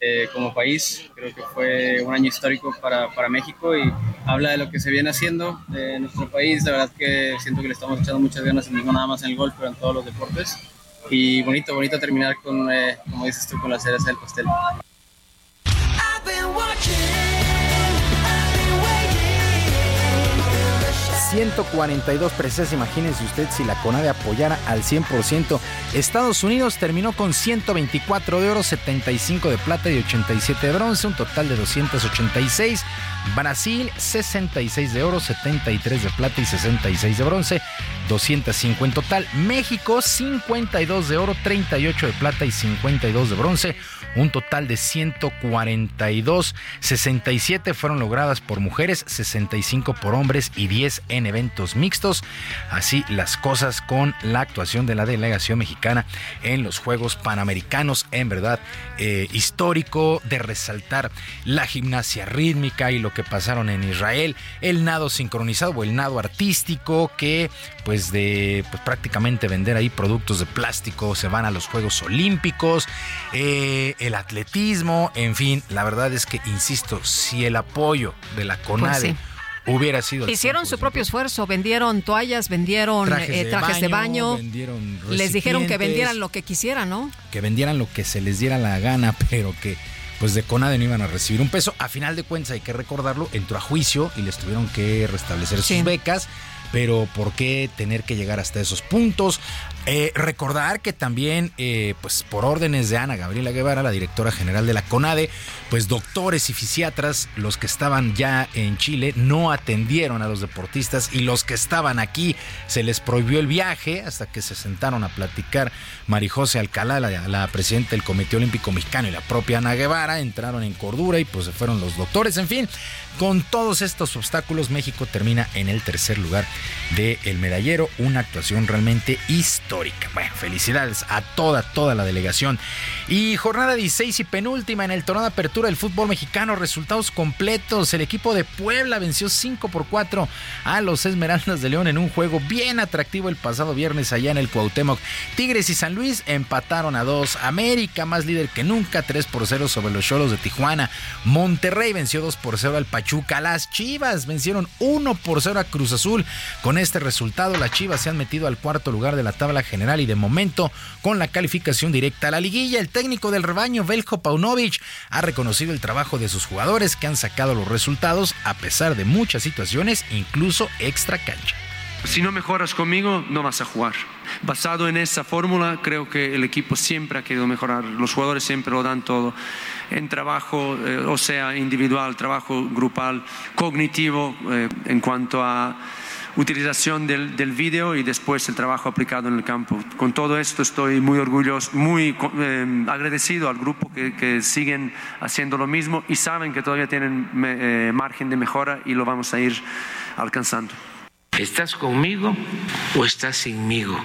eh, como país. Creo que fue un año histórico para, para, México y habla de lo que se viene haciendo en nuestro país. De verdad que siento que le estamos echando muchas ganas, no nada más en el golf, pero en todos los deportes. Y bonito, bonito terminar con, eh, como dices tú, con la cereza del pastel. 142 preseas. Imagínense usted si la CONADE apoyara al 100%. Estados Unidos terminó con 124 de oro, 75 de plata y 87 de bronce, un total de 286. Brasil 66 de oro, 73 de plata y 66 de bronce, 205 en total. México 52 de oro, 38 de plata y 52 de bronce, un total de 142. 67 fueron logradas por mujeres, 65 por hombres y 10 en eventos mixtos. Así las cosas con la actuación de la delegación mexicana en los Juegos Panamericanos. En verdad, eh, histórico de resaltar la gimnasia rítmica y lo que pasaron en Israel, el nado sincronizado o el nado artístico que pues de pues, prácticamente vender ahí productos de plástico se van a los Juegos Olímpicos, eh, el atletismo, en fin, la verdad es que, insisto, si el apoyo de la pues CONADE... hubiera sido. Hicieron su propio esfuerzo, vendieron toallas, vendieron trajes, de, baño, les dijeron que vendieran lo que quisieran, ¿no? Que vendieran lo que se les diera la gana, pero que pues de CONADE no iban a recibir un peso. A final de cuentas, hay que recordarlo, entró a juicio y les tuvieron que restablecer sus becas. Pero ¿por qué tener que llegar hasta esos puntos? Eh, recordar que también, eh, pues por órdenes de Ana Gabriela Guevara, la directora general de la CONADE, pues doctores y fisiatras, los que estaban ya en Chile, no atendieron a los deportistas y los que estaban aquí se les prohibió el viaje hasta que se sentaron a platicar Marijose Alcalá, la, presidenta del Comité Olímpico Mexicano y la propia Ana Guevara, entraron en cordura y pues se fueron los doctores. En fin, con todos estos obstáculos, México termina en el tercer lugar del medallero, una actuación realmente histórica. Bueno, felicidades a toda, toda la delegación. Y jornada 16 y penúltima en el torneo de apertura del fútbol mexicano, resultados completos. El equipo de Puebla venció 5 por 4 a los Esmeraldas de León en un juego bien atractivo el pasado viernes allá en el Cuauhtémoc. Tigres y San Luis empataron a 2. América, más líder que nunca, 3 por 0 sobre los Cholos de Tijuana. Monterrey venció 2 por 0 al Pachuca. Las Chivas vencieron 1 por 0 a Cruz Azul. Con este resultado, las Chivas se han metido al cuarto lugar de la tabla general y de momento con la calificación directa a la liguilla. El técnico del rebaño, Beljo Paunovic, ha reconocido el trabajo de sus jugadores que han sacado los resultados a pesar de muchas situaciones, incluso extra cancha. Si no mejoras conmigo, no vas a jugar. Basado en esa fórmula, creo que el equipo siempre ha querido mejorar. Los jugadores siempre lo dan todo. En trabajo, eh, o sea, individual, trabajo grupal, cognitivo, eh, en cuanto a utilización del, del vídeo y después el trabajo aplicado en el campo. Con todo esto estoy muy orgulloso, muy eh, agradecido al grupo que, que, siguen haciendo lo mismo y saben que todavía tienen eh, margen de mejora y lo vamos a ir alcanzando. ¿Estás conmigo o estás sinmigo?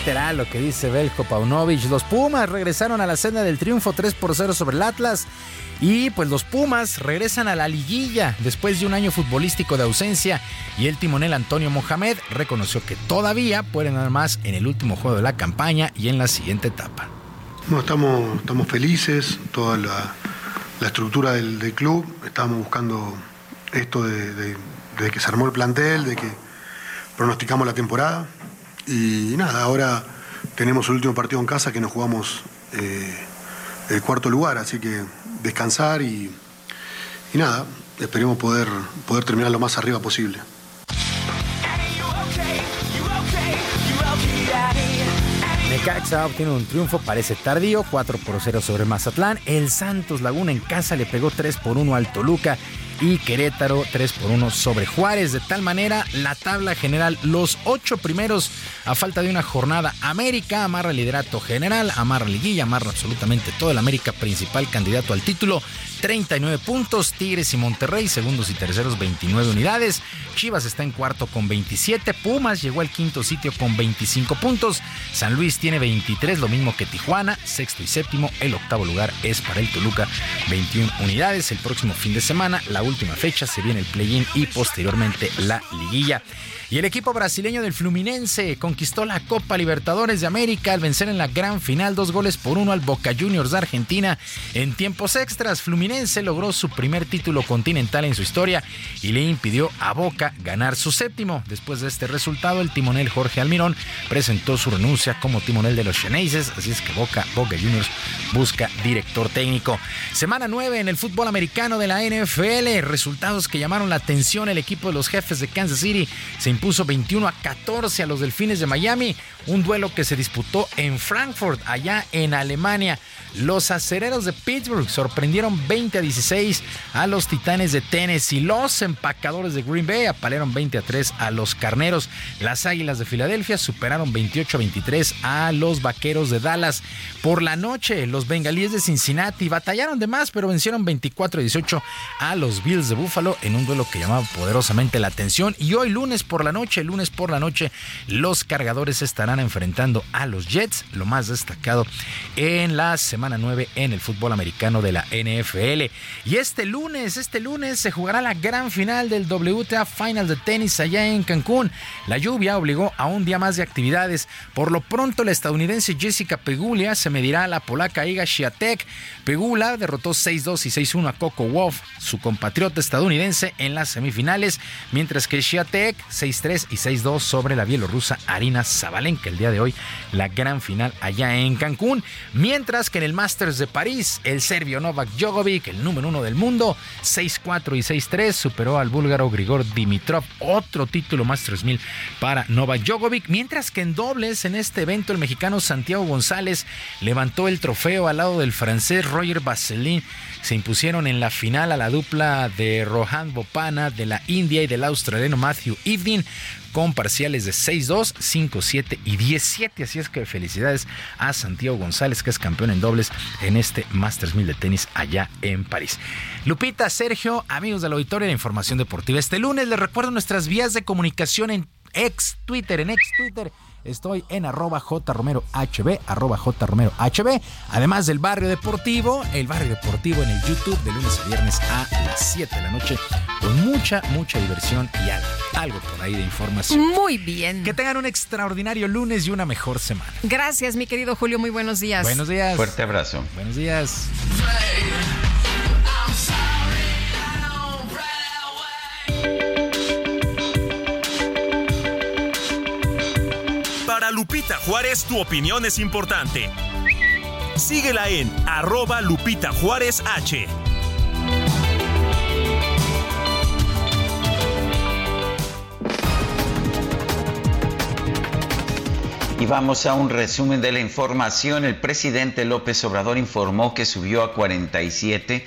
Literal lo que dice Belko Paunovic. Los Pumas regresaron a la senda del triunfo 3 por 0 sobre el Atlas. Y pues los Pumas regresan a la liguilla después de un año futbolístico de ausencia. Y el timonel Antonio Mohamed reconoció que todavía pueden dar más en el último juego de la campaña y en la siguiente etapa. No, estamos, estamos felices, toda la, estructura del, club. Estábamos buscando esto de, que se armó el plantel, de que pronosticamos la temporada. Y nada, ahora tenemos el último partido en casa que nos jugamos eh, el cuarto lugar, así que descansar y, nada, esperemos poder, poder terminar lo más arriba posible. Necaxa obtiene un triunfo, parece tardío, 4 por 0 sobre Mazatlán. El Santos Laguna en casa le pegó 3 por 1 al Toluca y Querétaro 3 por 1 sobre Juárez. De tal manera, la tabla general, los ocho primeros a falta de una jornada. América amarra liderato general, amarra liguilla, amarra absolutamente todo el América principal candidato al título. 39 puntos, Tigres y Monterrey, segundos y terceros 29 unidades. Chivas está en cuarto con 27, Pumas llegó al quinto sitio con 25 puntos. San Luis tiene 23, lo mismo que Tijuana, sexto y séptimo. El octavo lugar es para el Toluca, 21 unidades. El próximo fin de semana, la última fecha, se viene el play-in y posteriormente la liguilla. Y el equipo brasileño del Fluminense conquistó la Copa Libertadores de América al vencer en la gran final dos goles por uno al Boca Juniors de Argentina. En tiempos extras, Fluminense logró su primer título continental en su historia y le impidió a Boca ganar su séptimo. Después de este resultado, el timonel Jorge Almirón presentó su renuncia como timonel de los Xeneises, así es que Boca, Boca Juniors busca director técnico. Semana 9 en el fútbol americano de la NFL, resultados que llamaron la atención. El equipo de los jefes de Kansas City se impuso 21 a 14 a los Delfines de Miami, un duelo que se disputó en Frankfurt, allá en Alemania. Los acereros de Pittsburgh sorprendieron 20 a 16 a los Titanes de Tennessee. Los empacadores de Green Bay apalearon 20 a 3 a los Carneros. Las Águilas de Filadelfia superaron 28 a 23 a los Vaqueros de Dallas. Por la noche, los Bengalíes de Cincinnati batallaron de más, pero vencieron 24 a 18 a los Bills de Buffalo en un duelo que llamaba poderosamente la atención. Y hoy lunes por la noche, lunes por la noche, los cargadores estarán enfrentando a los Jets, lo más destacado en la semana semana 9 en el fútbol americano de la NFL. Y este lunes, este lunes se jugará la gran final del WTA Final de tenis allá en Cancún. La lluvia obligó a un día más de actividades. Por lo pronto, la estadounidense Jessica Pegulia se medirá a la polaca Iga Swiatek. Pegula derrotó 6-2 y 6-1 a Coco Wolf, su compatriota estadounidense, en las semifinales, mientras que Swiatek 6-3 6-3 y 6-2 sobre la bielorrusa Arina Zabalenka. El día de hoy, la gran final allá en Cancún. Mientras que en el Masters de París, el serbio Novak Djokovic, el número uno del mundo, 6-4 y 6-3, superó al búlgaro Grigor Dimitrov. Otro título Masters 1000 para Novak Djokovic. Mientras que en dobles, en este evento, el mexicano Santiago González levantó el trofeo al lado del francés Roger Vasselin se impusieron en la final a la dupla de Rohan Bopana de la India y del australiano Matthew Evening con parciales de 6-2, 5-7 y 10-7. Así es que felicidades a Santiago González, que es campeón en dobles en este Masters 1000 de tenis allá en París. Lupita, Sergio, amigos del auditorio de Información Deportiva. Este lunes les recuerdo nuestras vías de comunicación en ex Twitter, en ex Twitter Estoy en arroba jromerohb, arroba jromerohb. Además del barrio deportivo, el barrio deportivo en el YouTube de lunes a viernes a las 7 de la noche con mucha, mucha diversión y algo, algo por ahí de información. Muy bien. Que tengan un extraordinario lunes y una mejor semana. Gracias, mi querido Julio. Muy buenos días. Buenos días. Fuerte abrazo. Buenos días. Lupita Juárez, tu opinión es importante. Síguela en arroba Lupita Juárez H. Y vamos a un resumen de la información. El presidente López Obrador informó que subió a 47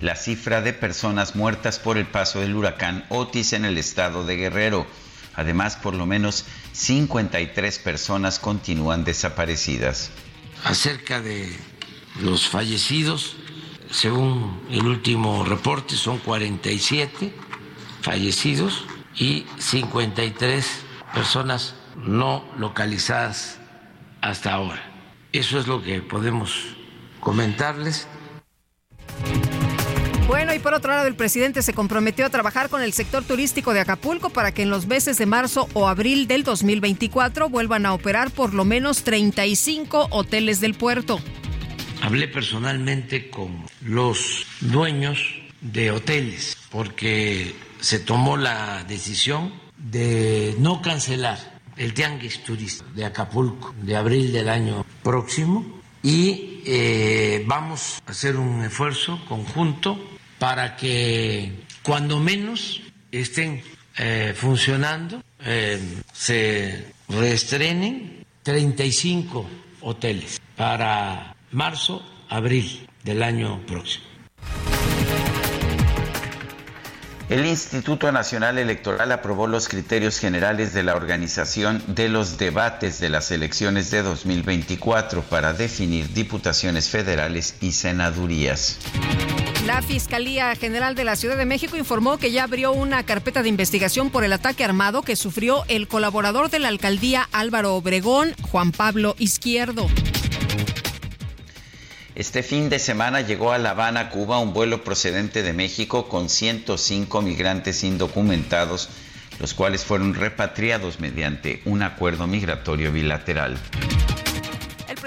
la cifra de personas muertas por el paso del huracán Otis en el estado de Guerrero. Además, por lo menos 53 personas continúan desaparecidas. Acerca de los fallecidos, según el último reporte, son 47 fallecidos y 53 personas no localizadas hasta ahora. Eso es lo que podemos comentarles. Bueno, y por otro lado, el presidente se comprometió a trabajar con el sector turístico de Acapulco para que en los meses de marzo o abril del 2024 vuelvan a operar por lo menos 35 hoteles del puerto. Hablé personalmente con los dueños de hoteles porque se tomó la decisión de no cancelar el tianguis turístico de Acapulco de abril del año próximo y eh, vamos a hacer un esfuerzo conjunto para que cuando menos estén eh, funcionando, eh, se reestrenen 35 hoteles para marzo, abril del año próximo. El Instituto Nacional Electoral aprobó los criterios generales de la organización de los debates de las elecciones de 2024 para definir diputaciones federales y senadurías. La Fiscalía General de la Ciudad de México informó que ya abrió una carpeta de investigación por el ataque armado que sufrió el colaborador de la alcaldía Álvaro Obregón, Juan Pablo Izquierdo. Este fin de semana llegó a La Habana, Cuba, un vuelo procedente de México con 105 migrantes indocumentados, los cuales fueron repatriados mediante un acuerdo migratorio bilateral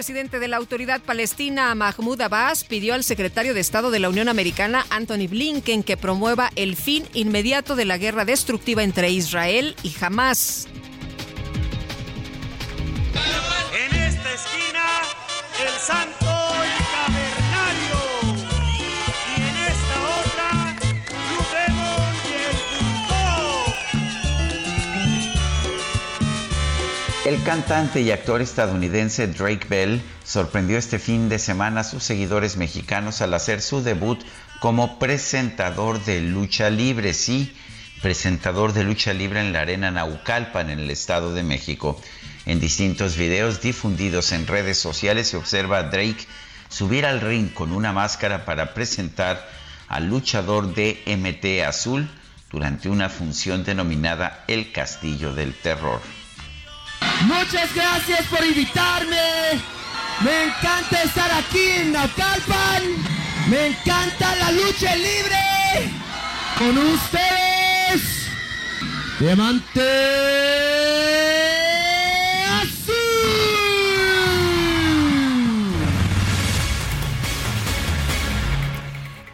presidente de la autoridad palestina, Mahmoud Abbas, pidió al secretario de Estado de la Unión Americana, Anthony Blinken, que promueva el fin inmediato de la guerra destructiva entre Israel y Hamas. En esta esquina, el santo El cantante y actor estadounidense Drake Bell sorprendió este fin de semana a sus seguidores mexicanos al hacer su debut como presentador de lucha libre, sí, presentador de lucha libre en la arena Naucalpan en el Estado de México. En distintos videos difundidos en redes sociales se observa a Drake subir al ring con una máscara para presentar al luchador de MT Azul durante una función denominada El Castillo del Terror. Muchas gracias por invitarme. Me encanta estar aquí en Naucalpan. Me encanta la lucha libre. Con ustedes, Diamante Azul.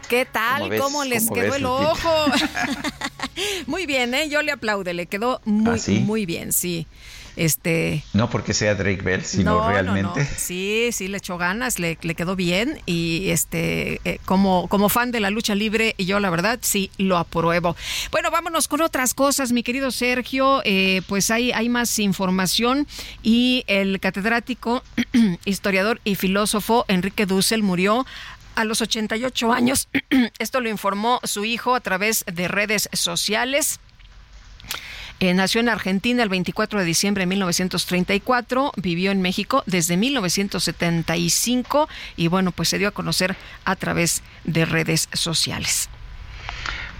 ¿Qué tal? ¿Cómo, les quedó el ojo? Muy bien, ¿eh? Yo le aplaude, le quedó muy, ¿Ah, muy bien, sí. Este. No porque sea Drake Bell, sino realmente. Sí, sí, le echó ganas, le, quedó bien. Y este, eh, como, como fan de la lucha libre, y yo la verdad sí lo apruebo. Bueno, vámonos con otras cosas, mi querido Sergio. Eh, pues hay, hay más información. Y el catedrático, historiador y filósofo Enrique Dussel murió a los 88 años. Esto lo informó su hijo a través de redes sociales. Eh, nació en Argentina el 24 de diciembre de 1934, vivió en México desde 1975 y bueno, pues se dio a conocer a través de redes sociales.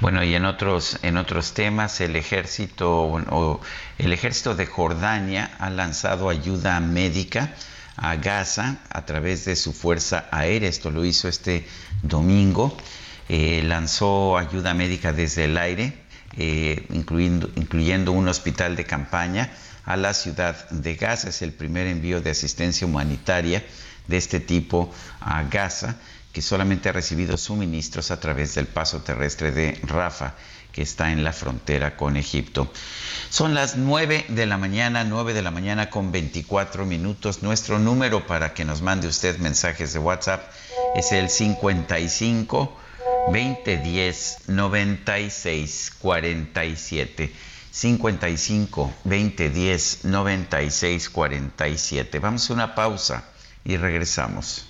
Bueno, y en otros, en otros temas, el ejército, o el ejército de Jordania ha lanzado ayuda médica a Gaza a través de su fuerza aérea. Esto lo hizo este domingo. Eh, lanzó ayuda médica desde el aire eh, incluyendo, un hospital de campaña a la ciudad de Gaza. Es el primer envío de asistencia humanitaria de este tipo a Gaza, que solamente ha recibido suministros a través del paso terrestre de Rafa, que está en la frontera con Egipto. Son las 9 de la mañana, 9 de la mañana con 24 minutos. Nuestro número para que nos mande usted mensajes de WhatsApp es el 55 2010 96 47 55 2010 96 47. Vamos a una pausa y regresamos.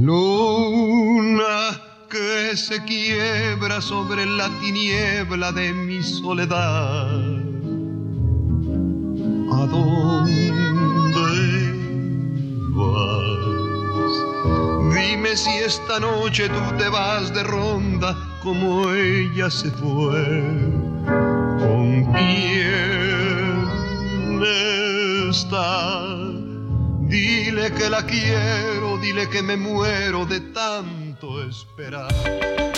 Luna que se quiebra sobre la tiniebla de mi soledad. ¿A Dime si esta noche tú te vas de ronda como ella se fue. ¿Con quién está? Dile que la quiero, dile que me muero de tanto esperar.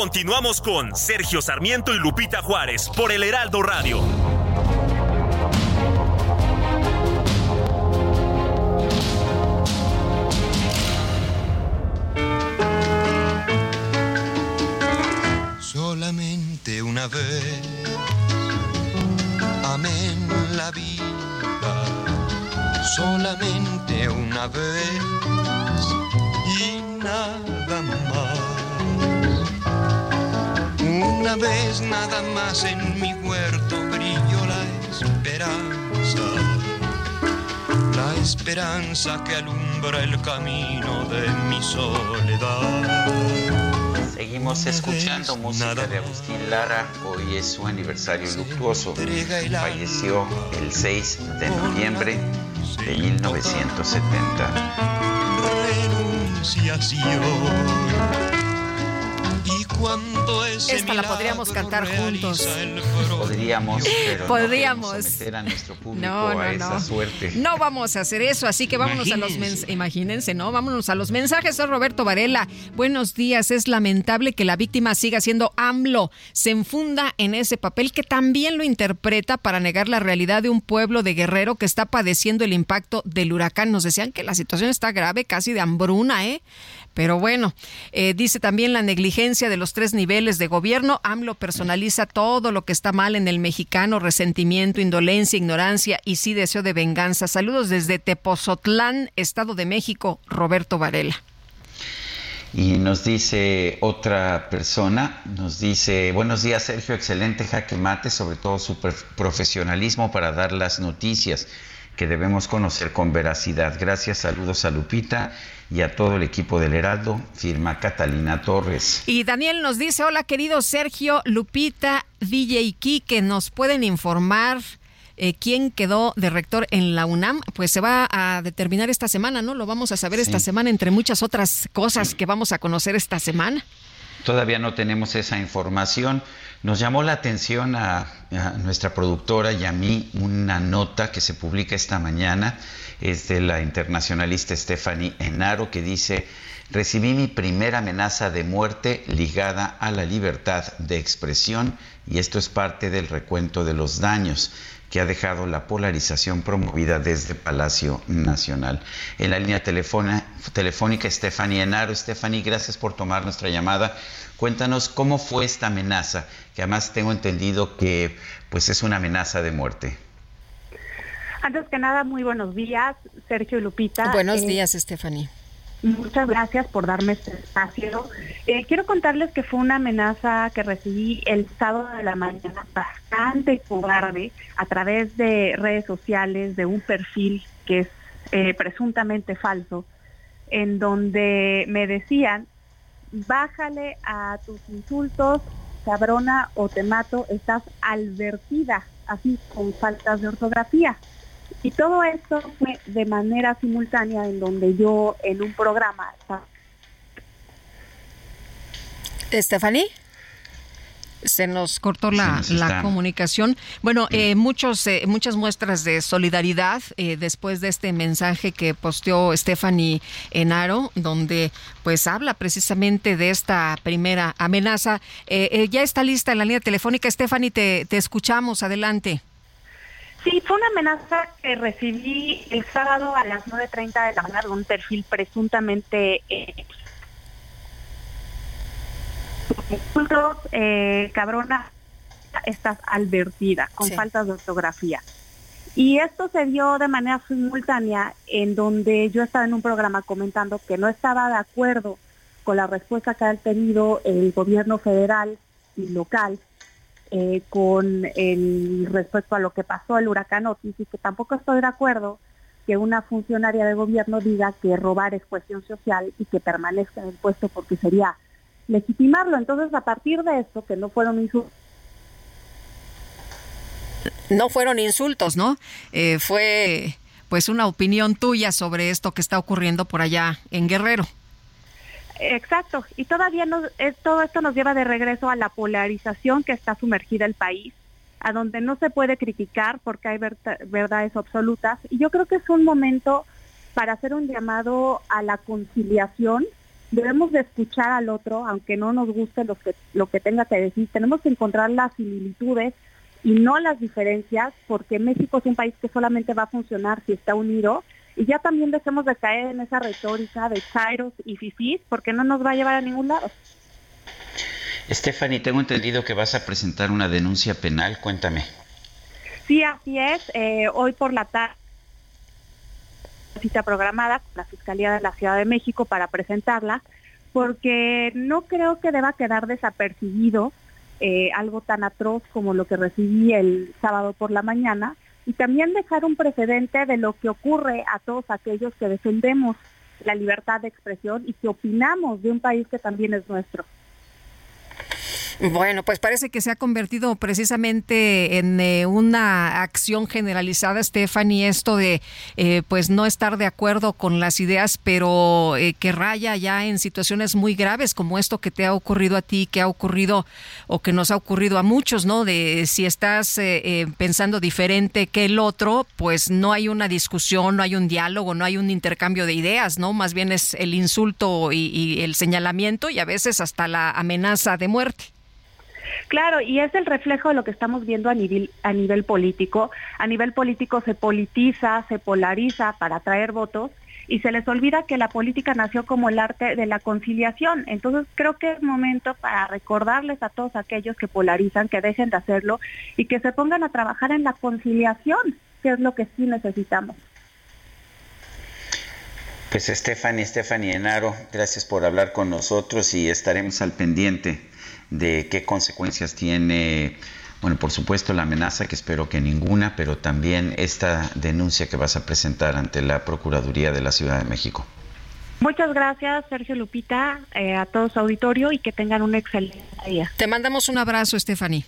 Continuamos con Sergio Sarmiento y Lupita Juárez por el Heraldo Radio. Solamente una vez, amén la vida. Solamente una vez y nada más una vez nada más en mi huerto brilló la esperanza, la esperanza que alumbra el camino de mi soledad. Seguimos escuchando música de Agustín Lara. Hoy es su aniversario luctuoso. Falleció el 6 de noviembre de 1970. Renunciación esta la podríamos cantar juntos. Podríamos, pero podríamos. no meter a nuestro público a esa suerte. No vamos a hacer eso, así que vámonos a los mensajes. Imagínense, ¿no? Vámonos a los mensajes. Soy Roberto Varela. Buenos días. Es lamentable que la víctima siga siendo AMLO. Se enfunda en ese papel que también lo interpreta para negar la realidad de un pueblo de Guerrero que está padeciendo el impacto del huracán. Nos decían que la situación está grave, casi de hambruna, ¿eh? Pero bueno, eh, dice también la negligencia de los tres niveles de gobierno. AMLO personaliza todo lo que está mal en el mexicano, resentimiento, indolencia, ignorancia y sí deseo de venganza. Saludos desde Tepozotlán, Estado de México, Roberto Varela. Y nos dice otra persona, nos dice, buenos días Sergio, excelente jaque mate, sobre todo su profesionalismo para dar las noticias que debemos conocer con veracidad. Gracias, saludos a Lupita y a todo el equipo del Heraldo, firma Catalina Torres. Y Daniel nos dice, hola querido Sergio, Lupita, DJ que nos pueden informar eh, quién quedó de rector en la UNAM, pues se va a determinar esta semana, ¿no? Lo vamos a saber esta semana, entre muchas otras cosas que vamos a conocer esta semana. Todavía no tenemos esa información. Nos llamó la atención a, nuestra productora y a mí una nota que se publica esta mañana. Es de la internacionalista Stephanie Enaro que dice, recibí mi primera amenaza de muerte ligada a la libertad de expresión y esto es parte del recuento de los daños que ha dejado la polarización promovida desde Palacio Nacional. En la línea telefónica, Stephanie Enaro. Stephanie, gracias por tomar nuestra llamada. Cuéntanos cómo fue esta amenaza, que además tengo entendido que pues es una amenaza de muerte. Antes que nada, muy buenos días, Sergio y Lupita. Buenos eh, días, Stephanie. Muchas gracias por darme este espacio. Eh, quiero contarles que fue una amenaza que recibí el sábado de la mañana, bastante cobarde, a través de redes sociales, de un perfil que es eh, presuntamente falso, en donde me decían, bájale a tus insultos, cabrona o te mato, estás advertida, así con faltas de ortografía. Y todo esto fue de manera simultánea en donde yo en un programa... Stephanie se nos cortó la, comunicación. Bueno, eh, muchos, eh, muchas muestras de solidaridad eh, después de este mensaje que posteó Stephanie Enaro, donde pues habla precisamente de esta primera amenaza. ya está lista en la línea telefónica. Stephanie, te, te escuchamos. Adelante. Sí, fue una amenaza que recibí el sábado a las 9.30 de la mañana de un perfil presuntamente eh, eh, cabrona, estás advertida con faltas de ortografía. Y esto se dio de manera simultánea en donde yo estaba en un programa comentando que no estaba de acuerdo con la respuesta que ha tenido el gobierno federal y local eh, con el respecto a lo que pasó el huracán Otis y que tampoco estoy de acuerdo que una funcionaria de gobierno diga que robar es cuestión social y que permanezca en el puesto porque sería legitimarlo. Entonces, a partir de esto, que no fueron insultos. No fueron insultos, ¿no? Eh, fue pues una opinión tuya sobre esto que está ocurriendo por allá en Guerrero. Exacto, y todavía no, todo esto nos lleva de regreso a la polarización que está sumergida el país, a donde no se puede criticar porque hay verdades absolutas. Y yo creo que es un momento para hacer un llamado a la conciliación. Debemos de escuchar al otro, aunque no nos guste lo que, lo que tenga que decir. Tenemos que encontrar las similitudes y no las diferencias, porque México es un país que solamente va a funcionar si está unido y ya también dejemos de caer en esa retórica de chairos y fifís, porque no nos va a llevar a ningún lado. Stephanie, tengo entendido que vas a presentar una denuncia penal, cuéntame. Sí, así es. Eh, hoy por la tarde cita programada con la Fiscalía de la Ciudad de México para presentarla, porque no creo que deba quedar desapercibido eh, algo tan atroz como lo que recibí el sábado por la mañana, y también dejar un precedente de lo que ocurre a todos aquellos que defendemos la libertad de expresión y que opinamos de un país que también es nuestro. Bueno, pues parece que se ha convertido precisamente en eh, una acción generalizada, Stephanie, esto de eh, pues no estar de acuerdo con las ideas, pero eh, que raya ya en situaciones muy graves como esto que te ha ocurrido a ti, que ha ocurrido o que nos ha ocurrido a muchos, ¿no? De si estás pensando diferente que el otro, pues no hay una discusión, no hay un diálogo, no hay un intercambio de ideas, ¿no? Más bien es el insulto y, y el señalamiento y a veces hasta la amenaza de muerte. Claro, y es el reflejo de lo que estamos viendo a nivel, a nivel político. A nivel político se politiza, se polariza para atraer votos y se les olvida que la política nació como el arte de la conciliación. Entonces creo que es momento para recordarles a todos aquellos que polarizan que dejen de hacerlo y que se pongan a trabajar en la conciliación, que es lo que sí necesitamos. Pues Stephanie, Stephanie Enaro, gracias por hablar con nosotros y estaremos al pendiente de qué consecuencias tiene, bueno, por supuesto la amenaza, que espero que ninguna, pero también esta denuncia que vas a presentar ante la Procuraduría de la Ciudad de México. Muchas gracias, Sergio Lupita, eh, a todo su auditorio y que tengan un excelente día. Te mandamos un abrazo, Stephanie.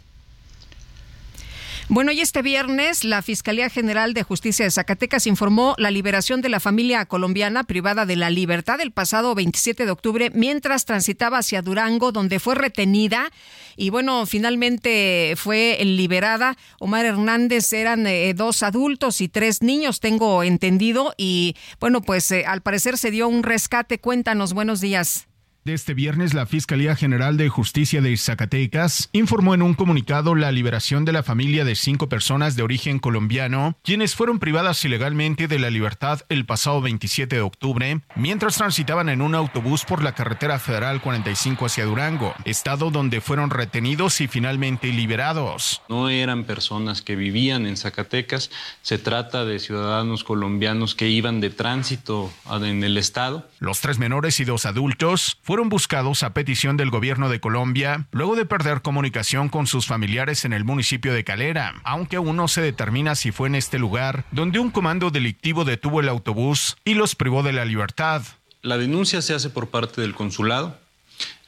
Bueno, y este viernes la Fiscalía General de Justicia de Zacatecas informó la liberación de la familia colombiana privada de la libertad el pasado 27 de octubre mientras transitaba hacia Durango, donde fue retenida y bueno, finalmente fue liberada. Omar Hernández eran eh, dos adultos y tres niños, tengo entendido, y bueno, pues eh, al parecer se dio un rescate. Cuéntanos, buenos días. De este viernes, la Fiscalía General de Justicia de Zacatecas informó en un comunicado la liberación de la familia de cinco personas de origen colombiano, quienes fueron privadas ilegalmente de la libertad el pasado 27 de octubre, mientras transitaban en un autobús por la carretera federal 45 hacia Durango, estado donde fueron retenidos y finalmente liberados. No eran personas que vivían en Zacatecas, se trata de ciudadanos colombianos que iban de tránsito en el estado. Los tres menores y dos adultos fueron buscados a petición del gobierno de Colombia luego de perder comunicación con sus familiares en el municipio de Calera, aunque aún no se determina si fue en este lugar donde un comando delictivo detuvo el autobús y los privó de la libertad. La denuncia se hace por parte del consulado.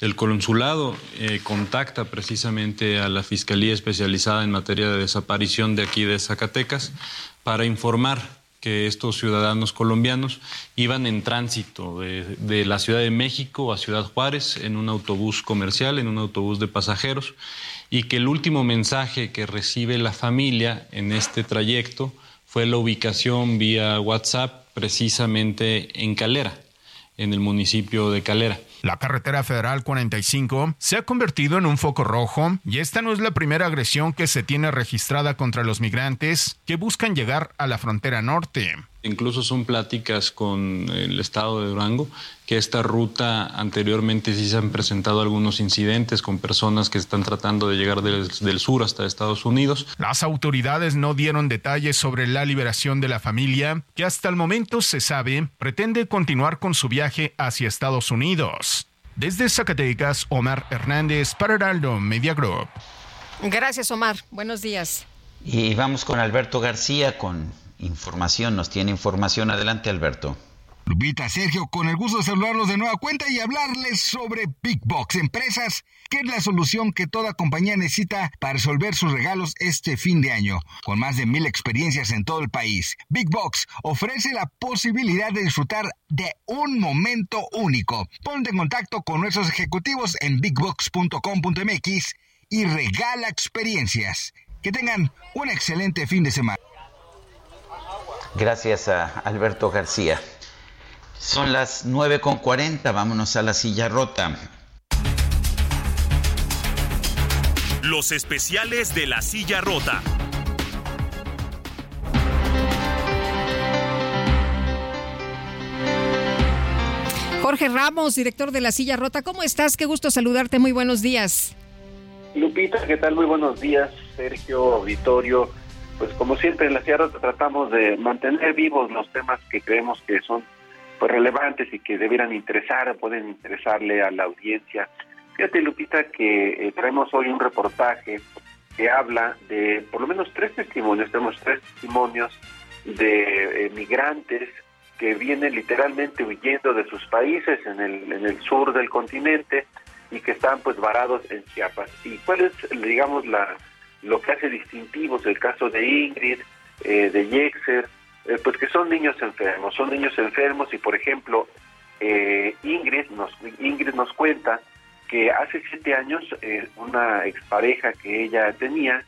El consulado eh, contacta precisamente a la Fiscalía Especializada en materia de desaparición de aquí de Zacatecas para informar que estos ciudadanos colombianos iban en tránsito de, la Ciudad de México a Ciudad Juárez en un autobús comercial, en un autobús de pasajeros, y que el último mensaje que recibe la familia en este trayecto fue la ubicación vía WhatsApp precisamente en Calera, en el municipio de Calera. La carretera federal 45 se ha convertido en un foco rojo y esta no es la primera agresión que se tiene registrada contra los migrantes que buscan llegar a la frontera norte. Incluso son pláticas con el estado de Durango que esta ruta anteriormente sí se han presentado algunos incidentes con personas que están tratando de llegar del, del, sur hasta Estados Unidos. Las autoridades no dieron detalles sobre la liberación de la familia, que hasta el momento se sabe pretende continuar con su viaje hacia Estados Unidos. Desde Zacatecas, Omar Hernández para Heraldo Media Group. Gracias, Omar. Buenos días. Y vamos con Alberto García con información. Nos tiene información. Adelante, Alberto. Lupita, Sergio, con el gusto de saludarlos de nueva cuenta y hablarles sobre Big Box Empresas, que es la solución que toda compañía necesita para resolver sus regalos este fin de año. Con más de mil experiencias en todo el país, Big Box ofrece la posibilidad de disfrutar de un momento único. Ponte en contacto con nuestros ejecutivos en bigbox.com.mx y regala experiencias. Que tengan un excelente fin de semana. Gracias a Alberto García. Son las 9.40, vámonos a la silla rota. Los especiales de la silla rota. Jorge Ramos, director de La Silla Rota, ¿cómo estás? Qué gusto saludarte, muy buenos días. Lupita, ¿qué tal? Muy buenos días, Sergio, auditorio. Pues como siempre en La Rota tratamos de mantener vivos los temas que creemos que son pues relevantes y que debieran interesar, pueden interesarle a la audiencia. Fíjate, Lupita, que eh, traemos hoy un reportaje que habla de por lo menos tres testimonios, tenemos tres testimonios de eh, migrantes que vienen literalmente huyendo de sus países en el, en el sur del continente y que están pues varados en Chiapas. ¿Y cuál es, digamos, la, lo que hace distintivos el caso de Ingrid, eh, de Yexer, eh, pues que son niños enfermos, son niños enfermos y por ejemplo eh, Ingrid nos Ingrid nos cuenta que hace siete años eh, una expareja que ella tenía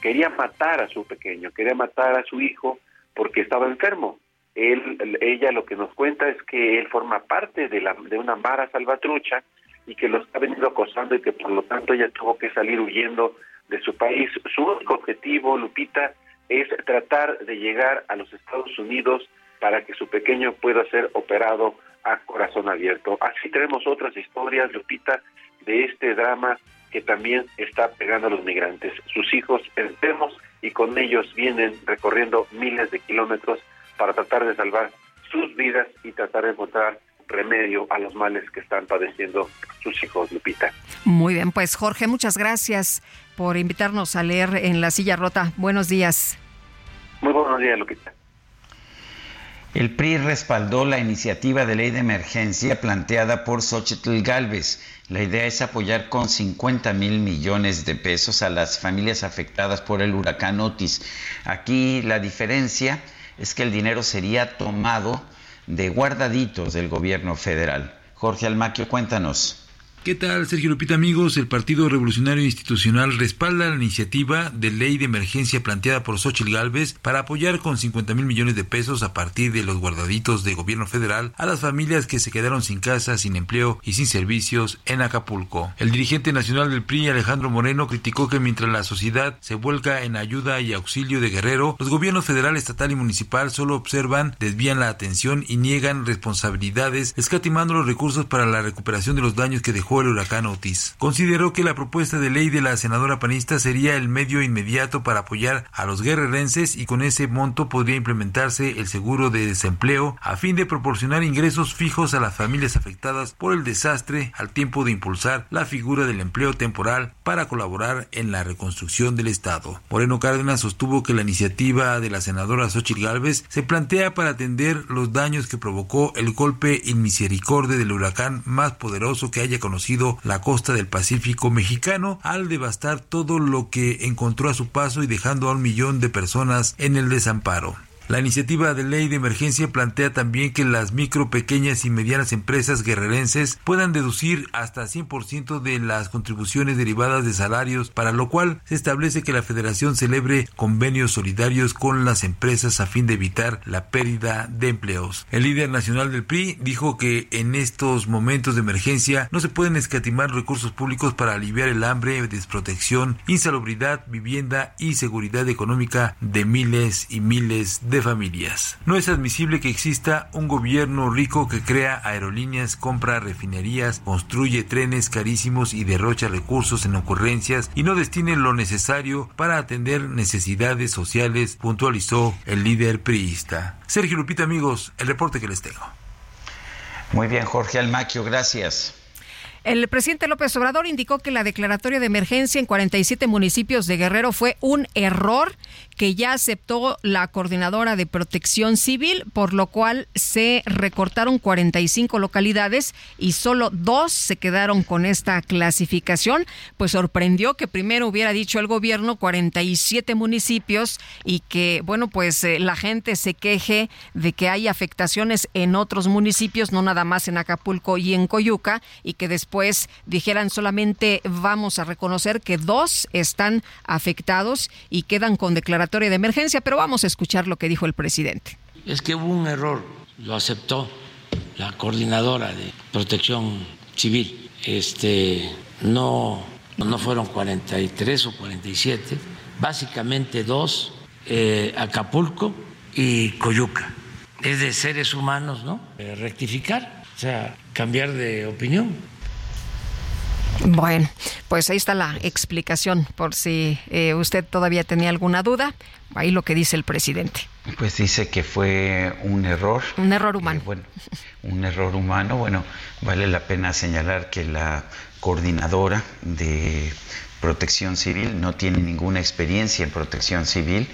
quería matar a su pequeño, quería matar a su hijo porque estaba enfermo. Él, ella lo que nos cuenta es que él forma parte de, la, de una mara salvatrucha y que lo está venido acosando y que por lo tanto ella tuvo que salir huyendo de su país. Su único objetivo, Lupita, es tratar de llegar a los Estados Unidos para que su pequeño pueda ser operado a corazón abierto. Así tenemos otras historias, Lupita, de este drama que también está pegando a los migrantes. Sus hijos enfermos y con ellos vienen recorriendo miles de kilómetros para tratar de salvar sus vidas y tratar de encontrar remedio a los males que están padeciendo sus hijos, Lupita. Muy bien, pues Jorge, muchas gracias por invitarnos a leer en La Silla Rota. Buenos días. Muy buenos días, Lupita. El PRI respaldó la iniciativa de ley de emergencia planteada por Xochitl Galvez. La idea es apoyar con 50 mil millones de pesos a las familias afectadas por el huracán Otis. Aquí la diferencia es que el dinero sería tomado de guardaditos del gobierno federal. Jorge Almaquio, cuéntanos. ¿Qué tal, Sergio Lupita, amigos? El Partido Revolucionario Institucional respalda la iniciativa de ley de emergencia planteada por Xochitl Gálvez para apoyar con 50 mil millones de pesos a partir de los guardaditos de gobierno federal a las familias que se quedaron sin casa, sin empleo y sin servicios en Acapulco. El dirigente nacional del PRI, Alejandro Moreno, criticó que mientras la sociedad se vuelca en ayuda y auxilio de Guerrero, los gobiernos federal, estatal y municipal solo observan, desvían la atención y niegan responsabilidades, escatimando los recursos para la recuperación de los daños que dejó el huracán Otis. Consideró que la propuesta de ley de la senadora panista sería el medio inmediato para apoyar a los guerrerenses y con ese monto podría implementarse el seguro de desempleo a fin de proporcionar ingresos fijos a las familias afectadas por el desastre al tiempo de impulsar la figura del empleo temporal para colaborar en la reconstrucción del Estado. Moreno Cárdenas sostuvo que la iniciativa de la senadora Xochitl Gálvez se plantea para atender los daños que provocó el golpe inmisericordia del huracán más poderoso que haya conocido la costa del Pacífico mexicano al devastar todo lo que encontró a su paso y dejando a un millón de personas en el desamparo. La iniciativa de ley de emergencia plantea también que las micro, pequeñas y medianas empresas guerrerenses puedan deducir hasta 100% de las contribuciones derivadas de salarios, para lo cual se establece que la federación celebre convenios solidarios con las empresas a fin de evitar la pérdida de empleos. El líder nacional del PRI dijo que en estos momentos de emergencia no se pueden escatimar recursos públicos para aliviar el hambre, desprotección, insalubridad, vivienda y seguridad económica de miles y miles de familias. No es admisible que exista un gobierno rico que crea aerolíneas, compra refinerías, construye trenes carísimos y derrocha recursos en ocurrencias y no destine lo necesario para atender necesidades sociales, puntualizó el líder priista. Sergio Lupita, amigos, el reporte que les tengo. Muy bien, Jorge Almaquio, gracias. El presidente López Obrador indicó que la declaratoria de emergencia en 47 municipios de Guerrero fue un error que ya aceptó la coordinadora de protección civil, por lo cual se recortaron 45 localidades y solo dos se quedaron con esta clasificación. Pues sorprendió que primero hubiera dicho el gobierno 47 municipios y que, bueno, pues eh, la gente se queje de que hay afectaciones en otros municipios, no nada más en Acapulco y en Coyuca, y que después dijeran solamente vamos a reconocer que dos están afectados y quedan con de emergencia, pero vamos a escuchar lo que dijo el presidente. Es que hubo un error, lo aceptó la coordinadora de protección civil. Este, no, no fueron 43 o 47, básicamente dos, eh, Acapulco y Coyuca. Es de seres humanos, ¿no? Eh, rectificar, o sea, cambiar de opinión. Bueno, pues ahí está la explicación por si eh, usted todavía tenía alguna duda. Ahí lo que dice el presidente. Pues dice que fue un error. Un error humano. Eh, bueno, un error humano. Bueno, vale la pena señalar que la coordinadora de protección civil no tiene ninguna experiencia en protección civil.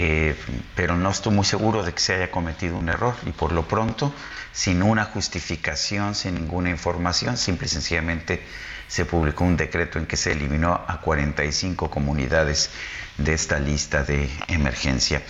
Eh, pero no estoy muy seguro de que se haya cometido un error y por lo pronto, sin una justificación, sin ninguna información, simple y sencillamente se publicó un decreto en que se eliminó a 45 comunidades de esta lista de emergencia.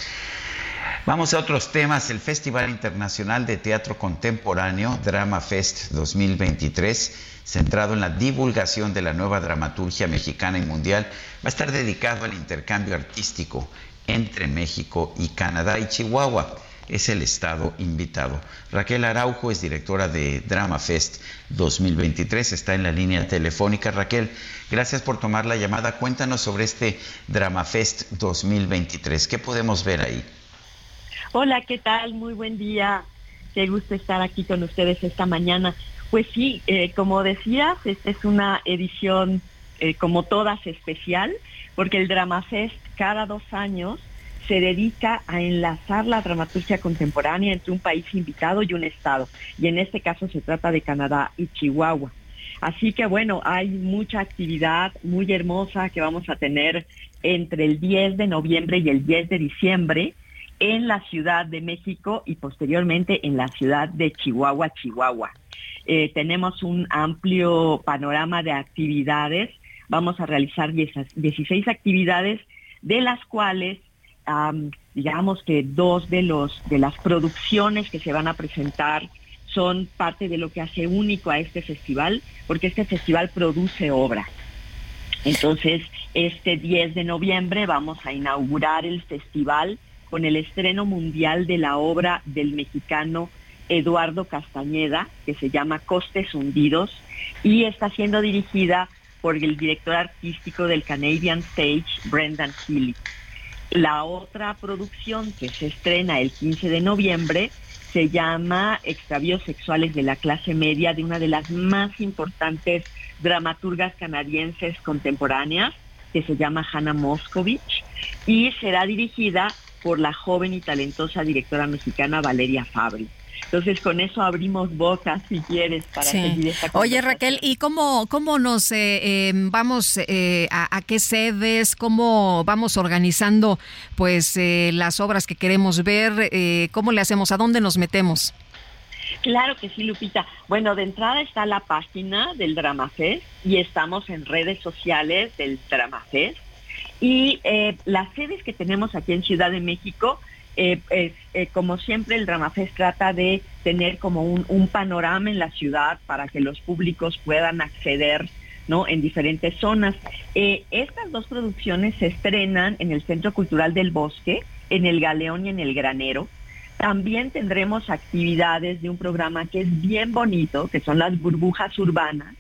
Vamos a otros temas. El Festival Internacional de Teatro Contemporáneo, Drama Fest 2023, centrado en la divulgación de la nueva dramaturgia mexicana y mundial, va a estar dedicado al intercambio artístico entre México y Canadá y Chihuahua es el estado invitado. Raquel Araujo es directora de Drama Fest 2023, está en la línea telefónica. Raquel, gracias por tomar la llamada. Cuéntanos sobre este Drama Fest 2023. ¿Qué podemos ver ahí? Hola, ¿qué tal? Muy buen día. Qué gusto estar aquí con ustedes esta mañana. Pues sí, eh, como decías, esta es una edición eh, como todas especial, porque el Drama Fest cada dos años se dedica a enlazar la dramaturgia contemporánea entre un país invitado y un estado. Y en este caso se trata de Canadá y Chihuahua. Así que bueno, hay mucha actividad muy hermosa que vamos a tener entre el 10 de noviembre y el 10 de diciembre en la Ciudad de México y posteriormente en la ciudad de Chihuahua, Chihuahua. Eh, tenemos un amplio panorama de actividades. Vamos a realizar 16 actividades, de las cuales digamos que dos de los de las producciones que se van a presentar son parte de lo que hace único a este festival, porque este festival produce obra. Entonces, este 10 de noviembre vamos a inaugurar el festival con el estreno mundial de la obra del mexicano Eduardo Castañeda, que se llama Costes Hundidos, y está siendo dirigida por el director artístico del Canadian Stage, Brendan Healy. La otra producción que se estrena el 15 de noviembre se llama Extravíos Sexuales de la Clase Media, de una de las más importantes dramaturgas canadienses contemporáneas, que se llama Hannah Moscovich, y será dirigida por la joven y talentosa directora mexicana Valeria Fabri. Entonces con eso abrimos bocas si quieres para seguir esta Oye Raquel, ¿y cómo, cómo nos eh, em, vamos eh, a, qué sedes, cómo vamos organizando pues eh, las obras que queremos ver, cómo le hacemos, a dónde nos metemos? Claro que sí, Lupita. Bueno, de entrada está la página del DramaFest y estamos en redes sociales del DramaFest. Y las sedes que tenemos aquí en Ciudad de México eh, eh, como siempre el Dramafest trata de tener como un, panorama en la ciudad para que los públicos puedan acceder ¿no? en diferentes zonas. Eh, estas dos producciones se estrenan en el Centro Cultural del Bosque, en el Galeón y en el Granero. También tendremos actividades de un programa que es bien bonito, que son las burbujas urbanas,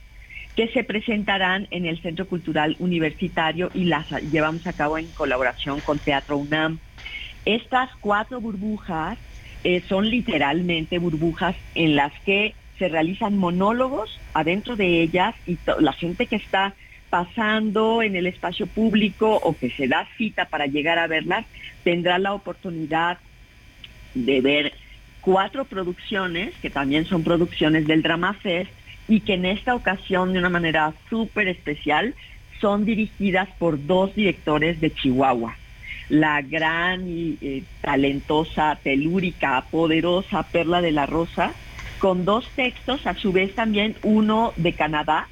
que se presentarán en el Centro Cultural Universitario y las llevamos a cabo en colaboración con Teatro UNAM. Estas cuatro burbujas eh, son literalmente burbujas en las que se realizan monólogos adentro de ellas y la gente que está pasando en el espacio público o que se da cita para llegar a verlas tendrá la oportunidad de ver cuatro producciones que también son producciones del Drama Fest y que en esta ocasión de una manera súper especial son dirigidas por dos directores de Chihuahua la gran y eh, talentosa, telúrica, poderosa Perla de la Rosa, con dos textos, a su vez también uno de Canadá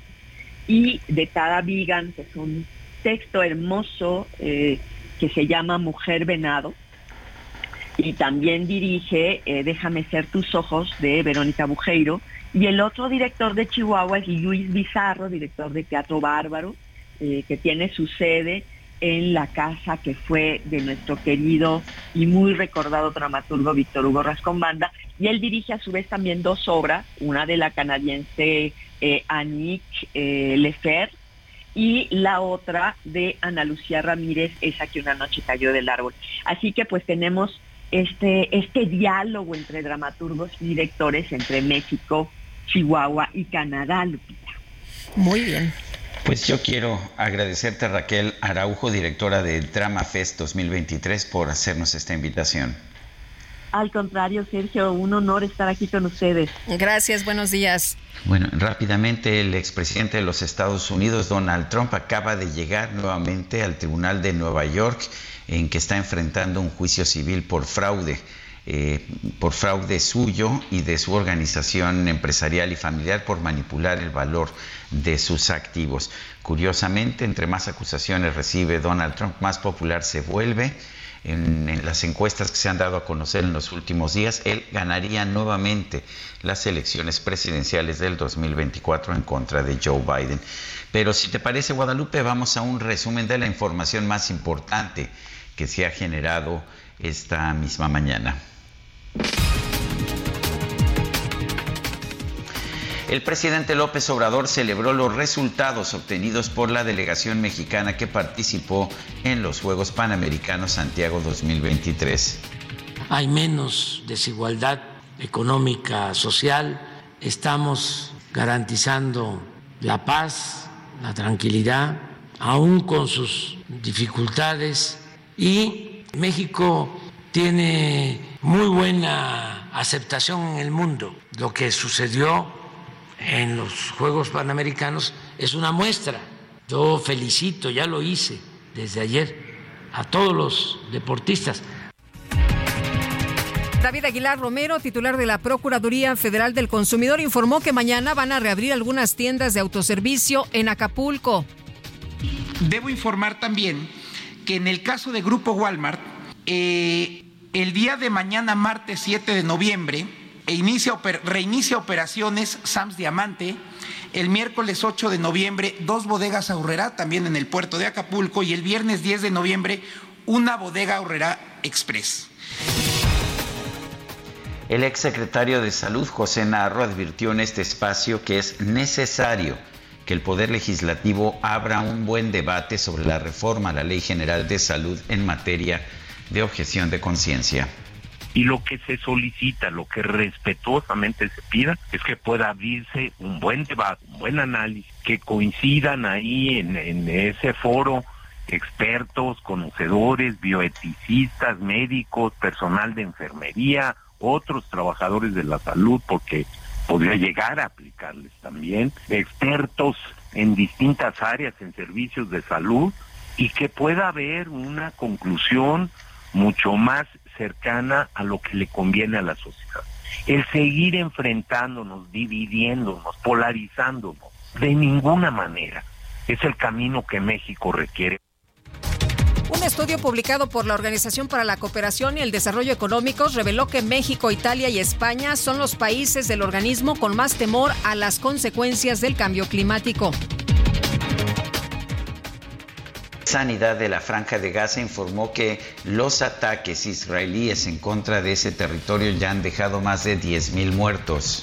y de Tada Vigan, que es un texto hermoso eh, que se llama Mujer Venado. Y también dirige eh, Déjame ser tus ojos de Verónica Bujeiro. Y el otro director de Chihuahua es Luis Bizarro, director de Teatro Bárbaro, que tiene su sede en la casa que fue de nuestro querido y muy recordado dramaturgo Víctor Hugo Rascón y él dirige a su vez también dos obras, una de la canadiense eh, Annick eh, Lefer y la otra de Ana Lucía Ramírez, esa que una noche cayó del árbol. Así que pues tenemos este, este diálogo entre dramaturgos y directores entre México, Chihuahua y Canadá, Lupita. Muy bien. Pues yo quiero agradecerte Raquel Araujo, directora de Drama Fest 2023, por hacernos esta invitación. Al contrario, Sergio, un honor estar aquí con ustedes. Gracias, buenos días. Bueno, rápidamente el expresidente de los Estados Unidos, Donald Trump, acaba de llegar nuevamente al Tribunal de Nueva York en que está enfrentando un juicio civil por fraude. Eh, por fraude suyo y de su organización empresarial y familiar por manipular el valor de sus activos. Curiosamente, entre más acusaciones recibe Donald Trump, más popular se vuelve. En, las encuestas que se han dado a conocer en los últimos días, él ganaría nuevamente las elecciones presidenciales del 2024 en contra de Joe Biden. Pero si te parece, Guadalupe, vamos a un resumen de la información más importante que se ha generado esta misma mañana. El presidente López Obrador celebró los resultados obtenidos por la delegación mexicana que participó en los Juegos Panamericanos Santiago 2023. Hay menos desigualdad económica, social, estamos garantizando la paz, la tranquilidad, aún con sus dificultades, y México tiene muy buena aceptación en el mundo. Lo que sucedió en los Juegos Panamericanos es una muestra. Yo felicito, ya lo hice desde ayer, a todos los deportistas. David Aguilar Romero, titular de la Procuraduría Federal del Consumidor, informó que mañana van a reabrir algunas tiendas de autoservicio en Acapulco. Debo informar también que en el caso de Grupo Walmart, eh, el día de mañana, martes 7 de noviembre, e inicia, reinicia operaciones Sams Diamante. El miércoles 8 de noviembre, dos bodegas Aurrera, también en el puerto de Acapulco. Y el viernes 10 de noviembre, una bodega Aurrera Express. El exsecretario de Salud, José Narro, advirtió en este espacio que es necesario que el Poder Legislativo abra un buen debate sobre la reforma a la Ley General de Salud en materia de objeción de conciencia. Y lo que se solicita, lo que respetuosamente se pida, es que pueda abrirse un buen debate, un buen análisis, que coincidan ahí en, en ese foro expertos, conocedores, bioeticistas, médicos, personal de enfermería, otros trabajadores de la salud, porque podría llegar a aplicarles también, expertos en distintas áreas, en servicios de salud, y que pueda haber una conclusión mucho más cercana a lo que le conviene a la sociedad. El seguir enfrentándonos, dividiéndonos, polarizándonos, de ninguna manera es el camino que México requiere. Un estudio publicado por la Organización para la Cooperación y el Desarrollo Económicos reveló que México, Italia y España son los países del organismo con más temor a las consecuencias del cambio climático. Sanidad de la Franja de Gaza informó que los ataques israelíes en contra de ese territorio ya han dejado más de 10.000 muertos.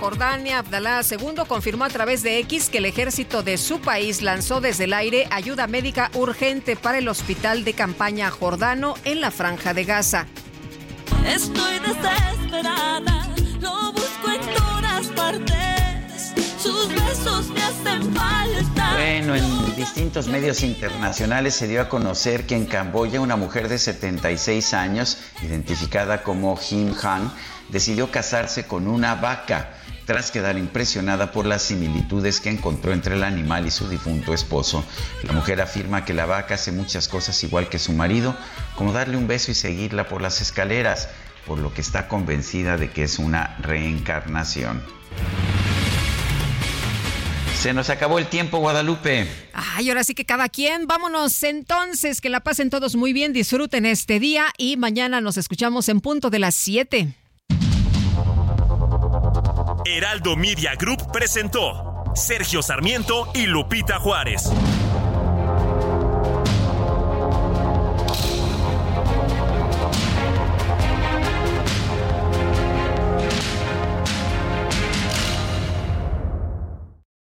Jordania, Abdalá II, confirmó a través de X que el ejército de su país lanzó desde el aire ayuda médica urgente para el hospital de campaña jordano en la franja de Gaza. Estoy desesperada, lo busco en todas partes. Sus besos me hacen falta. Bueno, en distintos medios internacionales se dio a conocer que en Camboya una mujer de 76 años, identificada como Him Han, decidió casarse con una vaca tras quedar impresionada por las similitudes que encontró entre el animal y su difunto esposo. La mujer afirma que la vaca hace muchas cosas igual que su marido, como darle un beso y seguirla por las escaleras, por lo que está convencida de que es una reencarnación. Se nos acabó el tiempo, Guadalupe. Ay, ahora sí que cada quien. Vámonos entonces, que la pasen todos muy bien, disfruten este día y mañana nos escuchamos en punto de las 7. Heraldo Media Group presentó Sergio Sarmiento y Lupita Juárez.